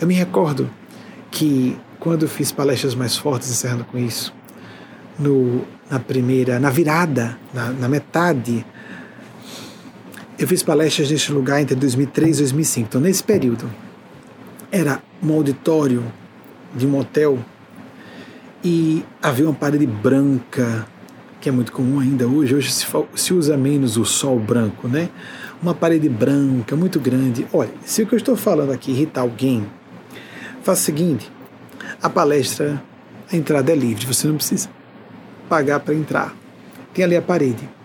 S2: Eu me recordo que quando fiz palestras mais fortes, encerrando com isso, no, na primeira, na virada, na, na metade eu fiz palestras neste lugar entre 2003 e 2005. Então, nesse período, era um auditório de um hotel e havia uma parede branca, que é muito comum ainda hoje. Hoje se, se usa menos o sol branco, né? Uma parede branca, muito grande. Olha, se o que eu estou falando aqui irritar alguém, faça o seguinte: a palestra, a entrada é livre, você não precisa pagar para entrar. Tem ali a parede.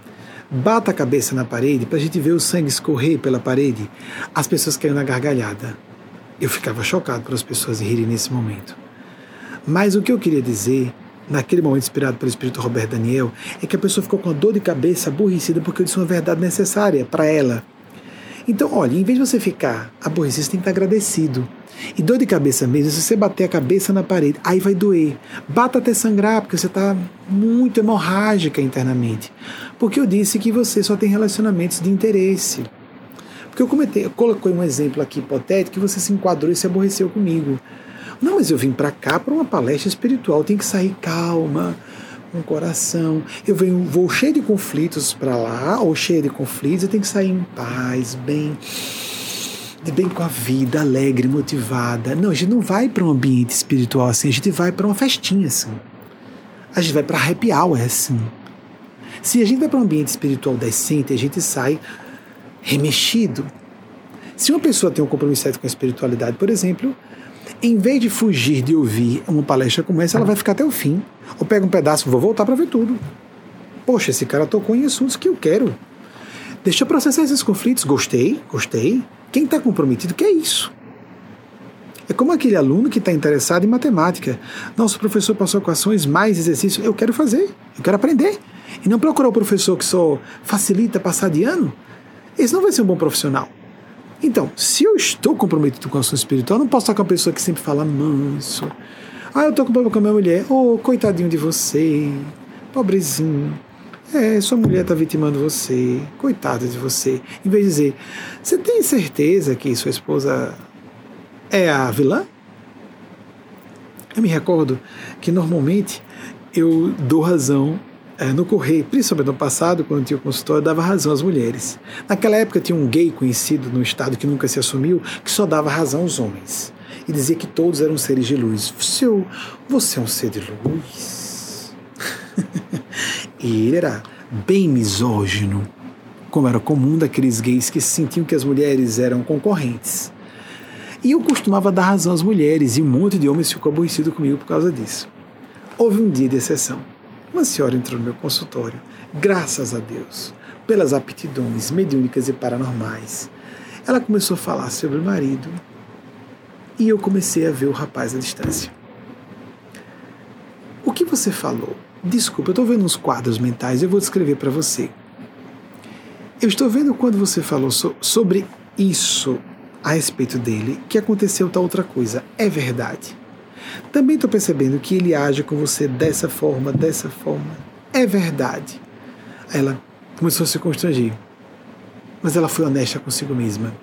S2: Bata a cabeça na parede para a gente ver o sangue escorrer pela parede. As pessoas caíram na gargalhada. Eu ficava chocado para as pessoas rirem nesse momento. Mas o que eu queria dizer, naquele momento inspirado pelo Espírito Roberto Daniel, é que a pessoa ficou com uma dor de cabeça aborrecida porque eu disse uma verdade necessária para ela. Então, olha, em vez de você ficar aborrecido, você tem que estar agradecido. E dor de cabeça mesmo, se você bater a cabeça na parede, aí vai doer. Bata até sangrar, porque você está muito hemorrágica internamente. Porque eu disse que você só tem relacionamentos de interesse. Porque eu, comentei, eu coloquei um exemplo aqui hipotético que você se enquadrou e se aborreceu comigo. Não, mas eu vim para cá para uma palestra espiritual, tem que sair calma, com coração. Eu venho, vou cheio de conflitos para lá, ou cheio de conflitos, eu tenho que sair em paz, bem, de bem com a vida, alegre, motivada. Não, a gente não vai para um ambiente espiritual assim, a gente vai para uma festinha assim. A gente vai para happy hour assim. Se a gente vai para um ambiente espiritual decente, a gente sai remexido. Se uma pessoa tem um compromisso com a espiritualidade, por exemplo, em vez de fugir de ouvir uma palestra como essa, ela vai ficar até o fim. Ou pega um pedaço, vou voltar para ver tudo. Poxa, esse cara tocou em assuntos que eu quero. Deixa eu processar esses conflitos. Gostei, gostei. Quem está comprometido quer isso. É como aquele aluno que está interessado em matemática. Nosso professor passou equações, mais exercícios. Eu quero fazer, eu quero aprender. E não procurar o professor que só facilita passar de ano. Esse não vai ser um bom profissional. Então, se eu estou comprometido com a ação espiritual, não posso estar com a pessoa que sempre fala manso. Ah, eu estou com problema com a minha mulher. Oh, coitadinho de você. Pobrezinho. É, sua mulher está vitimando você. Coitada de você. Em vez de dizer, você tem certeza que sua esposa é a vilã? Eu me recordo que normalmente eu dou razão é, no Correio, principalmente no passado, quando tinha o consultório, dava razão às mulheres. Naquela época tinha um gay conhecido no estado que nunca se assumiu, que só dava razão aos homens. E dizia que todos eram seres de luz. Seu, você é um ser de luz? *laughs* e ele era bem misógino, como era comum daqueles gays que sentiam que as mulheres eram concorrentes. E eu costumava dar razão às mulheres, e um monte de homens ficou aborrecido comigo por causa disso. Houve um dia de exceção uma senhora entrou no meu consultório, graças a Deus, pelas aptidões mediúnicas e paranormais. Ela começou a falar sobre o marido e eu comecei a ver o rapaz à distância. O que você falou? Desculpa, eu estou vendo uns quadros mentais, eu vou descrever para você. Eu estou vendo quando você falou so sobre isso a respeito dele, que aconteceu tal outra coisa. É verdade. Também estou percebendo que ele age com você dessa forma, dessa forma. É verdade. Ela começou a se constranger. Mas ela foi honesta consigo mesma.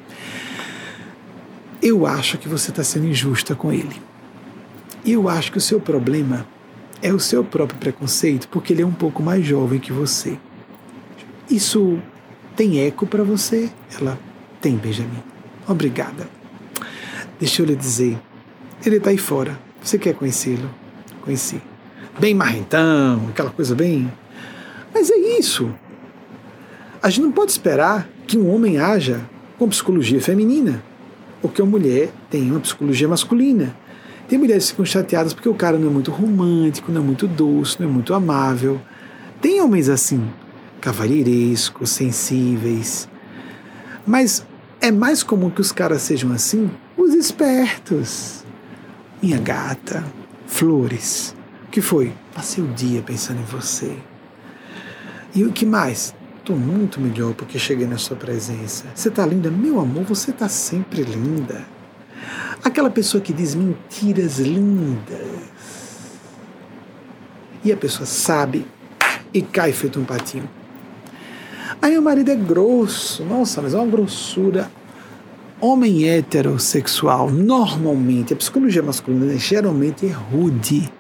S2: Eu acho que você está sendo injusta com ele. Eu acho que o seu problema é o seu próprio preconceito, porque ele é um pouco mais jovem que você. Isso tem eco para você? Ela tem, Benjamin. Obrigada. Deixa eu lhe dizer, ele está aí fora. Você quer conhecê-lo? Conheci. Bem marrentão, aquela coisa bem. Mas é isso. A gente não pode esperar que um homem haja com psicologia feminina, ou que uma mulher tenha uma psicologia masculina. Tem mulheres que ficam chateadas porque o cara não é muito romântico, não é muito doce, não é muito amável. Tem homens assim, cavalheirescos, sensíveis. Mas é mais comum que os caras sejam assim os espertos minha gata, flores. O que foi? Passei o dia pensando em você. E o que mais? Estou muito melhor porque cheguei na sua presença. Você está linda? Meu amor, você está sempre linda. Aquela pessoa que diz mentiras lindas. E a pessoa sabe e cai feito um patinho. Aí o marido é grosso, nossa, mas é uma grossura homem heterossexual, normalmente, a psicologia masculina geralmente é rude.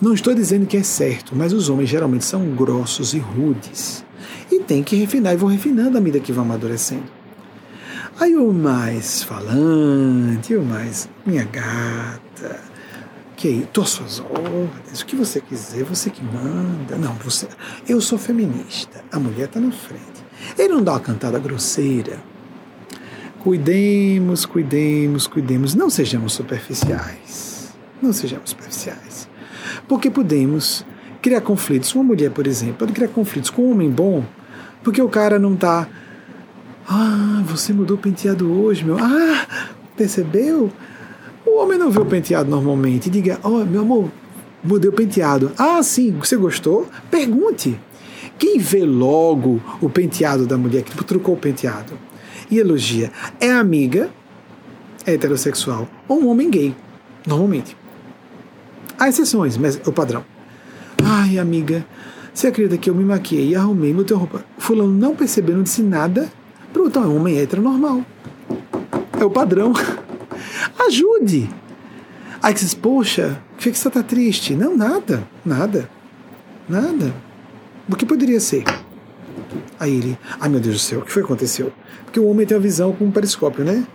S2: Não estou dizendo que é certo, mas os homens geralmente são grossos e rudes. E tem que refinar e vão refinando à medida que vão amadurecendo. Aí o mais falante, o mais minha gata, Que aí, tô suas ordens, o que você quiser, você que manda. Não, você. Eu sou feminista. A mulher tá na frente. Ele não dá uma cantada grosseira. Cuidemos, cuidemos, cuidemos. Não sejamos superficiais. Não sejamos superficiais. Porque podemos criar conflitos. Uma mulher, por exemplo, pode criar conflitos com um homem bom, porque o cara não tá. Ah, você mudou o penteado hoje, meu. Ah, percebeu? O homem não vê o penteado normalmente. Diga, ó, oh, meu amor, mudei o penteado. Ah, sim, você gostou? Pergunte. Quem vê logo o penteado da mulher que trocou o penteado e elogia é amiga heterossexual ou um homem gay, normalmente. Há exceções, mas é o padrão. Ai, amiga, você acredita que eu me maquiei e arrumei meu teu roupa? Fulano não percebeu, não disse nada. Pronto, é um homem hétero normal. É o padrão. Ajude. Aí você diz, poxa, por que você está triste? Não, nada, nada, nada. O que poderia ser? Aí ele, ai meu Deus do céu, o que foi que aconteceu? Porque o homem tem a visão com um periscópio, né?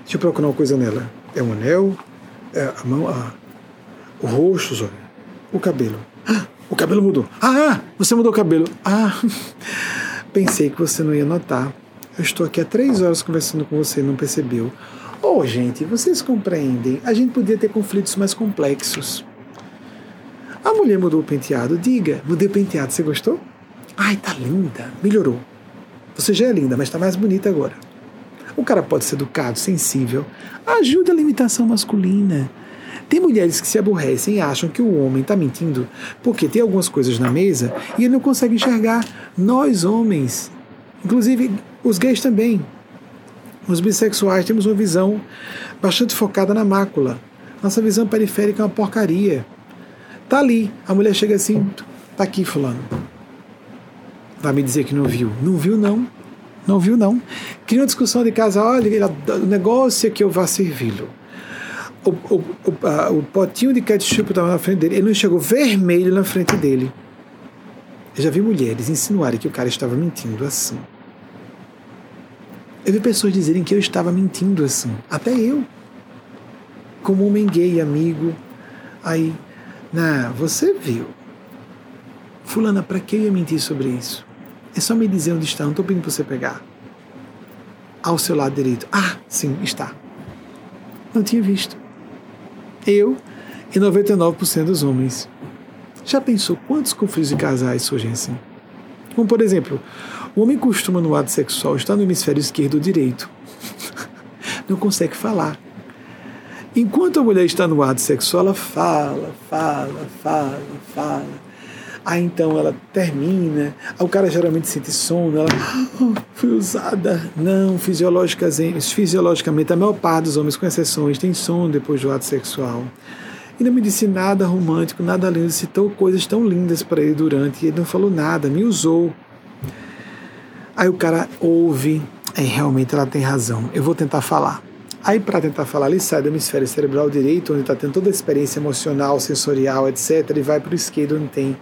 S2: Deixa eu procurar uma coisa nela. É um anel, é a mão, a, o rosto, olha, o cabelo. Ah, *gasps* o cabelo mudou. Ah, você mudou o cabelo. Ah, *laughs* pensei que você não ia notar. Eu estou aqui há três horas conversando com você e não percebeu. Oh, gente, vocês compreendem? A gente podia ter conflitos mais complexos. A mulher mudou o penteado. Diga, mudei o penteado, você gostou? Ai, tá linda, melhorou. Você já é linda, mas tá mais bonita agora. O cara pode ser educado, sensível. Ajuda a limitação masculina. Tem mulheres que se aborrecem e acham que o homem está mentindo porque tem algumas coisas na mesa e ele não consegue enxergar. Nós, homens, inclusive os gays também, os bissexuais temos uma visão bastante focada na mácula. Nossa visão periférica é uma porcaria. Tá ali, a mulher chega assim, tá aqui fulano. Vai me dizer que não viu. Não viu não. Não viu não. Cria uma discussão de casa, olha, o negócio é que eu vá servi-lo. O, o, o, a, o, potinho de ketchup estava na frente dele, ele não enxergou vermelho na frente dele. Eu já vi mulheres insinuarem que o cara estava mentindo assim. Eu vi pessoas dizerem que eu estava mentindo assim. Até eu. Como homem gay, amigo. Aí, não, você viu. Fulana, para que eu ia mentir sobre isso? É só me dizer onde está, não estou pedindo para você pegar. Ao seu lado direito. Ah, sim, está. Não tinha visto. Eu e 99% dos homens. Já pensou quantos conflitos de casais surgem assim? Como, por exemplo, o homem costuma no ato sexual estar no hemisfério esquerdo ou direito. *laughs* Não consegue falar. Enquanto a mulher está no ato sexual, ela fala, fala, fala, fala. Aí então ela termina, o cara geralmente sente sono, ela oh, fui usada. Não, fisiologicamente, fisiologicamente, a maior parte dos homens, com exceções, tem sono depois do ato sexual. E não me disse nada romântico, nada lindo, citou coisas tão lindas para ele durante, e ele não falou nada, me usou. Aí o cara ouve, é, realmente ela tem razão, eu vou tentar falar. Aí, para tentar falar, ele sai do hemisfério cerebral direito, onde está tendo toda a experiência emocional, sensorial, etc., e vai para o esquerdo, onde tem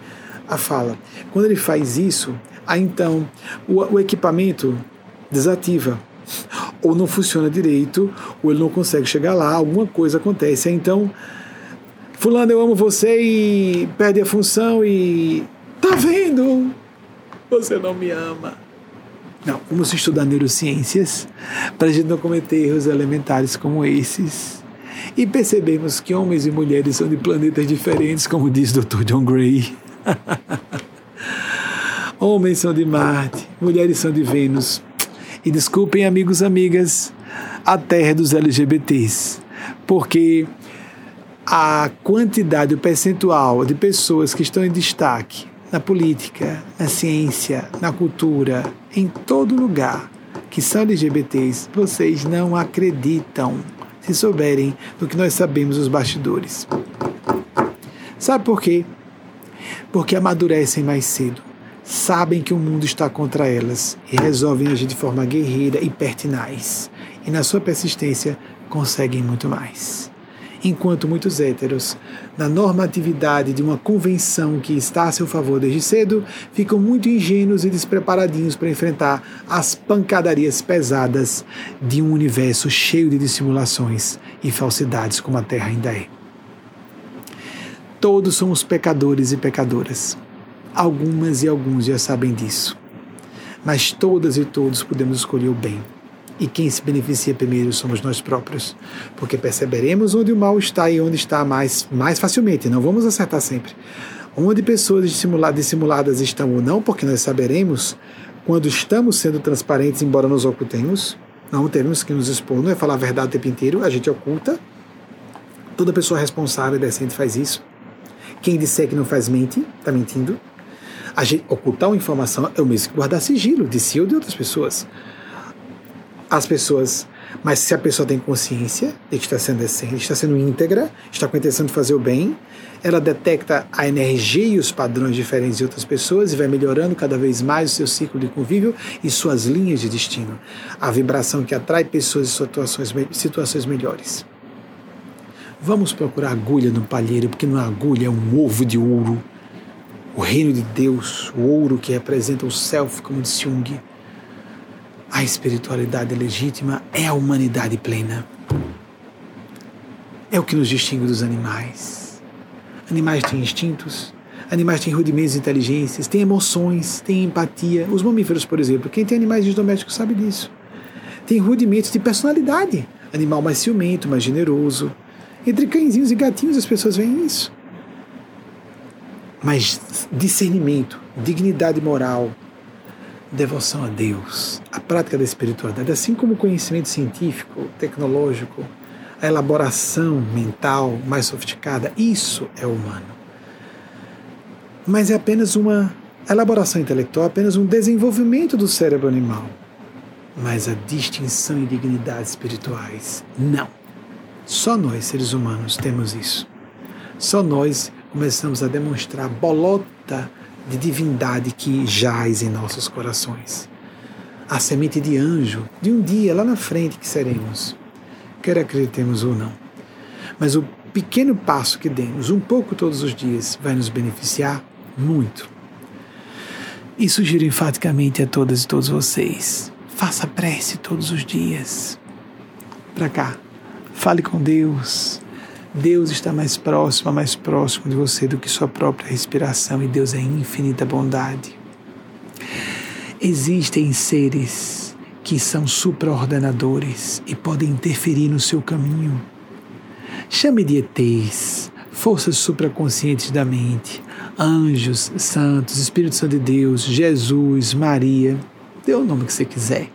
S2: a fala. Quando ele faz isso, aí então o, o equipamento desativa, ou não funciona direito, ou ele não consegue chegar lá, alguma coisa acontece. Aí, então, Fulano, eu amo você e perde a função e. Tá vendo? Você não me ama. Não, vamos estudar neurociências para a gente não cometer erros elementares como esses. E percebemos que homens e mulheres são de planetas diferentes, como diz Dr. John Gray. *laughs* homens são de Marte, mulheres são de Vênus. E desculpem, amigos e amigas, a terra dos LGBTs, porque a quantidade, o percentual de pessoas que estão em destaque na política, na ciência, na cultura, em todo lugar que são LGBTs, vocês não acreditam se souberem do que nós sabemos os bastidores. Sabe por quê? Porque amadurecem mais cedo, sabem que o mundo está contra elas e resolvem agir de forma guerreira e pertinaz. E na sua persistência conseguem muito mais enquanto muitos héteros, na normatividade de uma convenção que está a seu favor desde cedo, ficam muito ingênuos e despreparadinhos para enfrentar as pancadarias pesadas de um universo cheio de dissimulações e falsidades como a Terra ainda é. Todos somos pecadores e pecadoras. Algumas e alguns já sabem disso. Mas todas e todos podemos escolher o bem. E quem se beneficia primeiro somos nós próprios, porque perceberemos onde o mal está e onde está mais, mais facilmente. Não vamos acertar sempre. Onde pessoas dissimuladas, estão ou não, porque nós saberemos quando estamos sendo transparentes, embora nos ocultemos. Não temos que nos expor, não é falar a verdade o tempo inteiro, a gente oculta. Toda pessoa responsável e decente faz isso. Quem disser que não faz mente, está mentindo. A gente, ocultar uma informação é o mesmo que guardar sigilo de si ou de outras pessoas. As pessoas, mas se a pessoa tem consciência de que está sendo decente, está sendo íntegra, está com a intenção de fazer o bem, ela detecta a energia e os padrões diferentes de outras pessoas e vai melhorando cada vez mais o seu ciclo de convívio e suas linhas de destino. A vibração que atrai pessoas e situações, situações melhores. Vamos procurar agulha no palheiro, porque não é agulha, é um ovo de ouro. O reino de Deus, o ouro que representa o self, como disse Jung. A espiritualidade legítima é a humanidade plena. É o que nos distingue dos animais. Animais têm instintos, animais têm rudimentos de inteligências, têm emoções, têm empatia. Os mamíferos, por exemplo, quem tem animais domésticos sabe disso. Tem rudimentos de personalidade. Animal mais ciumento, mais generoso, entre cãezinhos e gatinhos as pessoas veem isso. Mas discernimento, dignidade moral, devoção a Deus, a prática da espiritualidade, assim como o conhecimento científico, tecnológico, a elaboração mental mais sofisticada, isso é humano. Mas é apenas uma elaboração intelectual, apenas um desenvolvimento do cérebro animal. Mas a distinção e dignidade espirituais, não. Só nós, seres humanos, temos isso. Só nós começamos a demonstrar a bolota de divindade que jaz em nossos corações. A semente de anjo de um dia lá na frente que seremos, quer acreditemos ou não. Mas o pequeno passo que demos, um pouco todos os dias, vai nos beneficiar muito. E sugiro enfaticamente a todas e todos vocês: faça prece todos os dias. Para cá, Fale com Deus. Deus está mais próximo, mais próximo de você do que sua própria respiração, e Deus é infinita bondade. Existem seres que são supraordenadores e podem interferir no seu caminho. Chame de ETs, forças supraconscientes da mente, anjos, santos, Espírito Santo de Deus, Jesus, Maria, dê o nome que você quiser.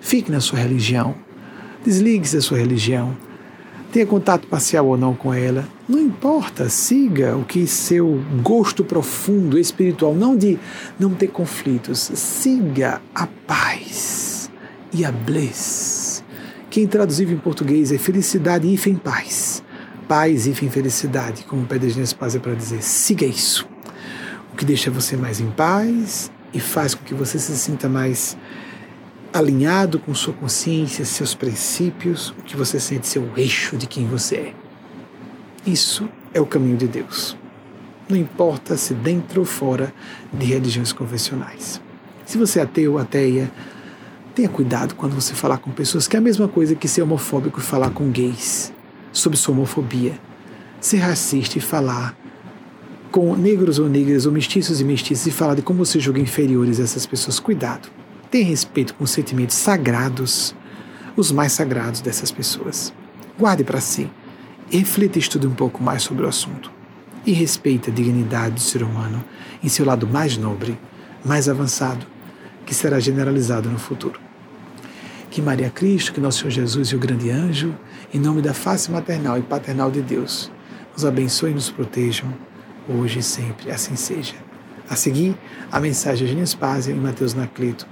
S2: Fique na sua religião Desligue-se da sua religião. Tenha contato parcial ou não com ela. Não importa, siga o que seu gosto profundo, espiritual, não de não ter conflitos, siga a paz e a bliss. Quem traduziu em português é felicidade e em paz. Paz e felicidade, como o Pedro Paz é para dizer. Siga isso. O que deixa você mais em paz e faz com que você se sinta mais alinhado com sua consciência, seus princípios, o que você sente ser o eixo de quem você é. Isso é o caminho de Deus. Não importa se dentro ou fora de religiões convencionais. Se você é ateu ou ateia, tenha cuidado quando você falar com pessoas que é a mesma coisa que ser homofóbico e falar com gays sobre sua homofobia. Ser racista e falar com negros ou negras ou mestiços e mestiças e falar de como você julga inferiores a essas pessoas. Cuidado. Tenha respeito com os sentimentos sagrados, os mais sagrados dessas pessoas. Guarde para si. Reflita e estude um pouco mais sobre o assunto. E respeite a dignidade do ser humano em seu lado mais nobre, mais avançado, que será generalizado no futuro. Que Maria Cristo, que Nosso Senhor Jesus e o grande anjo, em nome da face maternal e paternal de Deus, nos abençoe e nos protejam, hoje e sempre, assim seja. A seguir, a mensagem de Gênesis em Mateus Nacleto,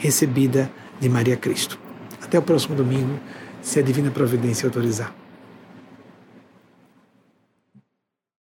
S2: recebida de Maria Cristo. Até o próximo domingo, se a Divina Providência autorizar.